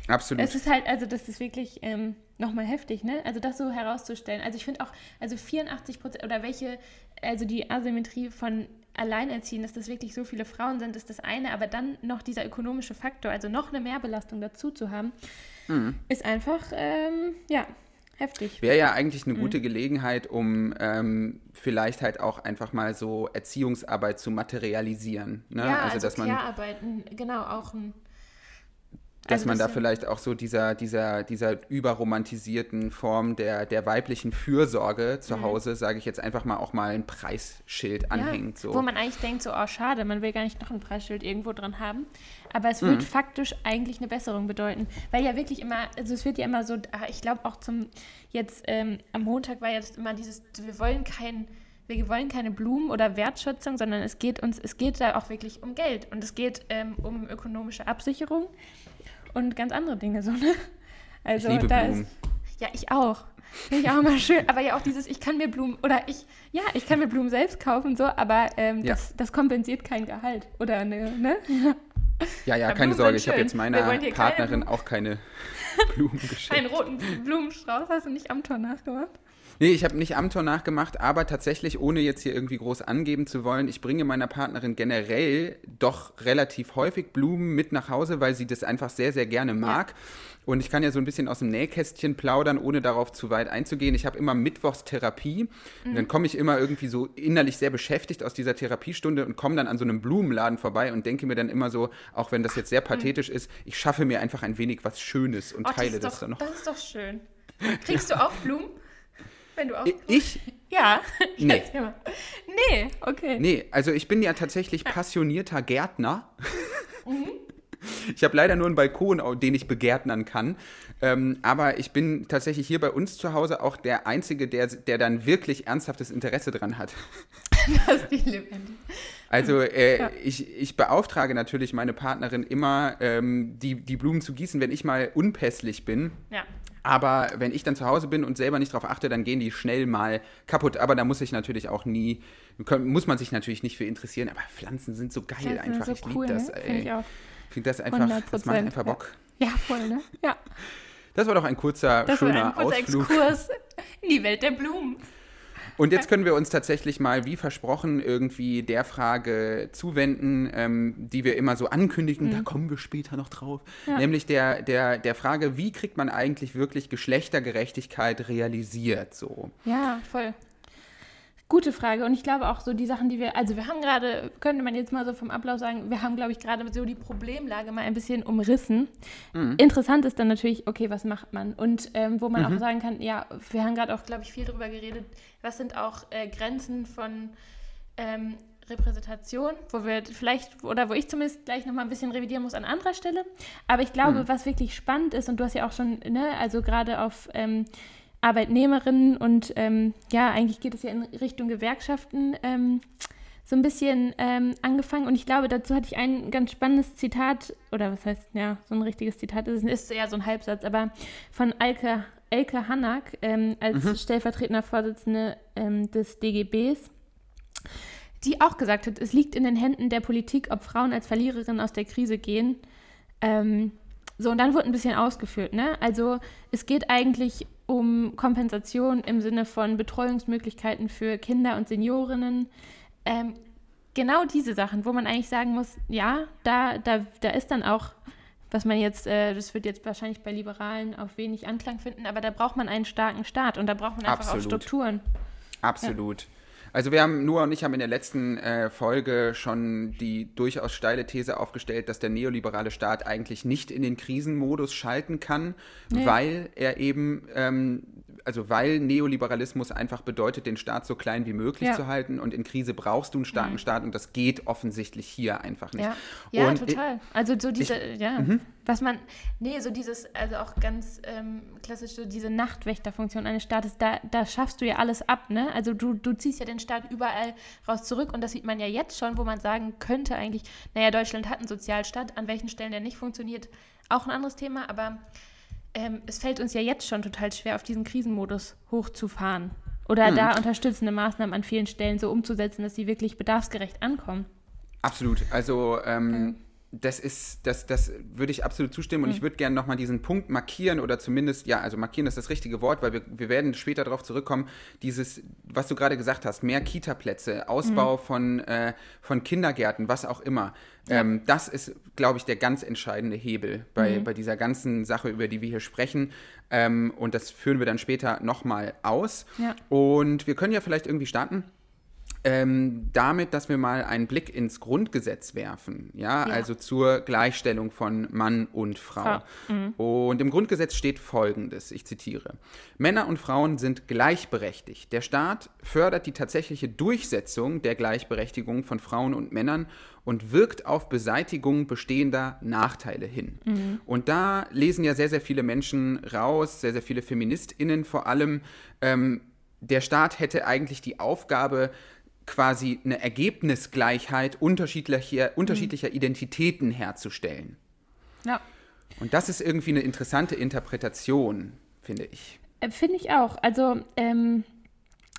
Absolut. Es ist halt, also das ist wirklich ähm, nochmal heftig, ne? Also das so herauszustellen. Also ich finde auch, also 84 Prozent oder welche, also die Asymmetrie von Alleinerziehenden, dass das wirklich so viele Frauen sind, ist das eine, aber dann noch dieser ökonomische Faktor, also noch eine Mehrbelastung dazu zu haben, mhm. ist einfach, ähm, ja, Heftig. Wäre ja eigentlich eine mhm. gute Gelegenheit, um ähm, vielleicht halt auch einfach mal so Erziehungsarbeit zu materialisieren. Ne? Ja, also, also dass man arbeiten genau auch ein dass also man da vielleicht auch so dieser, dieser, dieser überromantisierten Form der, der weiblichen Fürsorge zu mhm. Hause, sage ich jetzt einfach mal, auch mal ein Preisschild anhängt. So. Wo man eigentlich denkt, so, oh schade, man will gar nicht noch ein Preisschild irgendwo dran haben. Aber es wird mhm. faktisch eigentlich eine Besserung bedeuten. Weil ja wirklich immer, also es wird ja immer so, ah, ich glaube auch zum, jetzt ähm, am Montag war ja das immer dieses, wir wollen kein wir wollen keine Blumen oder Wertschätzung, sondern es geht uns, es geht da auch wirklich um Geld und es geht ähm, um ökonomische Absicherung und ganz andere Dinge so, ne? Also ich liebe da Blumen. ist ja ich auch. Finde ich auch immer schön. Aber ja auch dieses, ich kann mir Blumen oder ich, ja, ich kann mir Blumen selbst kaufen, so, aber ähm, ja. das, das kompensiert kein Gehalt. Oder eine, ne? *laughs* Ja, ja, keine Sorge, ich habe jetzt meiner Partnerin keine auch keine *laughs* Blumen geschenkt. Einen roten Blumenstrauß hast du nicht am Tor nachgemacht? Nee, ich habe nicht am Tor nachgemacht, aber tatsächlich, ohne jetzt hier irgendwie groß angeben zu wollen, ich bringe meiner Partnerin generell doch relativ häufig Blumen mit nach Hause, weil sie das einfach sehr, sehr gerne mag. Ja. Und ich kann ja so ein bisschen aus dem Nähkästchen plaudern, ohne darauf zu weit einzugehen. Ich habe immer Mittwochs Therapie. Mhm. Und dann komme ich immer irgendwie so innerlich sehr beschäftigt aus dieser Therapiestunde und komme dann an so einem Blumenladen vorbei und denke mir dann immer so, auch wenn das jetzt sehr mhm. pathetisch mhm. ist, ich schaffe mir einfach ein wenig was Schönes und oh, teile das, das dann noch. Das ist doch schön. Kriegst du auch Blumen? Wenn du auch. Ich? *laughs* Ja. Nee. Nee, okay. Nee, also ich bin ja tatsächlich passionierter Gärtner. *laughs* Mhm. Ich habe leider nur einen Balkon, den ich begärtnern kann. Ähm, aber ich bin tatsächlich hier bei uns zu Hause auch der Einzige, der, der dann wirklich ernsthaftes Interesse dran hat. *laughs* Das ist lebendig. Also äh, ja. ich, ich beauftrage natürlich meine Partnerin immer, ähm, die, die Blumen zu gießen, wenn ich mal unpässlich bin. Ja. Aber wenn ich dann zu Hause bin und selber nicht darauf achte, dann gehen die schnell mal kaputt. Aber da muss ich natürlich auch nie, muss man sich natürlich nicht für interessieren. Aber Pflanzen sind so geil einfach. So ich cool, liebe das. Ne? Ey. Ich auch. finde das einfach, 100%. das macht einfach Bock. Ja, voll, ne? Ja. Das war doch ein kurzer, das schöner war ein kurzer Ausflug. Exkurs in die Welt der Blumen. Und jetzt können wir uns tatsächlich mal, wie versprochen, irgendwie der Frage zuwenden, ähm, die wir immer so ankündigen, mhm. da kommen wir später noch drauf. Ja. Nämlich der, der, der Frage, wie kriegt man eigentlich wirklich Geschlechtergerechtigkeit realisiert? So. Ja, voll. Gute Frage. Und ich glaube auch so die Sachen, die wir, also wir haben gerade, könnte man jetzt mal so vom Ablauf sagen, wir haben, glaube ich, gerade so die Problemlage mal ein bisschen umrissen. Mhm. Interessant ist dann natürlich, okay, was macht man? Und ähm, wo man mhm. auch sagen kann, ja, wir haben gerade auch, glaube ich, viel darüber geredet, was sind auch äh, Grenzen von ähm, Repräsentation, wo wir vielleicht, oder wo ich zumindest gleich nochmal ein bisschen revidieren muss an anderer Stelle. Aber ich glaube, mhm. was wirklich spannend ist, und du hast ja auch schon, ne, also gerade auf ähm, Arbeitnehmerinnen und ähm, ja, eigentlich geht es ja in Richtung Gewerkschaften ähm, so ein bisschen ähm, angefangen. Und ich glaube, dazu hatte ich ein ganz spannendes Zitat, oder was heißt, ja, so ein richtiges Zitat, es ist eher so ein Halbsatz, aber von Alke Elke Hannack ähm, als mhm. stellvertretender Vorsitzende ähm, des DGBs, die auch gesagt hat, es liegt in den Händen der Politik, ob Frauen als Verliererinnen aus der Krise gehen. Ähm, so, und dann wurde ein bisschen ausgeführt. Ne? Also es geht eigentlich um Kompensation im Sinne von Betreuungsmöglichkeiten für Kinder und Seniorinnen. Ähm, genau diese Sachen, wo man eigentlich sagen muss, ja, da, da, da ist dann auch, was man jetzt, äh, das wird jetzt wahrscheinlich bei Liberalen auf wenig Anklang finden, aber da braucht man einen starken Staat und da braucht man einfach Absolut. auch Strukturen. Absolut. Ja. Also wir haben, Noah und ich haben in der letzten äh, Folge schon die durchaus steile These aufgestellt, dass der neoliberale Staat eigentlich nicht in den Krisenmodus schalten kann, nee. weil er eben ähm, also weil Neoliberalismus einfach bedeutet, den Staat so klein wie möglich ja. zu halten und in Krise brauchst du einen starken mhm. Staat und das geht offensichtlich hier einfach nicht. Ja, ja total. Also so diese, ich, ja, mhm. was man, nee, so dieses, also auch ganz ähm, klassisch so diese Nachtwächterfunktion eines Staates, da, da schaffst du ja alles ab, ne? Also du, du ziehst ja den Staat überall raus zurück und das sieht man ja jetzt schon, wo man sagen könnte eigentlich, naja, Deutschland hat einen Sozialstaat, an welchen Stellen der nicht funktioniert, auch ein anderes Thema, aber ähm, es fällt uns ja jetzt schon total schwer, auf diesen Krisenmodus hochzufahren. Oder hm. da unterstützende Maßnahmen an vielen Stellen so umzusetzen, dass sie wirklich bedarfsgerecht ankommen. Absolut. Also ähm, das ist, das, das würde ich absolut zustimmen und mhm. ich würde gerne nochmal diesen Punkt markieren oder zumindest, ja, also markieren ist das richtige Wort, weil wir, wir werden später darauf zurückkommen, dieses, was du gerade gesagt hast, mehr Kita-Plätze, Ausbau mhm. von, äh, von Kindergärten, was auch immer. Ja. Ähm, das ist, glaube ich, der ganz entscheidende Hebel bei, mhm. bei dieser ganzen Sache, über die wir hier sprechen. Ähm, und das führen wir dann später nochmal aus. Ja. Und wir können ja vielleicht irgendwie starten ähm, damit, dass wir mal einen Blick ins Grundgesetz werfen, ja, ja. also zur Gleichstellung von Mann und Frau. Mhm. Und im Grundgesetz steht Folgendes, ich zitiere, Männer und Frauen sind gleichberechtigt. Der Staat fördert die tatsächliche Durchsetzung der Gleichberechtigung von Frauen und Männern und wirkt auf Beseitigung bestehender Nachteile hin. Mhm. Und da lesen ja sehr, sehr viele Menschen raus, sehr, sehr viele Feministinnen vor allem, ähm, der Staat hätte eigentlich die Aufgabe, quasi eine Ergebnisgleichheit unterschiedlicher, unterschiedlicher mhm. Identitäten herzustellen. Ja. Und das ist irgendwie eine interessante Interpretation, finde ich. Äh, finde ich auch. Also ähm,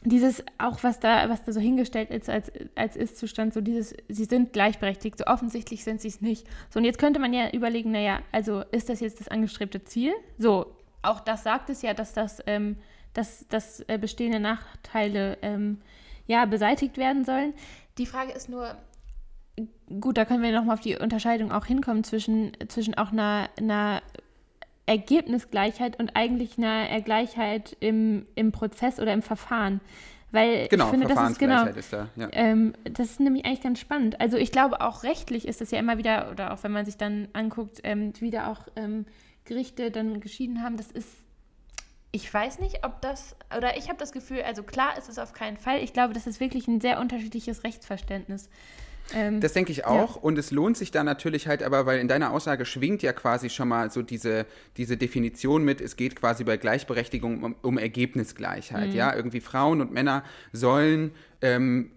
dieses, auch was da, was da so hingestellt ist als, als Ist-Zustand, so dieses, sie sind gleichberechtigt, so offensichtlich sind sie es nicht. So, und jetzt könnte man ja überlegen, naja, also ist das jetzt das angestrebte Ziel? So, auch das sagt es ja, dass das, ähm, dass, dass äh, bestehende Nachteile ähm, ja, beseitigt werden sollen. Die Frage ist nur, gut, da können wir nochmal auf die Unterscheidung auch hinkommen zwischen, zwischen auch einer, einer Ergebnisgleichheit und eigentlich einer Gleichheit im, im Prozess oder im Verfahren. Weil genau, ich finde, das ist genau, ist da, ja. ähm, das ist nämlich eigentlich ganz spannend. Also ich glaube auch rechtlich ist das ja immer wieder, oder auch wenn man sich dann anguckt, ähm, wieder auch ähm, Gerichte dann geschieden haben, das ist ich weiß nicht, ob das, oder ich habe das Gefühl, also klar ist es auf keinen Fall. Ich glaube, das ist wirklich ein sehr unterschiedliches Rechtsverständnis. Ähm, das denke ich auch. Ja. Und es lohnt sich da natürlich halt aber, weil in deiner Aussage schwingt ja quasi schon mal so diese, diese Definition mit, es geht quasi bei Gleichberechtigung um, um Ergebnisgleichheit. Mhm. Ja, irgendwie Frauen und Männer sollen ähm,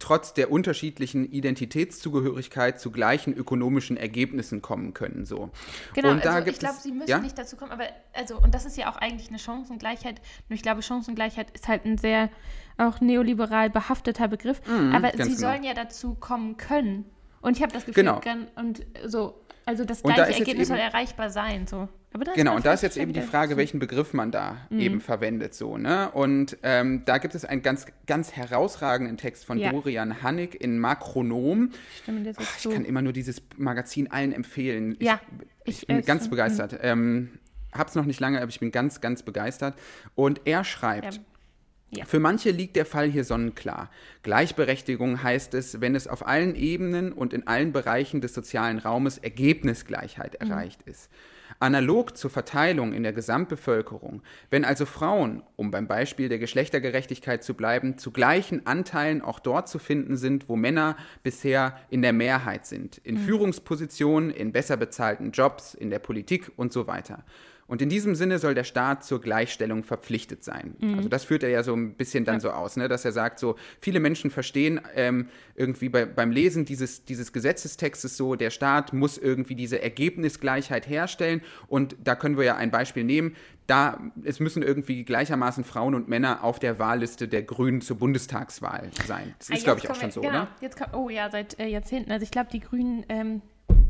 trotz der unterschiedlichen Identitätszugehörigkeit zu gleichen ökonomischen Ergebnissen kommen können. So. Genau, und da also ich glaube, sie müssen ja? nicht dazu kommen, aber also, und das ist ja auch eigentlich eine Chancengleichheit, nur ich glaube, Chancengleichheit ist halt ein sehr auch neoliberal behafteter Begriff, mhm, aber sie genau. sollen ja dazu kommen können. Und ich habe das Gefühl, genau. und so, also das gleiche da Ergebnis soll erreichbar sein. So genau, und da ist jetzt eben die Frage, welchen Begriff man da mhm. eben verwendet. So, ne? Und ähm, da gibt es einen ganz, ganz herausragenden Text von ja. Dorian Hannig in Makronom. Stimmt, Ach, ich kann immer nur dieses Magazin allen empfehlen. Ich, ja, ich, ich bin ganz schon. begeistert. Mhm. Ähm, hab's noch nicht lange, aber ich bin ganz, ganz begeistert. Und er schreibt. Ja. Ja. Für manche liegt der Fall hier sonnenklar. Gleichberechtigung heißt es, wenn es auf allen Ebenen und in allen Bereichen des sozialen Raumes Ergebnisgleichheit mhm. erreicht ist. Analog zur Verteilung in der Gesamtbevölkerung, wenn also Frauen, um beim Beispiel der Geschlechtergerechtigkeit zu bleiben, zu gleichen Anteilen auch dort zu finden sind, wo Männer bisher in der Mehrheit sind, in mhm. Führungspositionen, in besser bezahlten Jobs, in der Politik und so weiter. Und in diesem Sinne soll der Staat zur Gleichstellung verpflichtet sein. Mhm. Also das führt er ja so ein bisschen dann ja. so aus, ne? dass er sagt, so viele Menschen verstehen ähm, irgendwie bei, beim Lesen dieses, dieses Gesetzestextes so, der Staat muss irgendwie diese Ergebnisgleichheit herstellen. Und da können wir ja ein Beispiel nehmen. Da, es müssen irgendwie gleichermaßen Frauen und Männer auf der Wahlliste der Grünen zur Bundestagswahl sein. Das ist, ah, glaube ich, auch schon so, genau. oder? Jetzt oh ja, seit äh, Jahrzehnten. Also ich glaube, die Grünen ähm,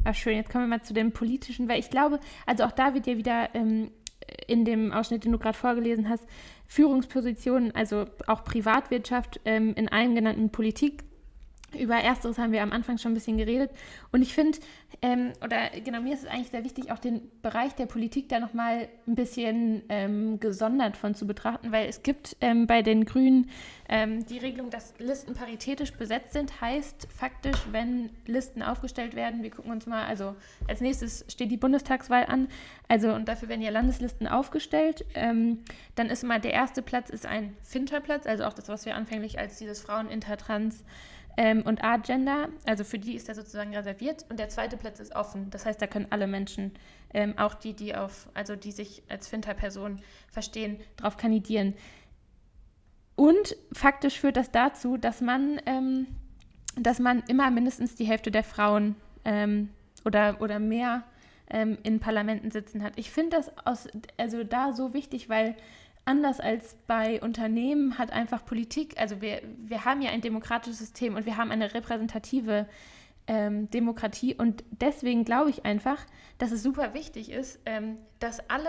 Ah, schön, jetzt kommen wir mal zu dem politischen, weil ich glaube, also auch da wird ja wieder ähm, in dem Ausschnitt, den du gerade vorgelesen hast, Führungspositionen, also auch Privatwirtschaft ähm, in allen genannten Politik über Ersteres haben wir am Anfang schon ein bisschen geredet. Und ich finde, ähm, oder genau, mir ist es eigentlich sehr wichtig, auch den Bereich der Politik da nochmal ein bisschen ähm, gesondert von zu betrachten, weil es gibt ähm, bei den Grünen ähm, die Regelung, dass Listen paritätisch besetzt sind, heißt faktisch, wenn Listen aufgestellt werden, wir gucken uns mal, also als nächstes steht die Bundestagswahl an, also und dafür werden ja Landeslisten aufgestellt, ähm, dann ist immer der erste Platz ist ein Finterplatz, also auch das, was wir anfänglich als dieses Frauen, Intertrans, ähm, und Agender, also für die ist er sozusagen reserviert. Und der zweite Platz ist offen. Das heißt, da können alle Menschen, ähm, auch die, die auf, also die sich als Finter-Person verstehen, darauf kandidieren. Und faktisch führt das dazu, dass man, ähm, dass man immer mindestens die Hälfte der Frauen ähm, oder, oder mehr ähm, in Parlamenten sitzen hat. Ich finde das aus, also da so wichtig, weil anders als bei Unternehmen hat einfach Politik, also wir, wir haben ja ein demokratisches System und wir haben eine repräsentative ähm, Demokratie. Und deswegen glaube ich einfach, dass es super wichtig ist, ähm, dass alle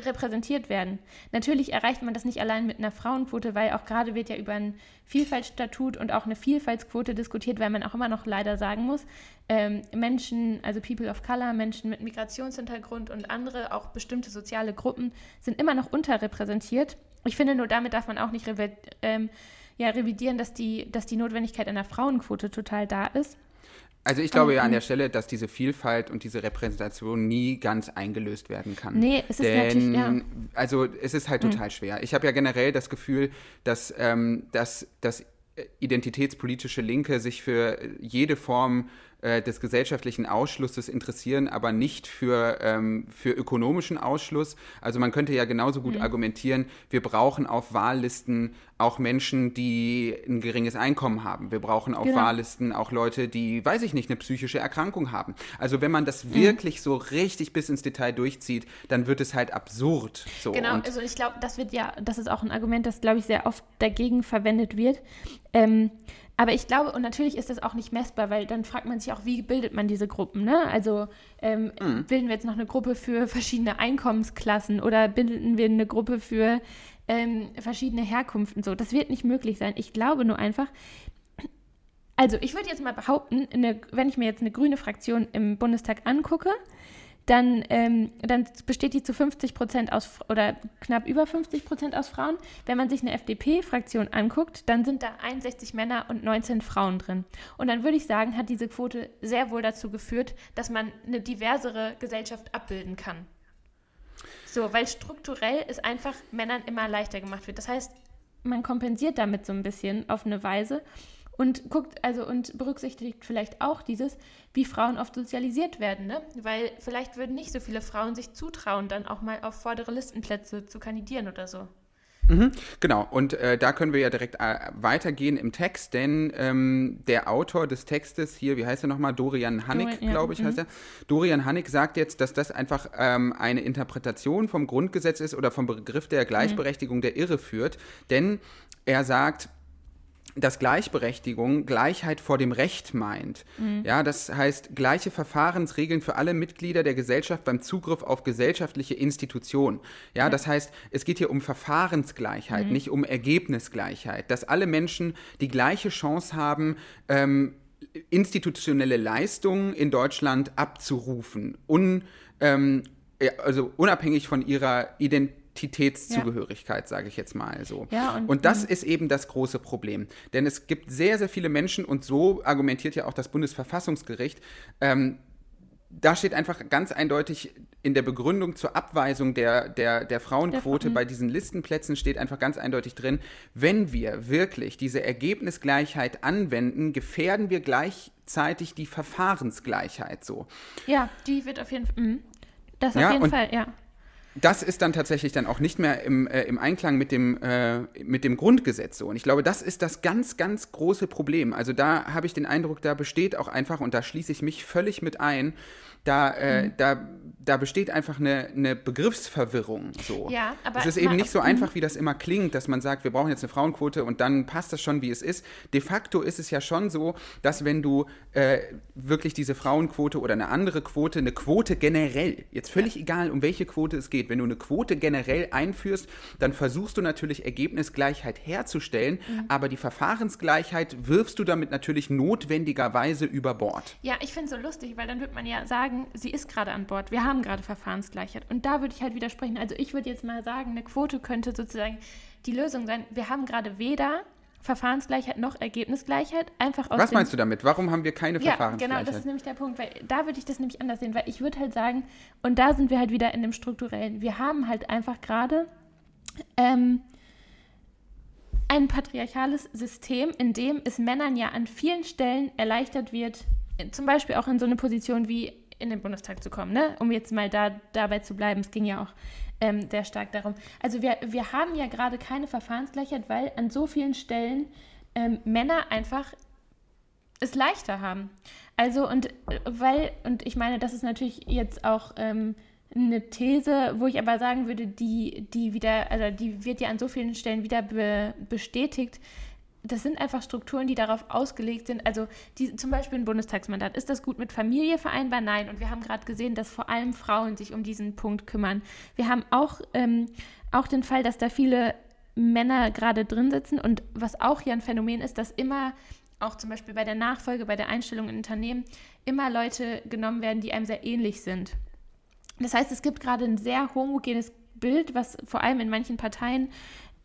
repräsentiert werden. Natürlich erreicht man das nicht allein mit einer Frauenquote, weil auch gerade wird ja über ein Vielfaltsstatut und auch eine Vielfaltsquote diskutiert, weil man auch immer noch leider sagen muss, ähm, Menschen, also People of Color, Menschen mit Migrationshintergrund und andere, auch bestimmte soziale Gruppen, sind immer noch unterrepräsentiert. Ich finde nur, damit darf man auch nicht ähm, ja, revidieren, dass die, dass die Notwendigkeit einer Frauenquote total da ist. Also ich glaube ja an der Stelle, dass diese Vielfalt und diese Repräsentation nie ganz eingelöst werden kann. Nee, es ist Denn, natürlich, ja. Also es ist halt mhm. total schwer. Ich habe ja generell das Gefühl, dass, ähm, dass, dass identitätspolitische Linke sich für jede Form äh, des gesellschaftlichen Ausschlusses interessieren, aber nicht für, ähm, für ökonomischen Ausschluss. Also man könnte ja genauso gut mhm. argumentieren, wir brauchen auf Wahllisten auch Menschen, die ein geringes Einkommen haben. Wir brauchen auf genau. Wahllisten auch Leute, die, weiß ich nicht, eine psychische Erkrankung haben. Also wenn man das mhm. wirklich so richtig bis ins Detail durchzieht, dann wird es halt absurd. So. Genau, Und also ich glaube, das wird ja, das ist auch ein Argument, das, glaube ich, sehr oft dagegen verwendet wird. Ähm, aber ich glaube, und natürlich ist das auch nicht messbar, weil dann fragt man sich auch, wie bildet man diese Gruppen? Ne? Also ähm, mhm. bilden wir jetzt noch eine Gruppe für verschiedene Einkommensklassen oder bilden wir eine Gruppe für ähm, verschiedene Herkunften? So, das wird nicht möglich sein. Ich glaube nur einfach, also ich würde jetzt mal behaupten, eine, wenn ich mir jetzt eine grüne Fraktion im Bundestag angucke, dann, ähm, dann besteht die zu 50 Prozent aus oder knapp über 50 Prozent aus Frauen. Wenn man sich eine FDP-Fraktion anguckt, dann sind da 61 Männer und 19 Frauen drin. Und dann würde ich sagen, hat diese Quote sehr wohl dazu geführt, dass man eine diversere Gesellschaft abbilden kann. So, weil strukturell es einfach Männern immer leichter gemacht wird. Das heißt, man kompensiert damit so ein bisschen auf eine Weise und guckt also und berücksichtigt vielleicht auch dieses, wie Frauen oft sozialisiert werden, ne? Weil vielleicht würden nicht so viele Frauen sich zutrauen, dann auch mal auf vordere Listenplätze zu kandidieren oder so. Mhm, genau, und äh, da können wir ja direkt äh, weitergehen im Text, denn ähm, der Autor des Textes hier, wie heißt er nochmal, Dorian Hannig, ja. glaube ich, mhm. heißt er. Dorian Hannig sagt jetzt, dass das einfach ähm, eine Interpretation vom Grundgesetz ist oder vom Begriff der Gleichberechtigung, mhm. der irre führt, denn er sagt, dass Gleichberechtigung Gleichheit vor dem Recht meint. Mhm. Ja, das heißt gleiche Verfahrensregeln für alle Mitglieder der Gesellschaft beim Zugriff auf gesellschaftliche Institutionen. Ja, ja. das heißt, es geht hier um Verfahrensgleichheit, mhm. nicht um Ergebnisgleichheit, dass alle Menschen die gleiche Chance haben, ähm, institutionelle Leistungen in Deutschland abzurufen, un, ähm, also unabhängig von ihrer Identität Identitätszugehörigkeit, ja. sage ich jetzt mal so. Ja, und, und, das ist eben das große Problem. Denn es gibt sehr, sehr viele Menschen, und so argumentiert ja auch das Bundesverfassungsgericht, ähm, da steht einfach ganz eindeutig in der Begründung zur Abweisung der, der, der Frauenquote bei diesen Listenplätzen steht einfach ganz eindeutig drin, wenn wir wirklich diese Ergebnisgleichheit anwenden, gefährden wir gleichzeitig die Verfahrensgleichheit so. Ja, die wird auf jeden Fall. Mh. Das auf Ja, jeden Fall, ja. Das ist dann tatsächlich dann auch nicht mehr im, äh, im Einklang mit dem, äh, mit dem Grundgesetz so. Und ich glaube, das ist das ganz, ganz große Problem. Also da habe ich den Eindruck, da besteht auch einfach, und da schließe ich mich völlig mit ein, da, äh, Mhm. da, da besteht einfach eine, eine Begriffsverwirrung. So. Ja, aber es ist eben nicht so mhm. einfach, wie das immer klingt, dass man sagt, wir brauchen jetzt eine Frauenquote und dann passt das schon, wie es ist. De facto ist es ja schon so, dass wenn du äh, wirklich diese Frauenquote oder eine andere Quote, eine Quote generell, jetzt völlig egal, um welche Quote es geht, wenn du eine Quote generell einführst, dann versuchst du natürlich Ergebnisgleichheit herzustellen, Mhm. aber die Verfahrensgleichheit wirfst du damit natürlich notwendigerweise über Bord. Ja, ich finde es so lustig, weil dann wird man ja sagen, sie ist gerade an Bord. Wir haben gerade Verfahrensgleichheit. Und da würde ich halt widersprechen. Also ich würde jetzt mal sagen, eine Quote könnte sozusagen die Lösung sein. Wir haben gerade weder Verfahrensgleichheit noch Ergebnisgleichheit. Einfach aus Was meinst du damit? Warum haben wir keine Ja, Verfahrensgleichheit? genau, das ist nämlich der Punkt, weil da würde ich das nämlich anders sehen, weil ich würde halt sagen, und da sind wir halt wieder in dem Strukturellen, wir haben halt einfach gerade ähm, ein patriarchales System, in dem es Männern ja an vielen Stellen erleichtert wird, zum Beispiel auch in so eine Position wie in den Bundestag zu kommen, ne? um jetzt mal da, dabei zu bleiben. Es ging ja auch ähm, sehr stark darum. Also wir, wir haben ja gerade keine Verfahrensgleichheit, weil an so vielen Stellen ähm, Männer einfach es leichter haben. Also und weil, und ich meine, das ist natürlich jetzt auch ähm, eine These, wo ich aber sagen würde, die, die wieder, also die wird ja an so vielen Stellen wieder be bestätigt. Das sind einfach Strukturen, die darauf ausgelegt sind. Also die, zum Beispiel ein Bundestagsmandat. Ist das gut mit Familie vereinbar? Nein. Und wir haben gerade gesehen, dass vor allem Frauen sich um diesen Punkt kümmern. Wir haben auch, ähm, auch den Fall, dass da viele Männer gerade drin sitzen. Und was auch hier ein Phänomen ist, dass immer auch zum Beispiel bei der Nachfolge, bei der Einstellung in Unternehmen, immer Leute genommen werden, die einem sehr ähnlich sind. Das heißt, es gibt gerade ein sehr homogenes Bild, was vor allem in manchen Parteien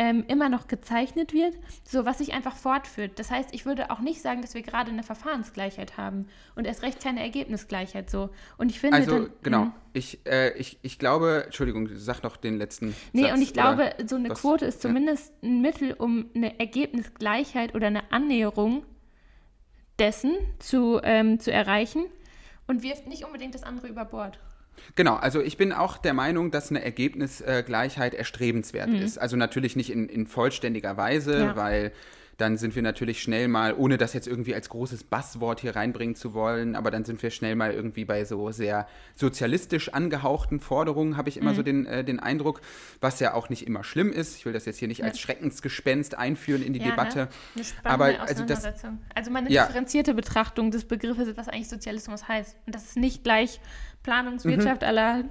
ähm, immer noch gezeichnet wird, so was sich einfach fortführt. Das heißt, ich würde auch nicht sagen, dass wir gerade eine Verfahrensgleichheit haben und erst recht keine Ergebnisgleichheit so. Und ich finde Also, dann, genau. Mhm. Ich, äh, ich, ich glaube, Entschuldigung, sag noch den letzten. Nee, Satz, und ich glaube, so eine was? Quote ist Ja. zumindest ein Mittel, um eine Ergebnisgleichheit oder eine Annäherung dessen zu, ähm, zu erreichen und wirft nicht unbedingt das andere über Bord. Genau, also ich bin auch der Meinung, dass eine Ergebnisgleichheit erstrebenswert ist. Also natürlich nicht in, in vollständiger Weise, Mhm. Ja. weil dann sind wir natürlich schnell mal, ohne das jetzt irgendwie als großes Basswort hier reinbringen zu wollen, aber dann sind wir schnell mal irgendwie bei so sehr sozialistisch angehauchten Forderungen, habe ich immer Mhm. so den, äh, den Eindruck, was ja auch nicht immer schlimm ist. Ich will das jetzt hier nicht als Schreckensgespenst einführen in die Ja, ne? Debatte. Eine spannende Aber, also das-. Also, mal eine Ja. differenzierte Betrachtung des Begriffes, was eigentlich Sozialismus heißt. Und dass es nicht gleich Mhm. Planungswirtschaft aller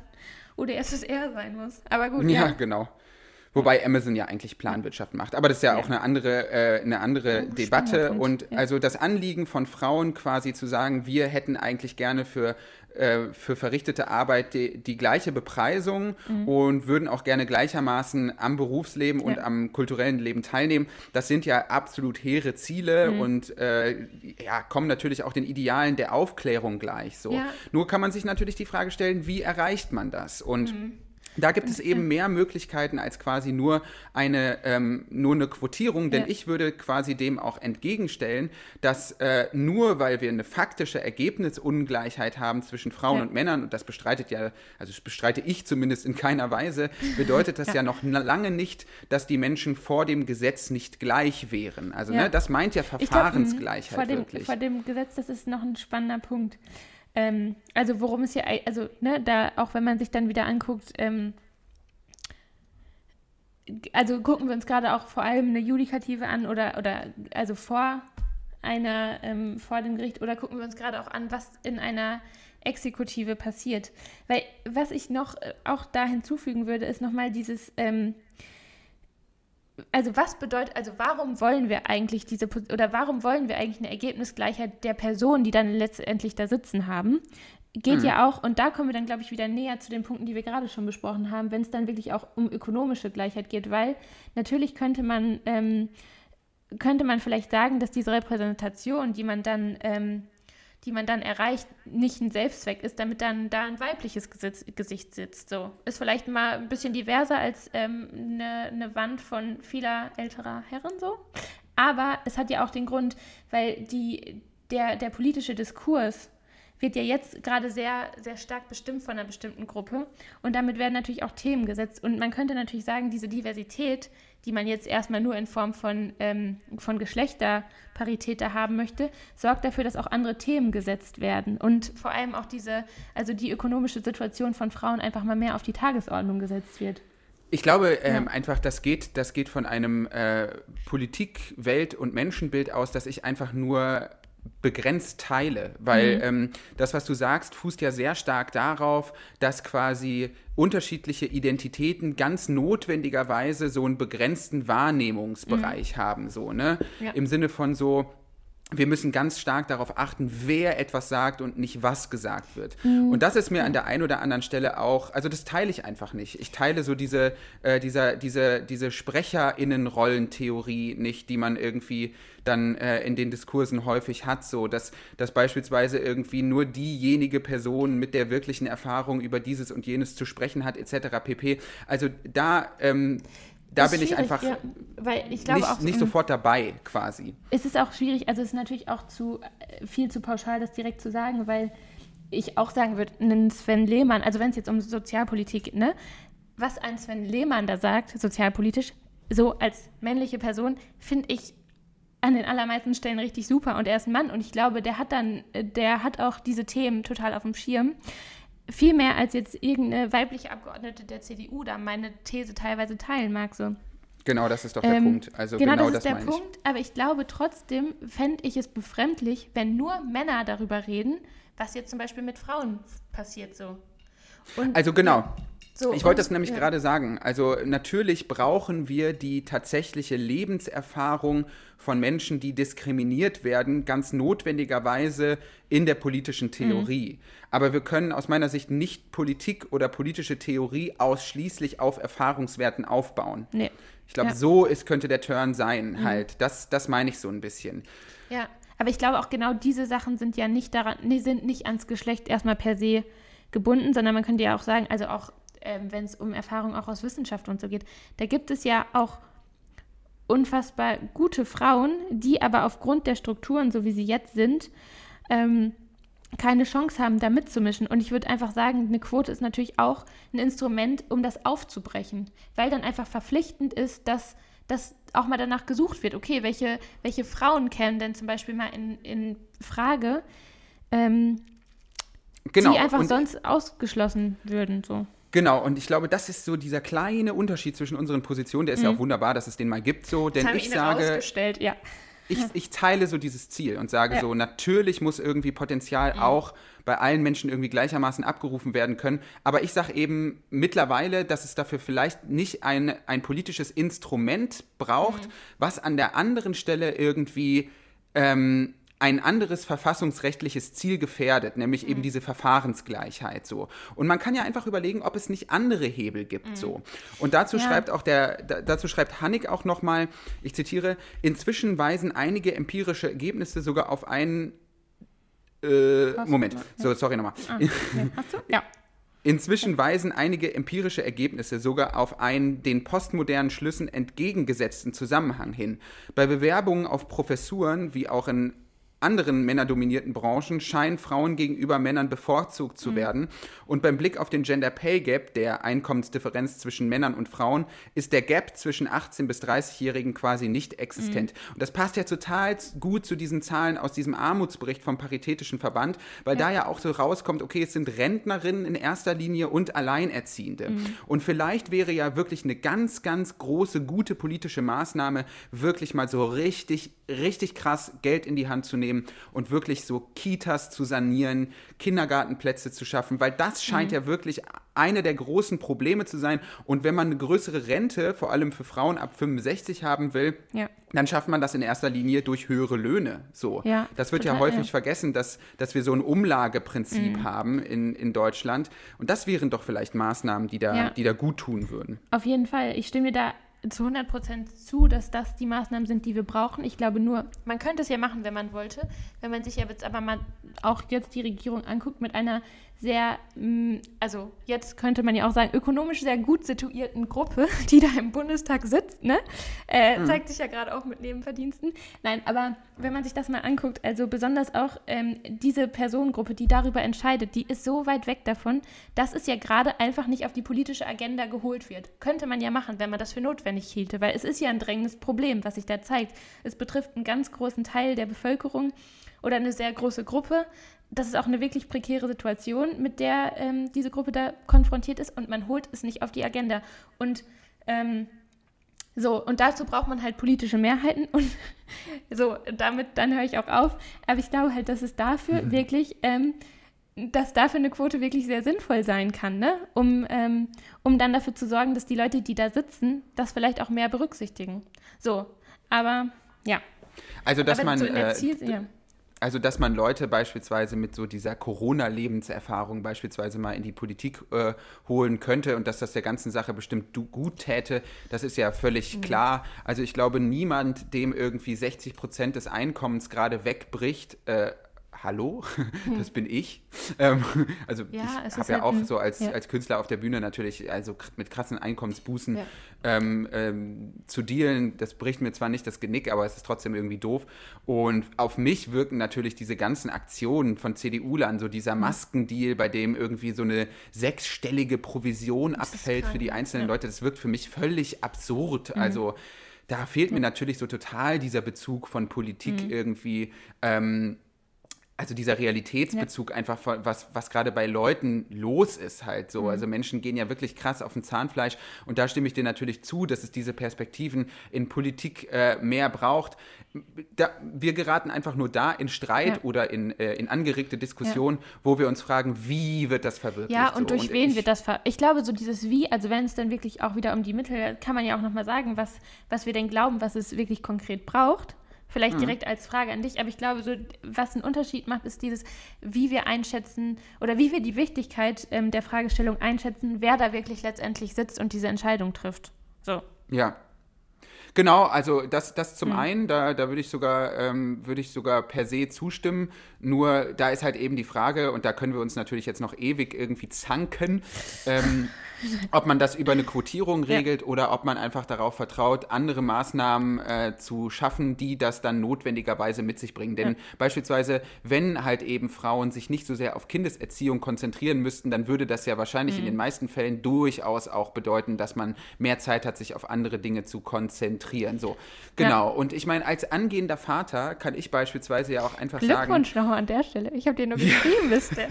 UdSSR sein muss. Aber gut, Ja, ja. genau. Wobei Amazon ja eigentlich Planwirtschaft macht. Aber das ist ja, Ja. auch eine andere, äh, eine andere Oh, Debatte. Und ja. also das Anliegen von Frauen quasi zu sagen, wir hätten eigentlich gerne für, äh, für verrichtete Arbeit die, die gleiche Bepreisung und würden auch gerne gleichermaßen am Berufsleben und Mhm. Ja. am kulturellen Leben teilnehmen. Das sind ja absolut hehre Ziele Mhm. und äh, ja, kommen natürlich auch den Idealen der Aufklärung gleich. So. Ja. Nur kann man sich natürlich die Frage stellen, wie erreicht man das? Und Mhm. Da gibt es eben mehr Möglichkeiten als quasi nur eine, ähm, nur eine Quotierung, denn Ja. ich würde quasi dem auch entgegenstellen, dass äh, nur weil wir eine faktische Ergebnisungleichheit haben zwischen Frauen Ja. und Männern, und das bestreitet ja, also das bestreite ich zumindest in keiner Weise, bedeutet das *laughs* ja. Ja. noch lange nicht, dass die Menschen vor dem Gesetz nicht gleich wären. Also ne, das meint ja Ich glaub, mh, Verfahrensgleichheit vor dem, wirklich. Vor dem Gesetz, das ist noch ein spannender Punkt. Ähm, also worum es hier, also ne, da auch wenn man sich dann wieder anguckt, ähm, also gucken wir uns gerade auch vor allem eine Judikative an oder, oder also vor einer, ähm, vor dem Gericht oder gucken wir uns gerade auch an, was in einer Exekutive passiert. Weil was ich noch äh, auch da hinzufügen würde, ist nochmal dieses, ähm, also was bedeutet, also warum wollen wir eigentlich diese, oder warum wollen wir eigentlich eine Ergebnisgleichheit der Personen, die dann letztendlich da sitzen haben? Geht ja auch, und da kommen wir dann, glaube ich, wieder näher zu den Punkten, die wir gerade schon besprochen haben, wenn es dann wirklich auch um ökonomische Gleichheit geht, weil natürlich könnte man, ähm, könnte man vielleicht sagen, dass diese Repräsentation, die man dann, ähm, die man dann erreicht, nicht ein Selbstzweck ist, damit dann da ein weibliches Gesicht sitzt. So ist vielleicht mal ein bisschen diverser als ähm, eine, eine Wand von vieler älterer Herren so. Aber es hat ja auch den Grund, weil die, der, der politische Diskurs wird ja jetzt gerade sehr, sehr stark bestimmt von einer bestimmten Gruppe. Und damit werden natürlich auch Themen gesetzt. Und man könnte natürlich sagen, diese Diversität, die man jetzt erstmal nur in Form von, ähm, von Geschlechterparität da haben möchte, sorgt dafür, dass auch andere Themen gesetzt werden. Und vor allem auch diese, also die ökonomische Situation von Frauen einfach mal mehr auf die Tagesordnung gesetzt wird. Ich glaube ähm, ja. einfach, das geht, das geht von einem äh, Politik-, Welt- und Menschenbild aus, dass ich einfach nur begrenzt teile, weil mhm. ähm, das, was du sagst, fußt ja sehr stark darauf, dass quasi unterschiedliche Identitäten ganz notwendigerweise so einen begrenzten Wahrnehmungsbereich mhm. haben, so, ne? Ja. Im Sinne von so, wir müssen ganz stark darauf achten, wer etwas sagt und nicht was gesagt wird. Mhm. Und das ist mir an der einen oder anderen Stelle auch, also das teile ich einfach nicht. Ich teile so diese, äh, dieser, diese, diese SprecherInnen-Rollentheorie nicht, die man irgendwie dann äh, in den Diskursen häufig hat, so dass, dass beispielsweise irgendwie nur diejenige Person mit der wirklichen Erfahrung über dieses und jenes zu sprechen hat, etc. pp. Also da ähm, da bin ich einfach ja, ich nicht, auch, nicht, sofort dabei, quasi. Es ist auch schwierig, also es ist natürlich auch zu äh, viel zu pauschal, das direkt zu sagen, weil ich auch sagen würde, einen Sven Lehmann, also wenn es jetzt um Sozialpolitik geht, ne, was ein Sven Lehmann da sagt, sozialpolitisch, so als männliche Person, finde ich an den allermeisten Stellen richtig super und er ist ein Mann und ich glaube, der hat dann, äh, der hat auch diese Themen total auf dem Schirm. Viel mehr als jetzt irgendeine weibliche Abgeordnete der CDU da meine These teilweise teilen mag. So. Genau, das ist doch der ähm, Punkt. Also genau, genau das, das ist der Punkt. Ich. Aber ich glaube trotzdem fände ich es befremdlich, wenn nur Männer darüber reden, was jetzt zum Beispiel mit Frauen passiert so. Und, also genau. So, ich wollte das nämlich ja. gerade sagen. Also natürlich brauchen wir die tatsächliche Lebenserfahrung von Menschen, die diskriminiert werden, ganz notwendigerweise in der politischen Theorie. Mhm. Aber wir können aus meiner Sicht nicht Politik oder politische Theorie ausschließlich auf Erfahrungswerten aufbauen. Nee. Ich glaube, ja. so ist, könnte der Turn sein, mhm. halt. Das, das meine ich so ein bisschen. Ja, aber ich glaube auch genau diese Sachen sind ja nicht daran, nee, sind nicht ans Geschlecht erstmal per se gebunden, sondern man könnte ja auch sagen, also auch ähm, wenn es um Erfahrung auch aus Wissenschaft und so geht, da gibt es ja auch unfassbar gute Frauen, die aber aufgrund der Strukturen, so wie sie jetzt sind, ähm, keine Chance haben, da mitzumischen. Und ich würde einfach sagen, eine Quote ist natürlich auch ein Instrument, um das aufzubrechen, weil dann einfach verpflichtend ist, dass, dass auch mal danach gesucht wird, okay, welche, welche Frauen kämen denn zum Beispiel mal in, in Frage, ähm, genau. die einfach und sonst ausgeschlossen würden. So. Genau, und ich glaube, das ist so dieser kleine Unterschied zwischen unseren Positionen. Der ist mhm. ja auch wunderbar, dass es den mal gibt, so, denn ich sage. Ja. Ich, ich, teile so dieses Ziel und sage ja. so, natürlich muss irgendwie Potenzial mhm. auch bei allen Menschen irgendwie gleichermaßen abgerufen werden können. Aber ich sage eben mittlerweile, dass es dafür vielleicht nicht ein, ein politisches Instrument braucht, mhm. was an der anderen Stelle irgendwie ähm, ein anderes verfassungsrechtliches Ziel gefährdet, nämlich mhm. eben diese Verfahrensgleichheit so. Und man kann ja einfach überlegen, ob es nicht andere Hebel gibt mhm. so. Und dazu ja. schreibt auch der dazu schreibt Hannig auch noch mal, ich zitiere, inzwischen weisen einige empirische Ergebnisse sogar auf einen äh, Moment, so sorry nochmal. Ah, okay. *laughs* Hast du? Ja. Inzwischen weisen einige empirische Ergebnisse sogar auf einen den postmodernen Schlüssen entgegengesetzten Zusammenhang hin. Bei Bewerbungen auf Professuren wie auch in anderen männerdominierten Branchen scheinen Frauen gegenüber Männern bevorzugt zu mhm. werden. Und beim Blick auf den Gender Pay Gap, der Einkommensdifferenz zwischen Männern und Frauen, ist der Gap zwischen 18- bis 30-Jährigen quasi nicht existent. Mhm. Und das passt ja total gut zu diesen Zahlen aus diesem Armutsbericht vom Paritätischen Verband, weil ja. da ja auch so rauskommt, okay, es sind Rentnerinnen in erster Linie und Alleinerziehende. Mhm. Und vielleicht wäre ja wirklich eine ganz, ganz große, gute politische Maßnahme, wirklich mal so richtig, richtig krass Geld in die Hand zu nehmen nehmen und wirklich so Kitas zu sanieren, Kindergartenplätze zu schaffen, weil das scheint mhm. ja wirklich eine der großen Probleme zu sein. Und wenn man eine größere Rente, vor allem für Frauen ab 65 haben will, ja. dann schafft man das in erster Linie durch höhere Löhne. So. Ja, das wird total, ja häufig ja. vergessen, dass, dass wir so ein Umlageprinzip mhm. haben in, in Deutschland. Und das wären doch vielleicht Maßnahmen, die da, die da gut tun würden. Auf jeden Fall. Ich stimme da zu 100 Prozent zu, dass das die Maßnahmen sind, die wir brauchen. Ich glaube nur, man könnte es ja machen, wenn man wollte. Wenn man sich ja jetzt aber mal auch jetzt die Regierung anguckt mit einer sehr, mm, also jetzt könnte man ja auch sagen, ökonomisch sehr gut situierten Gruppe, *laughs* die da im Bundestag sitzt, ne? Äh, mhm. Zeigt sich ja gerade auch mit Nebenverdiensten. Nein, aber wenn man sich das mal anguckt, also besonders auch ähm, diese Personengruppe, die darüber entscheidet, die ist so weit weg davon, dass es ja gerade einfach nicht auf die politische Agenda geholt wird. Könnte man ja machen, wenn man das für notwendig hielte, weil es ist ja ein drängendes Problem, was sich da zeigt. Es betrifft einen ganz großen Teil der Bevölkerung oder eine sehr große Gruppe das ist auch eine wirklich prekäre Situation, mit der ähm, diese Gruppe da konfrontiert ist und man holt es nicht auf die Agenda. Und ähm, so, und dazu braucht man halt politische Mehrheiten und *laughs* so, damit, dann höre ich auch auf. Aber ich glaube halt, dass es dafür mhm. wirklich, ähm, dass dafür eine Quote wirklich sehr sinnvoll sein kann, ne? Um, ähm, um dann dafür zu sorgen, dass die Leute, die da sitzen, das vielleicht auch mehr berücksichtigen. So, aber ja. Also, dass aber man. So äh, ja also, dass man Leute beispielsweise mit so dieser Corona-Lebenserfahrung beispielsweise mal in die Politik äh, holen könnte und dass das der ganzen Sache bestimmt gut täte, das ist ja völlig mhm. klar. Also, ich glaube, niemand, dem irgendwie 60 Prozent des Einkommens gerade wegbricht, äh, hallo, das bin ich. Ähm, also ja, ich habe ja halt auch so als, ja. als Künstler auf der Bühne natürlich also mit krassen Einkommensbußen ja. ähm, ähm, zu dealen. Das bricht mir zwar nicht das Genick, aber es ist trotzdem irgendwie doof. Und auf mich wirken natürlich diese ganzen Aktionen von CDU-Lern, so dieser Maskendeal, bei dem irgendwie so eine sechsstellige Provision abfällt für die einzelnen Leute. Das wirkt für mich völlig absurd. Mhm. Also da fehlt mir natürlich so total dieser Bezug von Politik mhm. irgendwie. Ähm, also dieser Realitätsbezug ja. einfach, was, was gerade bei Leuten los ist halt so. Mhm. Also Menschen gehen ja wirklich krass auf den Zahnfleisch und da stimme ich dir natürlich zu, dass es diese Perspektiven in Politik äh, mehr braucht. Da, wir geraten einfach nur da in Streit ja. oder in, äh, in angeregte Diskussionen, ja. wo wir uns fragen, wie wird das verwirklicht? Ja, und so. durch und wen ich, wird das ver Ich glaube, so dieses Wie, also wenn es dann wirklich auch wieder um die Mittel, kann man ja auch nochmal sagen, was, was wir denn glauben, was es wirklich konkret braucht. Vielleicht mhm. direkt als Frage an dich, aber ich glaube, so, was einen Unterschied macht, ist dieses, wie wir einschätzen oder wie wir die Wichtigkeit ähm, der Fragestellung einschätzen, wer da wirklich letztendlich sitzt und diese Entscheidung trifft. So. Ja, Genau, also das, das zum mhm. einen, da, da würde ich, sogar, ähm, würd ich sogar per se zustimmen. Nur da ist halt eben die Frage, und da können wir uns natürlich jetzt noch ewig irgendwie zanken, ähm, *laughs* ob man das über eine Quotierung regelt ja. oder ob man einfach darauf vertraut, andere Maßnahmen äh, zu schaffen, die das dann notwendigerweise mit sich bringen. Denn ja. beispielsweise, wenn halt eben Frauen sich nicht so sehr auf Kindeserziehung konzentrieren müssten, dann würde das ja wahrscheinlich mhm. in den meisten Fällen durchaus auch bedeuten, dass man mehr Zeit hat, sich auf andere Dinge zu konzentrieren. So, genau. Ja. Und ich meine, als angehender Vater kann ich beispielsweise ja auch einfach Glückwunsch sagen. Glückwunsch nochmal an der Stelle. Ich habe dir nur geschrieben, wisst ihr.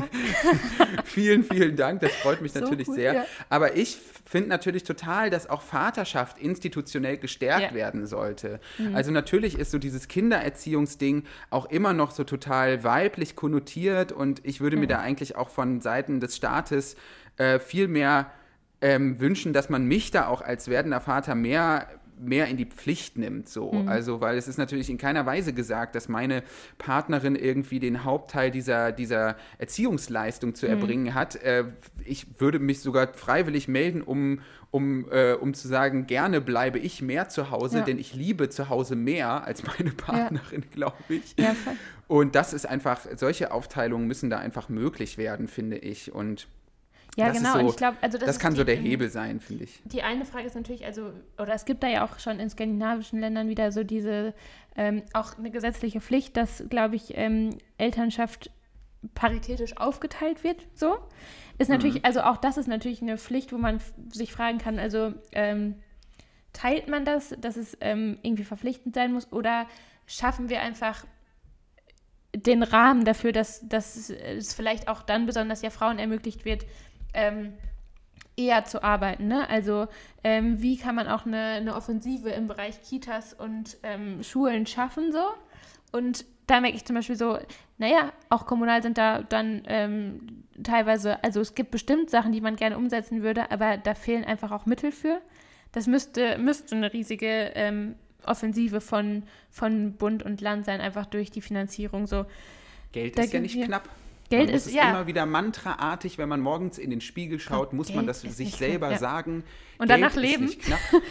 *laughs* vielen, vielen Dank. Das freut mich so natürlich gut, sehr. Aber ich finde natürlich total, dass auch Vaterschaft institutionell gestärkt ja. werden sollte. Mhm. Also natürlich ist so dieses Kindererziehungsding auch immer noch so total weiblich konnotiert und ich würde mhm. mir da eigentlich auch von Seiten des Staates äh, viel mehr ähm, wünschen, dass man mich da auch als werdender Vater mehr mehr in die Pflicht nimmt, so. Mhm. Also, weil es ist natürlich in keiner Weise gesagt, dass meine Partnerin irgendwie den Hauptteil dieser, dieser Erziehungsleistung zu mhm. erbringen hat. Äh, ich würde mich sogar freiwillig melden, um, um, äh, um zu sagen, gerne bleibe ich mehr zu Hause, ja. denn ich liebe zu Hause mehr als meine Partnerin, *laughs* ja. glaube ich. Ja, und das ist einfach, solche Aufteilungen müssen da einfach möglich werden, finde ich. Und ja, das genau. So, und ich glaube, also das, das kann die, so der Hebel sein, finde ich. Die eine Frage ist natürlich, also, oder es gibt da ja auch schon in skandinavischen Ländern wieder so diese, ähm, auch eine gesetzliche Pflicht, dass, glaube ich, ähm, Elternschaft paritätisch aufgeteilt wird, so. Ist natürlich, mhm. also auch das ist natürlich eine Pflicht, wo man sich fragen kann, also ähm, teilt man das, dass es ähm, irgendwie verpflichtend sein muss oder schaffen wir einfach den Rahmen dafür, dass, dass es vielleicht auch dann besonders ja Frauen ermöglicht wird, ähm, eher zu arbeiten. Ne? Also ähm, wie kann man auch eine, eine, Offensive im Bereich Kitas und ähm, Schulen schaffen so? Und da merke ich zum Beispiel so, naja, auch kommunal sind da dann ähm, teilweise, also es gibt bestimmt Sachen, die man gerne umsetzen würde, aber da fehlen einfach auch Mittel für. Das müsste, müsste eine riesige ähm, Offensive von, von Bund und Land sein, einfach durch die Finanzierung so. Geld da ist ja nicht knapp. Geld man ist, es ja. immer wieder mantraartig, wenn man morgens in den Spiegel schaut, muss man Geld das ist sich selber knapp, ja. sagen. Und Geld danach leben.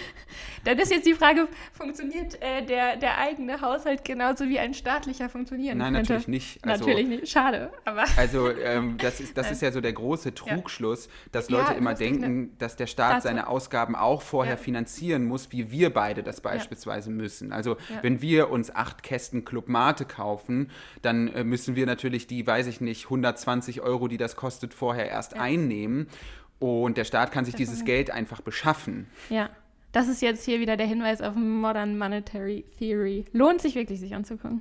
*laughs* Dann ist jetzt die Frage, funktioniert äh, der, der eigene Haushalt genauso wie ein staatlicher funktionieren Nein, könnte? natürlich nicht. Also, natürlich nicht. Schade, aber *laughs* Also ähm, das, ist, das ist ja so der große Trugschluss, dass Ja, Leute immer ne? denken, dass der Staat seine Ausgaben auch vorher finanzieren muss, wie wir beide das beispielsweise müssen. Also wenn wir uns acht Kästen Club Mate kaufen, dann äh, müssen wir natürlich die, weiß ich nicht, 120 Euro, die das kostet, vorher erst einnehmen. Und der Staat kann sich Das dieses Geld einfach beschaffen. ja. Das ist jetzt hier wieder der Hinweis auf Modern Monetary Theory. Lohnt sich wirklich, sich anzugucken.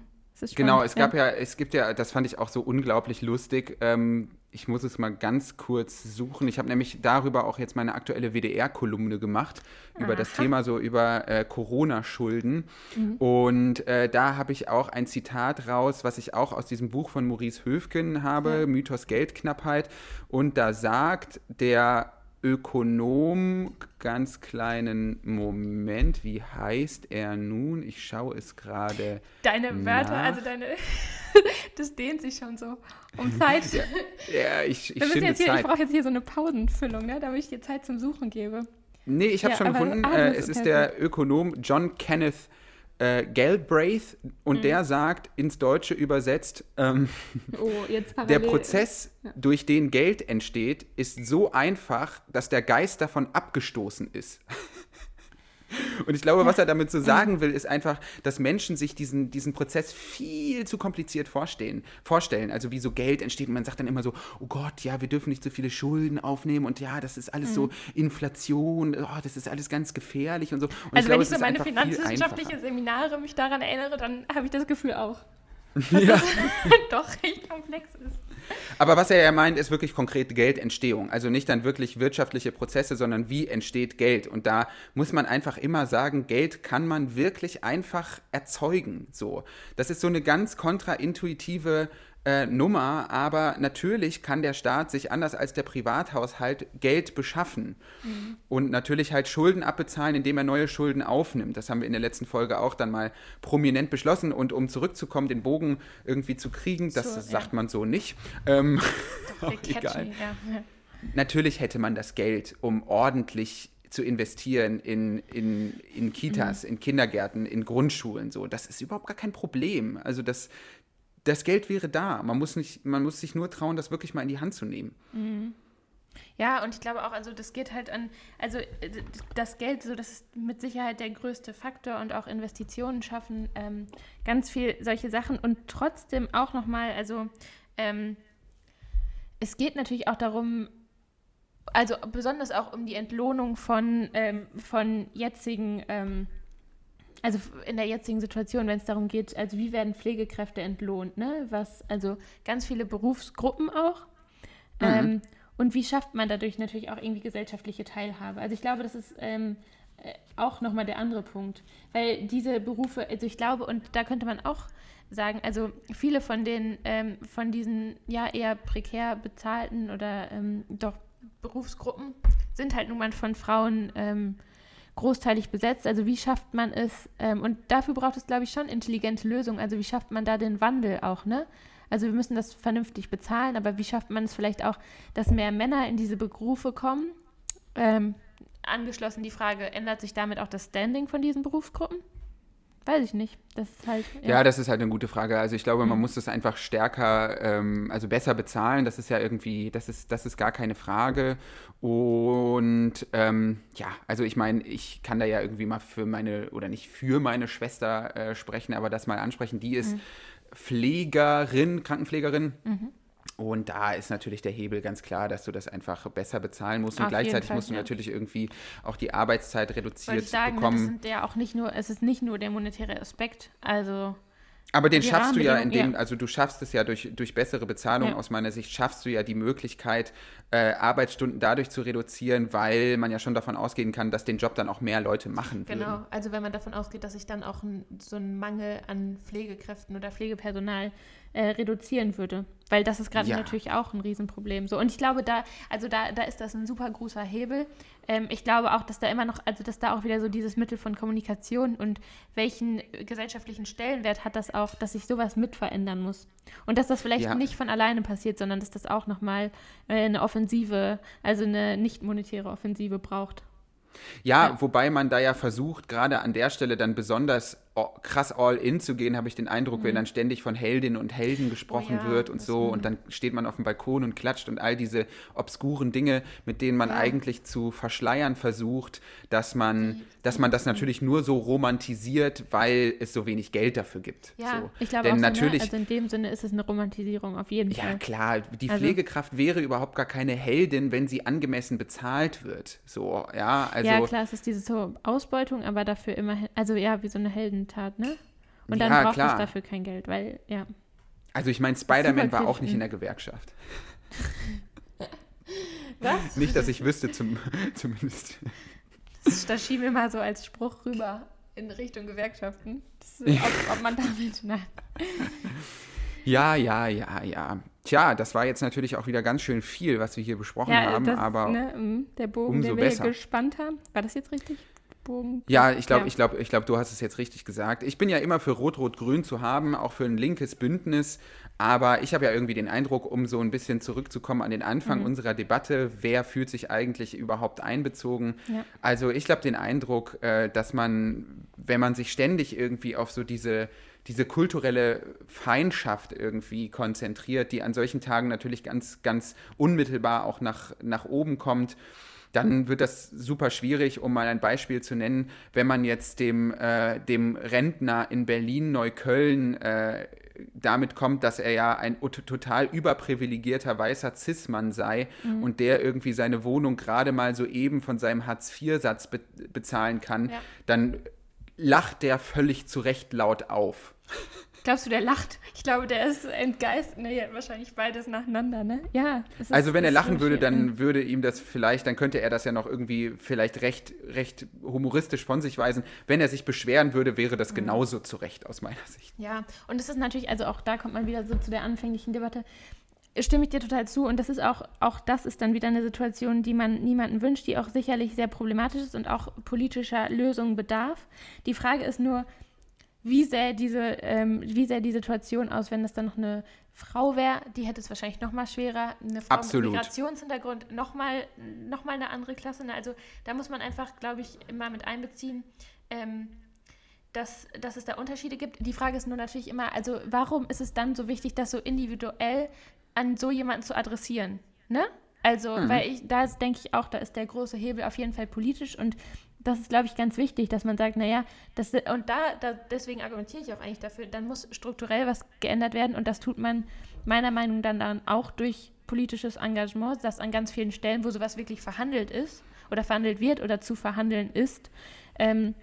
Genau, es gab ja, es gibt ja, das fand ich auch so unglaublich lustig. Ähm, ich muss es mal ganz kurz suchen. Ich habe nämlich darüber auch jetzt meine aktuelle WDR-Kolumne gemacht, über das Aha. Thema so über äh, Corona-Schulden. Mhm. Und äh, da habe ich auch ein Zitat raus, was ich auch aus diesem Buch von Maurice Höfgen habe, Ja. Mythos Geldknappheit. Und da sagt der Ökonom, ganz kleinen Moment, wie heißt er nun? Ich schaue es gerade. Deine Wörter, nach. also deine. *laughs* das dehnt sich schon so um *laughs* Zeit. Ja, ich, ich ich Zeit. brauche jetzt hier so eine Pausenfüllung, ne, damit ich dir Zeit zum Suchen gebe. Nee, ich habe Ja, schon gefunden. ah, äh, es ist der Ökonom John Kenneth äh, Galbraith Mhm. und der sagt, ins Deutsche übersetzt, ähm, *laughs* Oh, *laughs* der parallel. Prozess, durch den Geld entsteht, ist so einfach, dass der Geist davon abgestoßen ist. *laughs* Und ich glaube, was er damit so sagen will, ist einfach, dass Menschen sich diesen, diesen Prozess viel zu kompliziert vorstellen, vorstellen. Also wie so Geld entsteht und man sagt dann immer so, oh Gott, ja, wir dürfen nicht so viele Schulden aufnehmen und ja, das ist alles so Inflation, oh, das ist alles ganz gefährlich und so. Und Also glaube, wenn ich so meine einfach viel finanzwissenschaftliche einfacher. Seminare mich daran erinnere, dann habe ich das Gefühl auch. *laughs* Ja. *laughs* Doch recht komplex ist. Aber was er ja meint, ist wirklich konkret Geldentstehung. Also nicht dann wirklich wirtschaftliche Prozesse, sondern wie entsteht Geld. Und da muss man einfach immer sagen, Geld kann man wirklich einfach erzeugen. So. Das ist so eine ganz kontraintuitive äh, Nummer, aber natürlich kann der Staat sich anders als der Privathaushalt Geld beschaffen und natürlich halt Schulden abbezahlen, indem er neue Schulden aufnimmt. Das haben wir in der letzten Folge auch dann mal prominent beschlossen. Und um zurückzukommen, den Bogen irgendwie zu kriegen, das So, sagt ja. man so nicht. Ähm, Der *laughs* egal. Ja. Natürlich hätte man das Geld, um ordentlich zu investieren in, in, in Kitas, in Kindergärten, in Grundschulen. So. Das ist überhaupt gar kein Problem. Also das, das Geld wäre da. Man muss, nicht, man muss sich nur trauen, das wirklich mal in die Hand zu nehmen. Ja, und ich glaube auch, also das geht halt an, also äh, das Geld, so das ist mit Sicherheit der größte Faktor und auch Investitionen schaffen ähm, ganz viel solche Sachen und trotzdem auch nochmal, also ähm, es geht natürlich auch darum, also besonders auch um die Entlohnung von, ähm, von jetzigen, ähm, also in der jetzigen Situation, wenn es darum geht, also wie werden Pflegekräfte entlohnt, ne? Was, also ganz viele Berufsgruppen auch. Ähm, und wie schafft man dadurch natürlich auch irgendwie gesellschaftliche Teilhabe? Also ich glaube, das ist ähm, äh, auch nochmal der andere Punkt. Weil diese Berufe, also ich glaube, und da könnte man auch sagen, also viele von den, ähm, von diesen ja eher prekär bezahlten oder ähm, doch Berufsgruppen sind halt nun mal von Frauen ähm, großteilig besetzt. Also wie schafft man es? Ähm, und dafür braucht es, glaube ich, schon intelligente Lösungen. Also wie schafft man da den Wandel auch, ne? Also wir müssen das vernünftig bezahlen, aber wie schafft man es vielleicht auch, dass mehr Männer in diese Berufe kommen? Ähm, angeschlossen die Frage, ändert sich damit auch das Standing von diesen Berufsgruppen? Weiß ich nicht. Das ist halt. Ja, das ist halt eine gute Frage. Also ich glaube, man muss das einfach stärker, ähm, also besser bezahlen. Das ist ja irgendwie, das ist, das ist gar keine Frage. Und ähm, ja, also ich meine, ich kann da ja irgendwie mal für meine, oder nicht für meine Schwester äh, sprechen, aber das mal ansprechen. Die ist Pflegerin, Krankenpflegerin. Und da ist natürlich der Hebel ganz klar, dass du das einfach besser bezahlen musst. Und Auf gleichzeitig Fall, musst du ja. natürlich irgendwie auch die Arbeitszeit reduziert ich sagen, ne, bekommen. das sind ja auch nicht nur, es ist nicht nur der monetäre Aspekt. Also Aber den Die schaffst du ja, indem, ja. also du schaffst es ja durch, durch bessere Bezahlung Ja. aus meiner Sicht, schaffst du ja die Möglichkeit, äh, Arbeitsstunden dadurch zu reduzieren, weil man ja schon davon ausgehen kann, dass den Job dann auch mehr Leute machen würden. Genau, also wenn man davon ausgeht, dass sich dann auch ein, so ein Mangel an Pflegekräften oder Pflegepersonal äh, reduzieren würde. Weil das ist gerade Ja. natürlich auch ein Riesenproblem. So. Und ich glaube, da, also da, da ist das ein super großer Hebel. Ähm, ich glaube auch, dass da immer noch, also dass da auch wieder so dieses Mittel von Kommunikation und welchen gesellschaftlichen Stellenwert hat das auch, dass sich sowas mit verändern muss. Und dass das vielleicht Ja. nicht von alleine passiert, sondern dass das auch nochmal äh, eine Offensive, also eine nicht monetäre Offensive braucht. Ja, Ja. wobei man da ja versucht, gerade an der Stelle dann besonders krass all in zu gehen, habe ich den Eindruck, wenn dann ständig von Heldinnen und Helden gesprochen Mhm. Oh ja, wird und so und dann steht man auf dem Balkon und klatscht und all diese obskuren Dinge, mit denen man Ja. eigentlich zu verschleiern versucht, dass man, dass man das natürlich nur so romantisiert, weil es so wenig Geld dafür gibt. Ja, so. ich glaube Denn auch, so, natürlich, ne? also in dem Sinne ist es eine Romantisierung auf jeden ja, Fall. klar, die Also- Pflegekraft wäre überhaupt gar keine Heldin, wenn sie angemessen bezahlt wird. So, ja, also ja, klar, es ist diese so Ausbeutung, aber dafür immerhin, also ja, wie so eine Heldentat, ne? Und dann Ja, braucht klar. es dafür kein Geld, weil, ja. Also ich meine, Spider-Man war auch nicht in mhm. der Gewerkschaft. *laughs* Was? Nicht, dass ich wüsste, zum, zumindest. Das, das schieben wir mal so als Spruch rüber in Richtung Gewerkschaften. Das, ob, *laughs* ob man damit, nein. Ja, ja, ja, ja. Tja, das war jetzt natürlich auch wieder ganz schön viel, was wir hier besprochen Ja, haben, das, aber ne, mm, der Bogen, umso den wir besser. hier gespannt haben. War das jetzt richtig? Bogen? ja, ich glaube, Ja. ich glaube, ich glaube, du hast es jetzt richtig gesagt. Ich bin ja immer für Rot-Rot-Grün zu haben, auch für ein linkes Bündnis. Aber ich habe ja irgendwie den Eindruck, um so ein bisschen zurückzukommen an den Anfang Mhm. unserer Debatte, wer fühlt sich eigentlich überhaupt einbezogen? Ja. Also ich glaube den Eindruck, äh, dass man, wenn man sich ständig irgendwie auf so diese, diese kulturelle Feindschaft irgendwie konzentriert, die an solchen Tagen natürlich ganz, ganz unmittelbar auch nach, nach oben kommt, dann wird das super schwierig, um mal ein Beispiel zu nennen, wenn man jetzt dem, äh, dem Rentner in Berlin-Neukölln äh, damit kommt, dass er ja ein total überprivilegierter weißer Cis-Mann sei Mhm. und der irgendwie seine Wohnung gerade mal so eben von seinem Hartz-IV-Satz be bezahlen kann, Ja. dann lacht der völlig zu Recht laut auf. *laughs* Glaubst du, der lacht? Ich glaube, der ist entgeistert. Nee, wahrscheinlich beides nacheinander, ne? Ja. ist- Also wenn er lachen würde, dann würde ihm das vielleicht, dann könnte er das ja noch irgendwie vielleicht recht, recht humoristisch von sich weisen. Wenn er sich beschweren würde, wäre Mhm. das genauso zu Recht aus meiner Sicht. Ja, und es ist natürlich, also auch da kommt man wieder so zu der anfänglichen Debatte. Stimme ich dir total zu und das ist auch, auch das ist dann wieder eine Situation, die man niemandem wünscht, die auch sicherlich sehr problematisch ist und auch politischer Lösungen bedarf. Die Frage ist nur, wie sähe diese, ähm, wie sähe die Situation aus, wenn das dann noch eine Frau wäre? Die hätte es wahrscheinlich noch mal schwerer. Eine Frau Absolut. mit Migrationshintergrund noch mal, noch mal eine andere Klasse. Also da muss man einfach, glaube ich, immer mit einbeziehen. Ähm, dass, dass es da Unterschiede gibt. Die Frage ist nur natürlich immer, also warum ist es dann so wichtig, das so individuell an so jemanden zu adressieren? Ne? Also, weil ich, da denke ich auch, da ist der große Hebel auf jeden Fall politisch und das ist, glaube ich, ganz wichtig, dass man sagt, naja, das, und da, da, deswegen argumentiere ich auch eigentlich dafür, dann muss strukturell was geändert werden und das tut man meiner Meinung nach dann, auch durch politisches Engagement, das an ganz vielen Stellen, wo sowas wirklich verhandelt ist oder verhandelt wird oder zu verhandeln ist, ähm,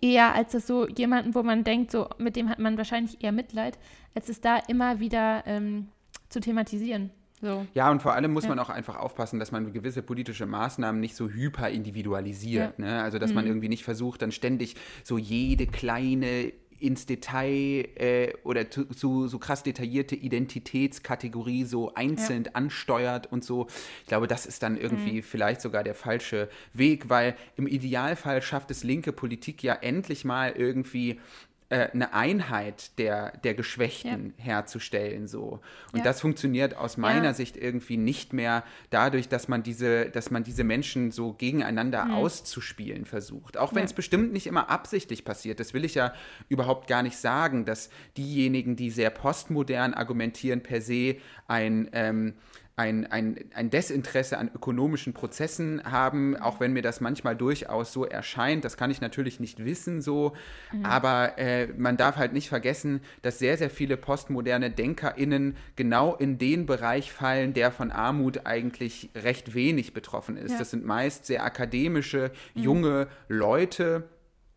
eher als es so jemanden, wo man denkt, so mit dem hat man wahrscheinlich eher Mitleid, als es da immer wieder ähm, zu thematisieren. So. Ja, und vor allem muss Ja. man auch einfach aufpassen, dass man gewisse politische Maßnahmen nicht so hyper individualisiert. Ja. Mhm. Ne? Also, dass man irgendwie nicht versucht, dann ständig so jede kleine ins Detail äh, oder zu, zu so krass detaillierte Identitätskategorie so einzeln ansteuert und so. Ich glaube, das ist dann Mhm. irgendwie vielleicht sogar der falsche Weg, weil im Idealfall schafft es linke Politik ja endlich mal irgendwie äh, eine Einheit der, der Geschwächten herzustellen so und Ja. das funktioniert aus meiner Ja. Sicht irgendwie nicht mehr dadurch, dass man diese, dass man diese Menschen so gegeneinander auszuspielen versucht. Auch wenn es Ja. bestimmt nicht immer absichtlich passiert. Das will ich ja überhaupt gar nicht sagen, dass diejenigen, die sehr postmodern argumentieren, per se ein ähm, ein, ein, ein Desinteresse an ökonomischen Prozessen haben, auch wenn mir das manchmal durchaus so erscheint. Das kann ich natürlich nicht wissen so, aber äh, man darf halt nicht vergessen, dass sehr, sehr viele postmoderne DenkerInnen genau in den Bereich fallen, der von Armut eigentlich recht wenig betroffen ist. Ja. Das sind meist sehr akademische, junge Leute,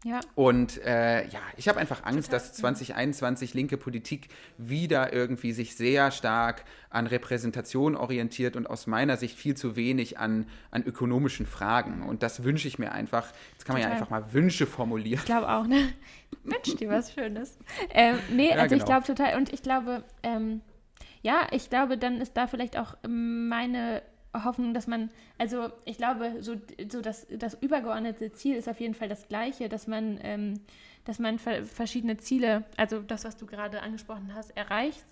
Ja. und äh, ja, ich habe einfach Angst, dass 2021 linke Politik wieder irgendwie sich sehr stark an Repräsentation orientiert und aus meiner Sicht viel zu wenig an, an ökonomischen Fragen. Und das wünsche ich mir einfach. Jetzt kann man ja Total. einfach mal Wünsche formulieren. Ich glaube auch, ne? *laughs* Wünsch dir was Schönes. Ähm, nee, Ja, also ich genau. glaube total, und ich glaube, ähm, ja, ich glaube, dann ist da vielleicht auch meine Hoffnung, dass man, also ich glaube, so, so das, das übergeordnete Ziel ist auf jeden Fall das gleiche, dass man, ähm, dass man verschiedene Ziele, also das, was du gerade angesprochen hast, erreicht.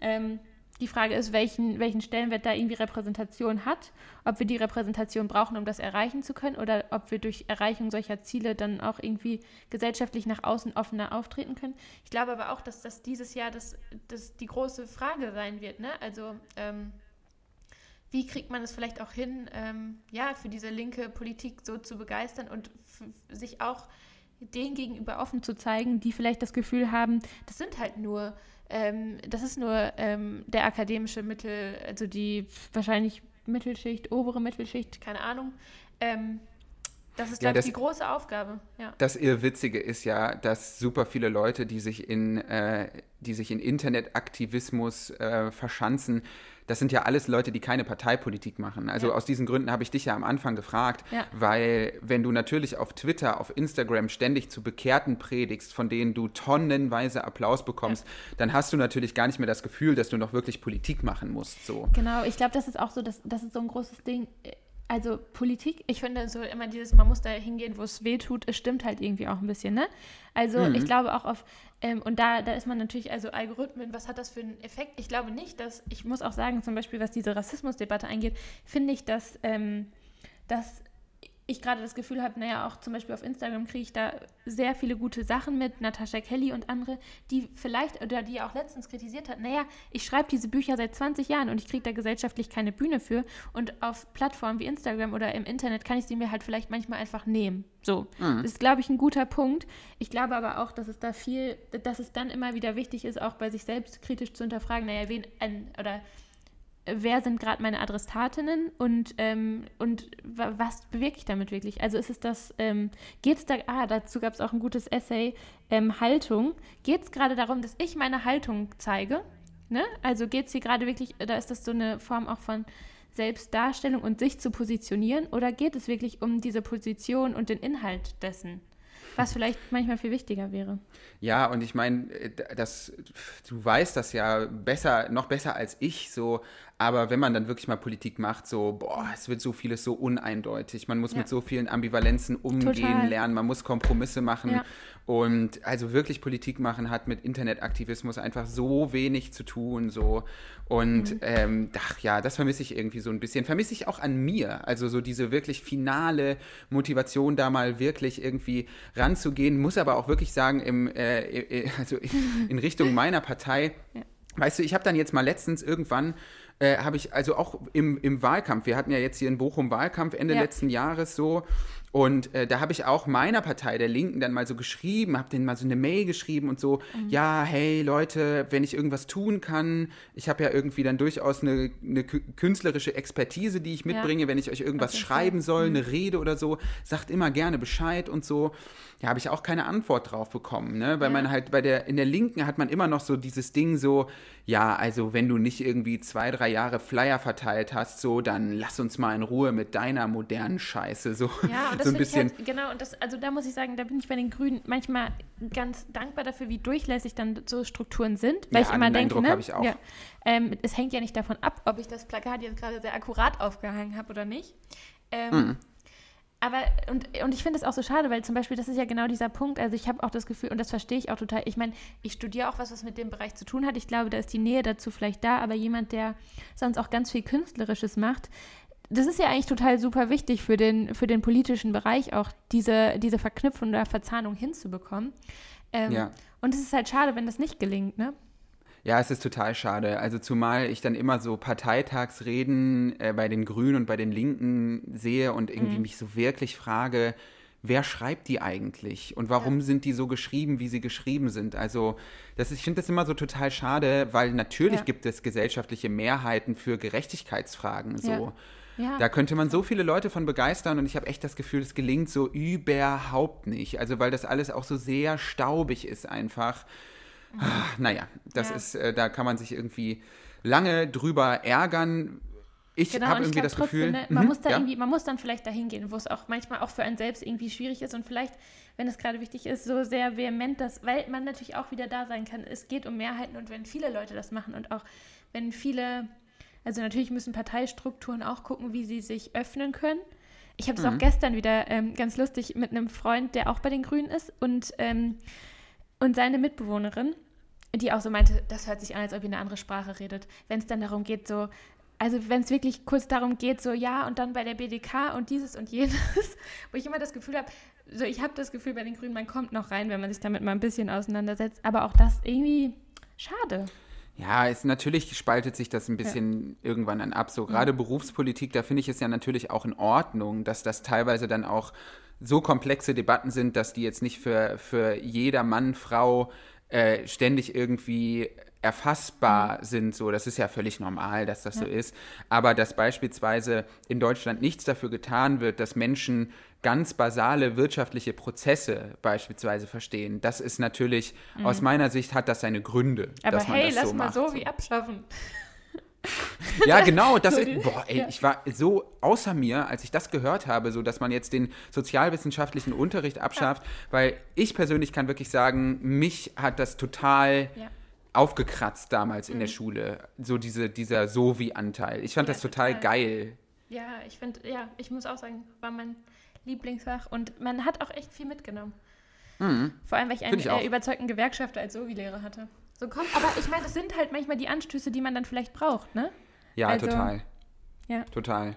Ähm, die Frage ist, welchen, welchen Stellenwert da irgendwie Repräsentation hat, ob wir die Repräsentation brauchen, um das erreichen zu können, oder ob wir durch Erreichung solcher Ziele dann auch irgendwie gesellschaftlich nach außen offener auftreten können. Ich glaube aber auch, dass das dieses Jahr das, das die große Frage sein wird. Ne? Also ähm, wie kriegt man es vielleicht auch hin, ähm, ja, für diese linke Politik so zu begeistern und sich auch denen gegenüber offen zu zeigen, die vielleicht das Gefühl haben, das sind halt nur ähm, das ist nur ähm, der akademische Mittel, also die wahrscheinlich Mittelschicht, obere Mittelschicht, keine Ahnung. Ähm, das ist, glaube ja, ich, die große Aufgabe. Ja. Das Irrwitzige ist ja, dass super viele Leute, die sich in, äh, die sich in Internetaktivismus äh, verschanzen, das sind ja alles Leute, die keine Parteipolitik machen. Also ja. aus diesen Gründen habe ich dich ja am Anfang gefragt, ja. weil wenn du natürlich auf Twitter, auf Instagram ständig zu Bekehrten predigst, von denen du tonnenweise Applaus bekommst, ja. dann hast du natürlich gar nicht mehr das Gefühl, dass du noch wirklich Politik machen musst. So. Genau, ich glaube, das ist auch so, das, das ist so ein großes Ding also Politik, ich finde so immer dieses, man muss da hingehen, wo es weh tut, es stimmt halt irgendwie auch ein bisschen, ne? Also mhm. ich glaube auch auf, ähm, und da, da ist man natürlich, also Algorithmen, was hat das für einen Effekt? Ich glaube nicht, dass, ich muss auch sagen, zum Beispiel, was diese Rassismusdebatte angeht, finde ich, dass, ähm, dass ich gerade das Gefühl habe, naja, auch zum Beispiel auf Instagram kriege ich da sehr viele gute Sachen mit, Natascha Kelly und andere, die vielleicht, oder die auch letztens kritisiert hat, naja, ich schreibe diese Bücher seit 20 Jahren und ich kriege da gesellschaftlich keine Bühne für und auf Plattformen wie Instagram oder im Internet kann ich sie mir halt vielleicht manchmal einfach nehmen. So, mhm. das ist, glaube ich, ein guter Punkt. Ich glaube aber auch, dass es da viel, dass es dann immer wieder wichtig ist, auch bei sich selbst kritisch zu hinterfragen, naja, wen, ein, oder wer sind gerade meine Adressatinnen und, ähm, und was bewirke ich damit wirklich? Also ist es das, ähm, geht es da, ah, dazu gab es auch ein gutes Essay, ähm, Haltung. Geht es gerade darum, dass ich meine Haltung zeige? Ne? Also geht es hier gerade wirklich, da ist das so eine Form auch von Selbstdarstellung und sich zu positionieren oder geht es wirklich um diese Position und den Inhalt dessen? Was vielleicht manchmal viel wichtiger wäre. Ja, und ich meine, äh, du weißt das ja besser, noch besser als ich, so aber wenn man dann wirklich mal Politik macht, so, boah, es wird so vieles so uneindeutig. Man muss ja. mit so vielen Ambivalenzen umgehen Total. lernen, man muss Kompromisse machen. Ja. Und also wirklich Politik machen hat mit Internetaktivismus einfach so wenig zu tun. So. Und mhm. ähm, ach ja, das vermisse ich irgendwie so ein bisschen. Vermisse ich auch an mir. Also so diese wirklich finale Motivation, da mal wirklich irgendwie ranzugehen. Muss aber auch wirklich sagen, im, äh, also in *laughs* Richtung meiner Partei. Ja. Weißt du, ich habe dann jetzt mal letztens irgendwann äh, habe ich also auch im, im Wahlkampf, wir hatten ja jetzt hier in Bochum Wahlkampf Ende ja. letzten Jahres so, und äh, da habe ich auch meiner Partei, der Linken, dann mal so geschrieben, habe denen mal so eine Mail geschrieben und so, mhm. ja, hey Leute, wenn ich irgendwas tun kann, ich habe ja irgendwie dann durchaus eine, eine, künstlerische Expertise, die ich mitbringe, ja. wenn ich euch irgendwas schreiben soll, mhm. eine Rede oder so, sagt immer gerne Bescheid und so. Ja, habe ich auch keine Antwort drauf bekommen, ne? Weil ja. man halt bei der, in der Linken hat man immer noch so dieses Ding so, ja, also wenn du nicht irgendwie zwei, drei Jahre Flyer verteilt hast, so, dann lass uns mal in Ruhe mit deiner modernen Scheiße. So. Ja, *laughs* das so ein bisschen. Halt, genau, und das, also da muss ich sagen, da bin ich bei den Grünen manchmal ganz dankbar dafür, wie durchlässig dann so Strukturen sind. Weil ja, ich immer denke, ne, ich ja, ähm, es hängt ja nicht davon ab, ob ich das Plakat jetzt gerade sehr akkurat aufgehangen habe oder nicht. Ähm, mhm. Aber, und, und ich finde es auch so schade, weil zum Beispiel, das ist ja genau dieser Punkt. Also, ich habe auch das Gefühl, und das verstehe ich auch total. Ich meine, ich studiere auch was, was mit dem Bereich zu tun hat. Ich glaube, da ist die Nähe dazu vielleicht da, aber jemand, der sonst auch ganz viel Künstlerisches macht, das ist ja eigentlich total super wichtig für den, für den politischen Bereich auch, diese, diese Verknüpfung oder Verzahnung hinzubekommen. Ähm, ja. Und es ist halt schade, wenn das nicht gelingt, ne? Ja, es ist total schade. Also zumal ich dann immer so Parteitagsreden äh, bei den Grünen und bei den Linken sehe und irgendwie mhm. mich so wirklich frage, wer schreibt die eigentlich und warum ja. sind die so geschrieben, wie sie geschrieben sind? Also das ist, ich finde das immer so total schade, weil natürlich ja. gibt es gesellschaftliche Mehrheiten für Gerechtigkeitsfragen so. Ja. Ja. Da könnte man so viele Leute von begeistern und ich habe echt das Gefühl, es gelingt so überhaupt nicht. Also weil das alles auch so sehr staubig ist einfach. Mhm. Naja, das ja. ist, äh, da kann man sich irgendwie lange drüber ärgern ich Genau, habe irgendwie glaub das Gefühl, ne, man, Mhm, muss da ja. irgendwie, man muss dann vielleicht dahin gehen, wo es auch manchmal auch für einen selbst irgendwie schwierig ist und vielleicht, wenn es gerade wichtig ist, so sehr vehement, dass, weil man natürlich auch wieder da sein kann. Es geht um Mehrheiten und wenn viele Leute das machen und auch wenn viele, also natürlich müssen Parteistrukturen auch gucken, wie sie sich öffnen können. Ich habe es Mhm. auch gestern wieder ähm, ganz lustig mit einem Freund, der auch bei den Grünen ist und, ähm, und seine Mitbewohnerin, die auch so meinte, das hört sich an, als ob ihr eine andere Sprache redet. Wenn es dann darum geht, so, also wenn es wirklich kurz darum geht, so ja und dann bei der BDK und dieses und jenes, *laughs* wo ich immer das Gefühl habe, so ich habe das Gefühl bei den Grünen, man kommt noch rein, wenn man sich damit mal ein bisschen auseinandersetzt, aber auch das irgendwie schade. Ja, es natürlich spaltet sich das ein bisschen irgendwann dann ab. So gerade Berufspolitik, da finde ich es ja natürlich auch in Ordnung, dass das teilweise dann auch so komplexe Debatten sind, dass die jetzt nicht für, für jeder Mann, Frau äh, ständig irgendwie erfassbar sind. So, das ist ja völlig normal, dass das so ist. Aber dass beispielsweise in Deutschland nichts dafür getan wird, dass Menschen ganz basale wirtschaftliche Prozesse beispielsweise verstehen, das ist natürlich, aus meiner Sicht hat das seine Gründe, Aber dass man hey, das lass so mal macht. so wie abschaffen. *laughs* Ja, genau, das So ist, boah, ey, ja. ich war so außer mir, als ich das gehört habe, so dass man jetzt den sozialwissenschaftlichen Unterricht abschafft, weil ich persönlich kann wirklich sagen, mich hat das total Ja. aufgekratzt damals in der Schule, so diese, dieser So-wie-Anteil. Ich fand Ja, das total, total. geil. Ja, ich finde, ja, ich muss auch sagen, war mein Lieblingsfach und man hat auch echt viel mitgenommen. Vor allem, weil ich einen ich äh, überzeugten Gewerkschafter als Sovi-Lehrer hatte. So kommt, aber ich meine, das sind halt manchmal die Anstöße, die man dann vielleicht braucht, ne? Ja, Also, total. ja. Total.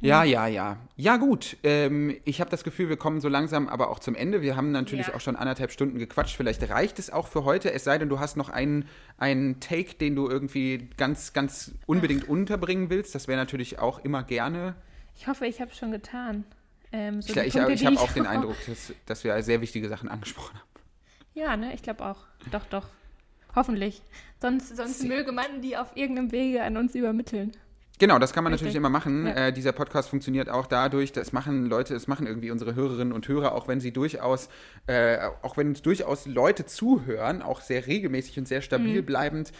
Ja, ja, ja. Ja, gut. Ähm, ich habe das Gefühl, wir kommen so langsam aber auch zum Ende. Wir haben natürlich Ja. auch schon anderthalb Stunden gequatscht. Vielleicht reicht es auch für heute, es sei denn, du hast noch einen, einen Take, den du irgendwie ganz, ganz unbedingt unterbringen willst. Das wäre natürlich auch immer gerne. Ich hoffe, ich habe es schon getan. Ähm, so Ich, ich, ich habe auch den *laughs* Eindruck, dass, dass wir sehr wichtige Sachen angesprochen haben. Ja, ne, ich glaube auch. Doch, doch. Hoffentlich. Sonst, sonst möge man die auf irgendeinem Wege an uns übermitteln. Genau, das kann man Richtig. natürlich immer machen. Ja. Äh, dieser Podcast funktioniert auch dadurch, dass machen Leute, es machen irgendwie unsere Hörerinnen und Hörer, auch wenn sie durchaus, äh, auch wenn uns durchaus Leute zuhören, auch sehr regelmäßig und sehr stabil Mhm. bleibend.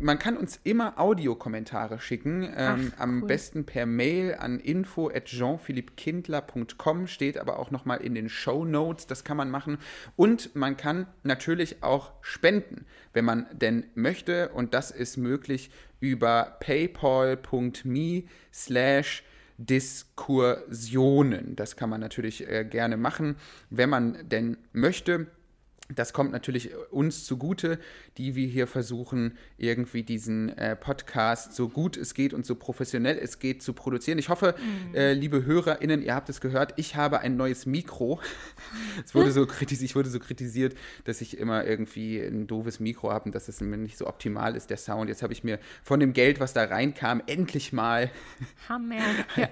Man kann uns immer Audiokommentare schicken, ähm, Ach, am cool. besten per Mail an info@jeanphilippekindler.com steht aber auch noch mal in den Show Notes, das kann man machen und man kann natürlich auch spenden, wenn man denn möchte und das ist möglich über paypal.me slash Diskursionen. Das kann man natürlich äh, gerne machen, wenn man denn möchte. Das kommt natürlich uns zugute, die wir hier versuchen, irgendwie diesen äh, Podcast so gut es geht und so professionell es geht zu produzieren. Ich hoffe, äh, liebe HörerInnen, ihr habt es gehört, ich habe ein neues Mikro. *laughs* es wurde so kritisiert, ich wurde so kritisiert, dass ich immer irgendwie ein doofes Mikro habe und dass es mir nicht so optimal ist, der Sound. Jetzt habe ich mir von dem Geld, was da reinkam, endlich mal *laughs* Hammer. Ja.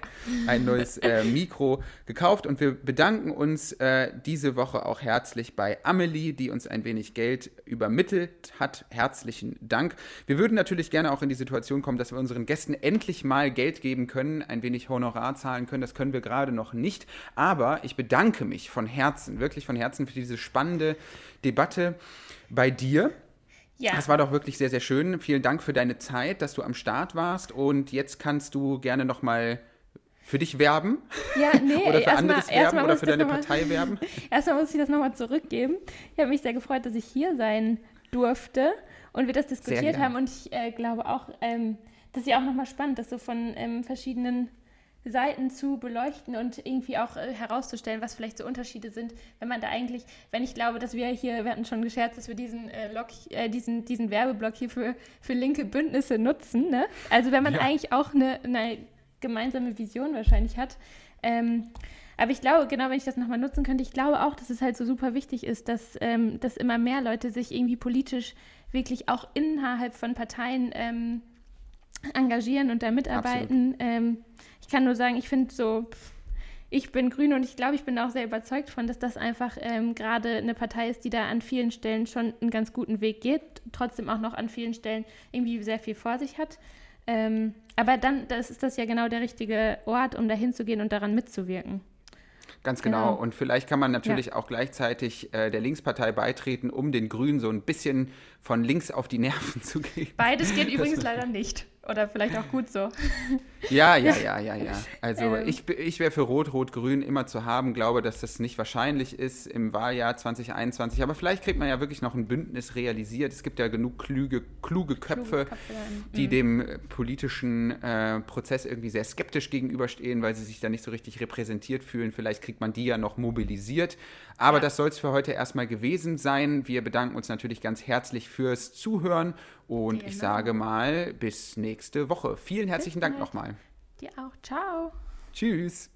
ein neues äh, Mikro gekauft und wir bedanken uns äh, diese Woche auch herzlich bei Amelie, die uns ein wenig Geld übermittelt hat. Herzlichen Dank. Wir würden natürlich gerne auch in die Situation kommen, dass wir unseren Gästen endlich mal Geld geben können, ein wenig Honorar zahlen können. Das können wir gerade noch nicht. Aber ich bedanke mich von Herzen, wirklich von Herzen für diese spannende Debatte bei dir. ja. Das war doch wirklich sehr, sehr schön. Vielen Dank für deine Zeit, dass du am Start warst. Und jetzt kannst du gerne noch mal für dich werben Ja, nee, *laughs* oder für anderes werben erstmal oder für deine mal- Partei werben. *laughs* Erstmal muss ich das nochmal zurückgeben. Ich habe mich sehr gefreut, dass ich hier sein durfte und wir das diskutiert haben. Und ich äh, glaube auch, ähm, das ist ja auch nochmal spannend, das so von ähm, verschiedenen Seiten zu beleuchten und irgendwie auch äh, herauszustellen, was vielleicht so Unterschiede sind, wenn man da eigentlich, wenn ich glaube, dass wir hier, wir hatten schon gescherzt, dass wir diesen, äh, Log, äh, diesen, diesen Werbeblock hier für, für linke Bündnisse nutzen. Ne? Also wenn man Ja. eigentlich auch eine, eine gemeinsame Vision wahrscheinlich hat. Ähm, aber ich glaube, genau wenn ich das nochmal nutzen könnte, ich glaube auch, dass es halt so super wichtig ist, dass, ähm, dass immer mehr Leute sich irgendwie politisch wirklich auch innerhalb von Parteien ähm, engagieren und da mitarbeiten. Ähm, ich kann nur sagen, ich finde so, ich bin grün und ich glaube, ich bin auch sehr überzeugt von, dass das einfach ähm, gerade eine Partei ist, die da an vielen Stellen schon einen ganz guten Weg geht, trotzdem auch noch an vielen Stellen irgendwie sehr viel vor sich hat. Ähm, aber dann das ist das ja genau der richtige Ort, um da hinzugehen und daran mitzuwirken. Ganz genau. Genau. Und vielleicht kann man natürlich auch gleichzeitig äh, der Linkspartei beitreten, um den Grünen so ein bisschen von links auf die Nerven *laughs* zu gehen. Beides geht übrigens leider nicht. Oder vielleicht auch gut so. *laughs* Ja, ja, ja, ja, ja. *laughs* Also ähm. ich, ich wäre für Rot, Rot, Grün immer zu haben, glaube, dass das nicht wahrscheinlich ist im Wahljahr 2021. Aber vielleicht kriegt man ja wirklich noch ein Bündnis realisiert. Es gibt ja genug kluge, kluge Köpfe, kluge Köpfe die mhm. dem äh, politischen äh, Prozess irgendwie sehr skeptisch gegenüberstehen, weil sie sich da nicht so richtig repräsentiert fühlen. Vielleicht kriegt man die ja noch mobilisiert. Aber ja. das soll es für heute erstmal gewesen sein. Wir bedanken uns natürlich ganz herzlich fürs Zuhören und genau. ich sage mal bis nächste Woche. Vielen herzlichen Dank nochmal. Dir auch. Ciao. Tschüss.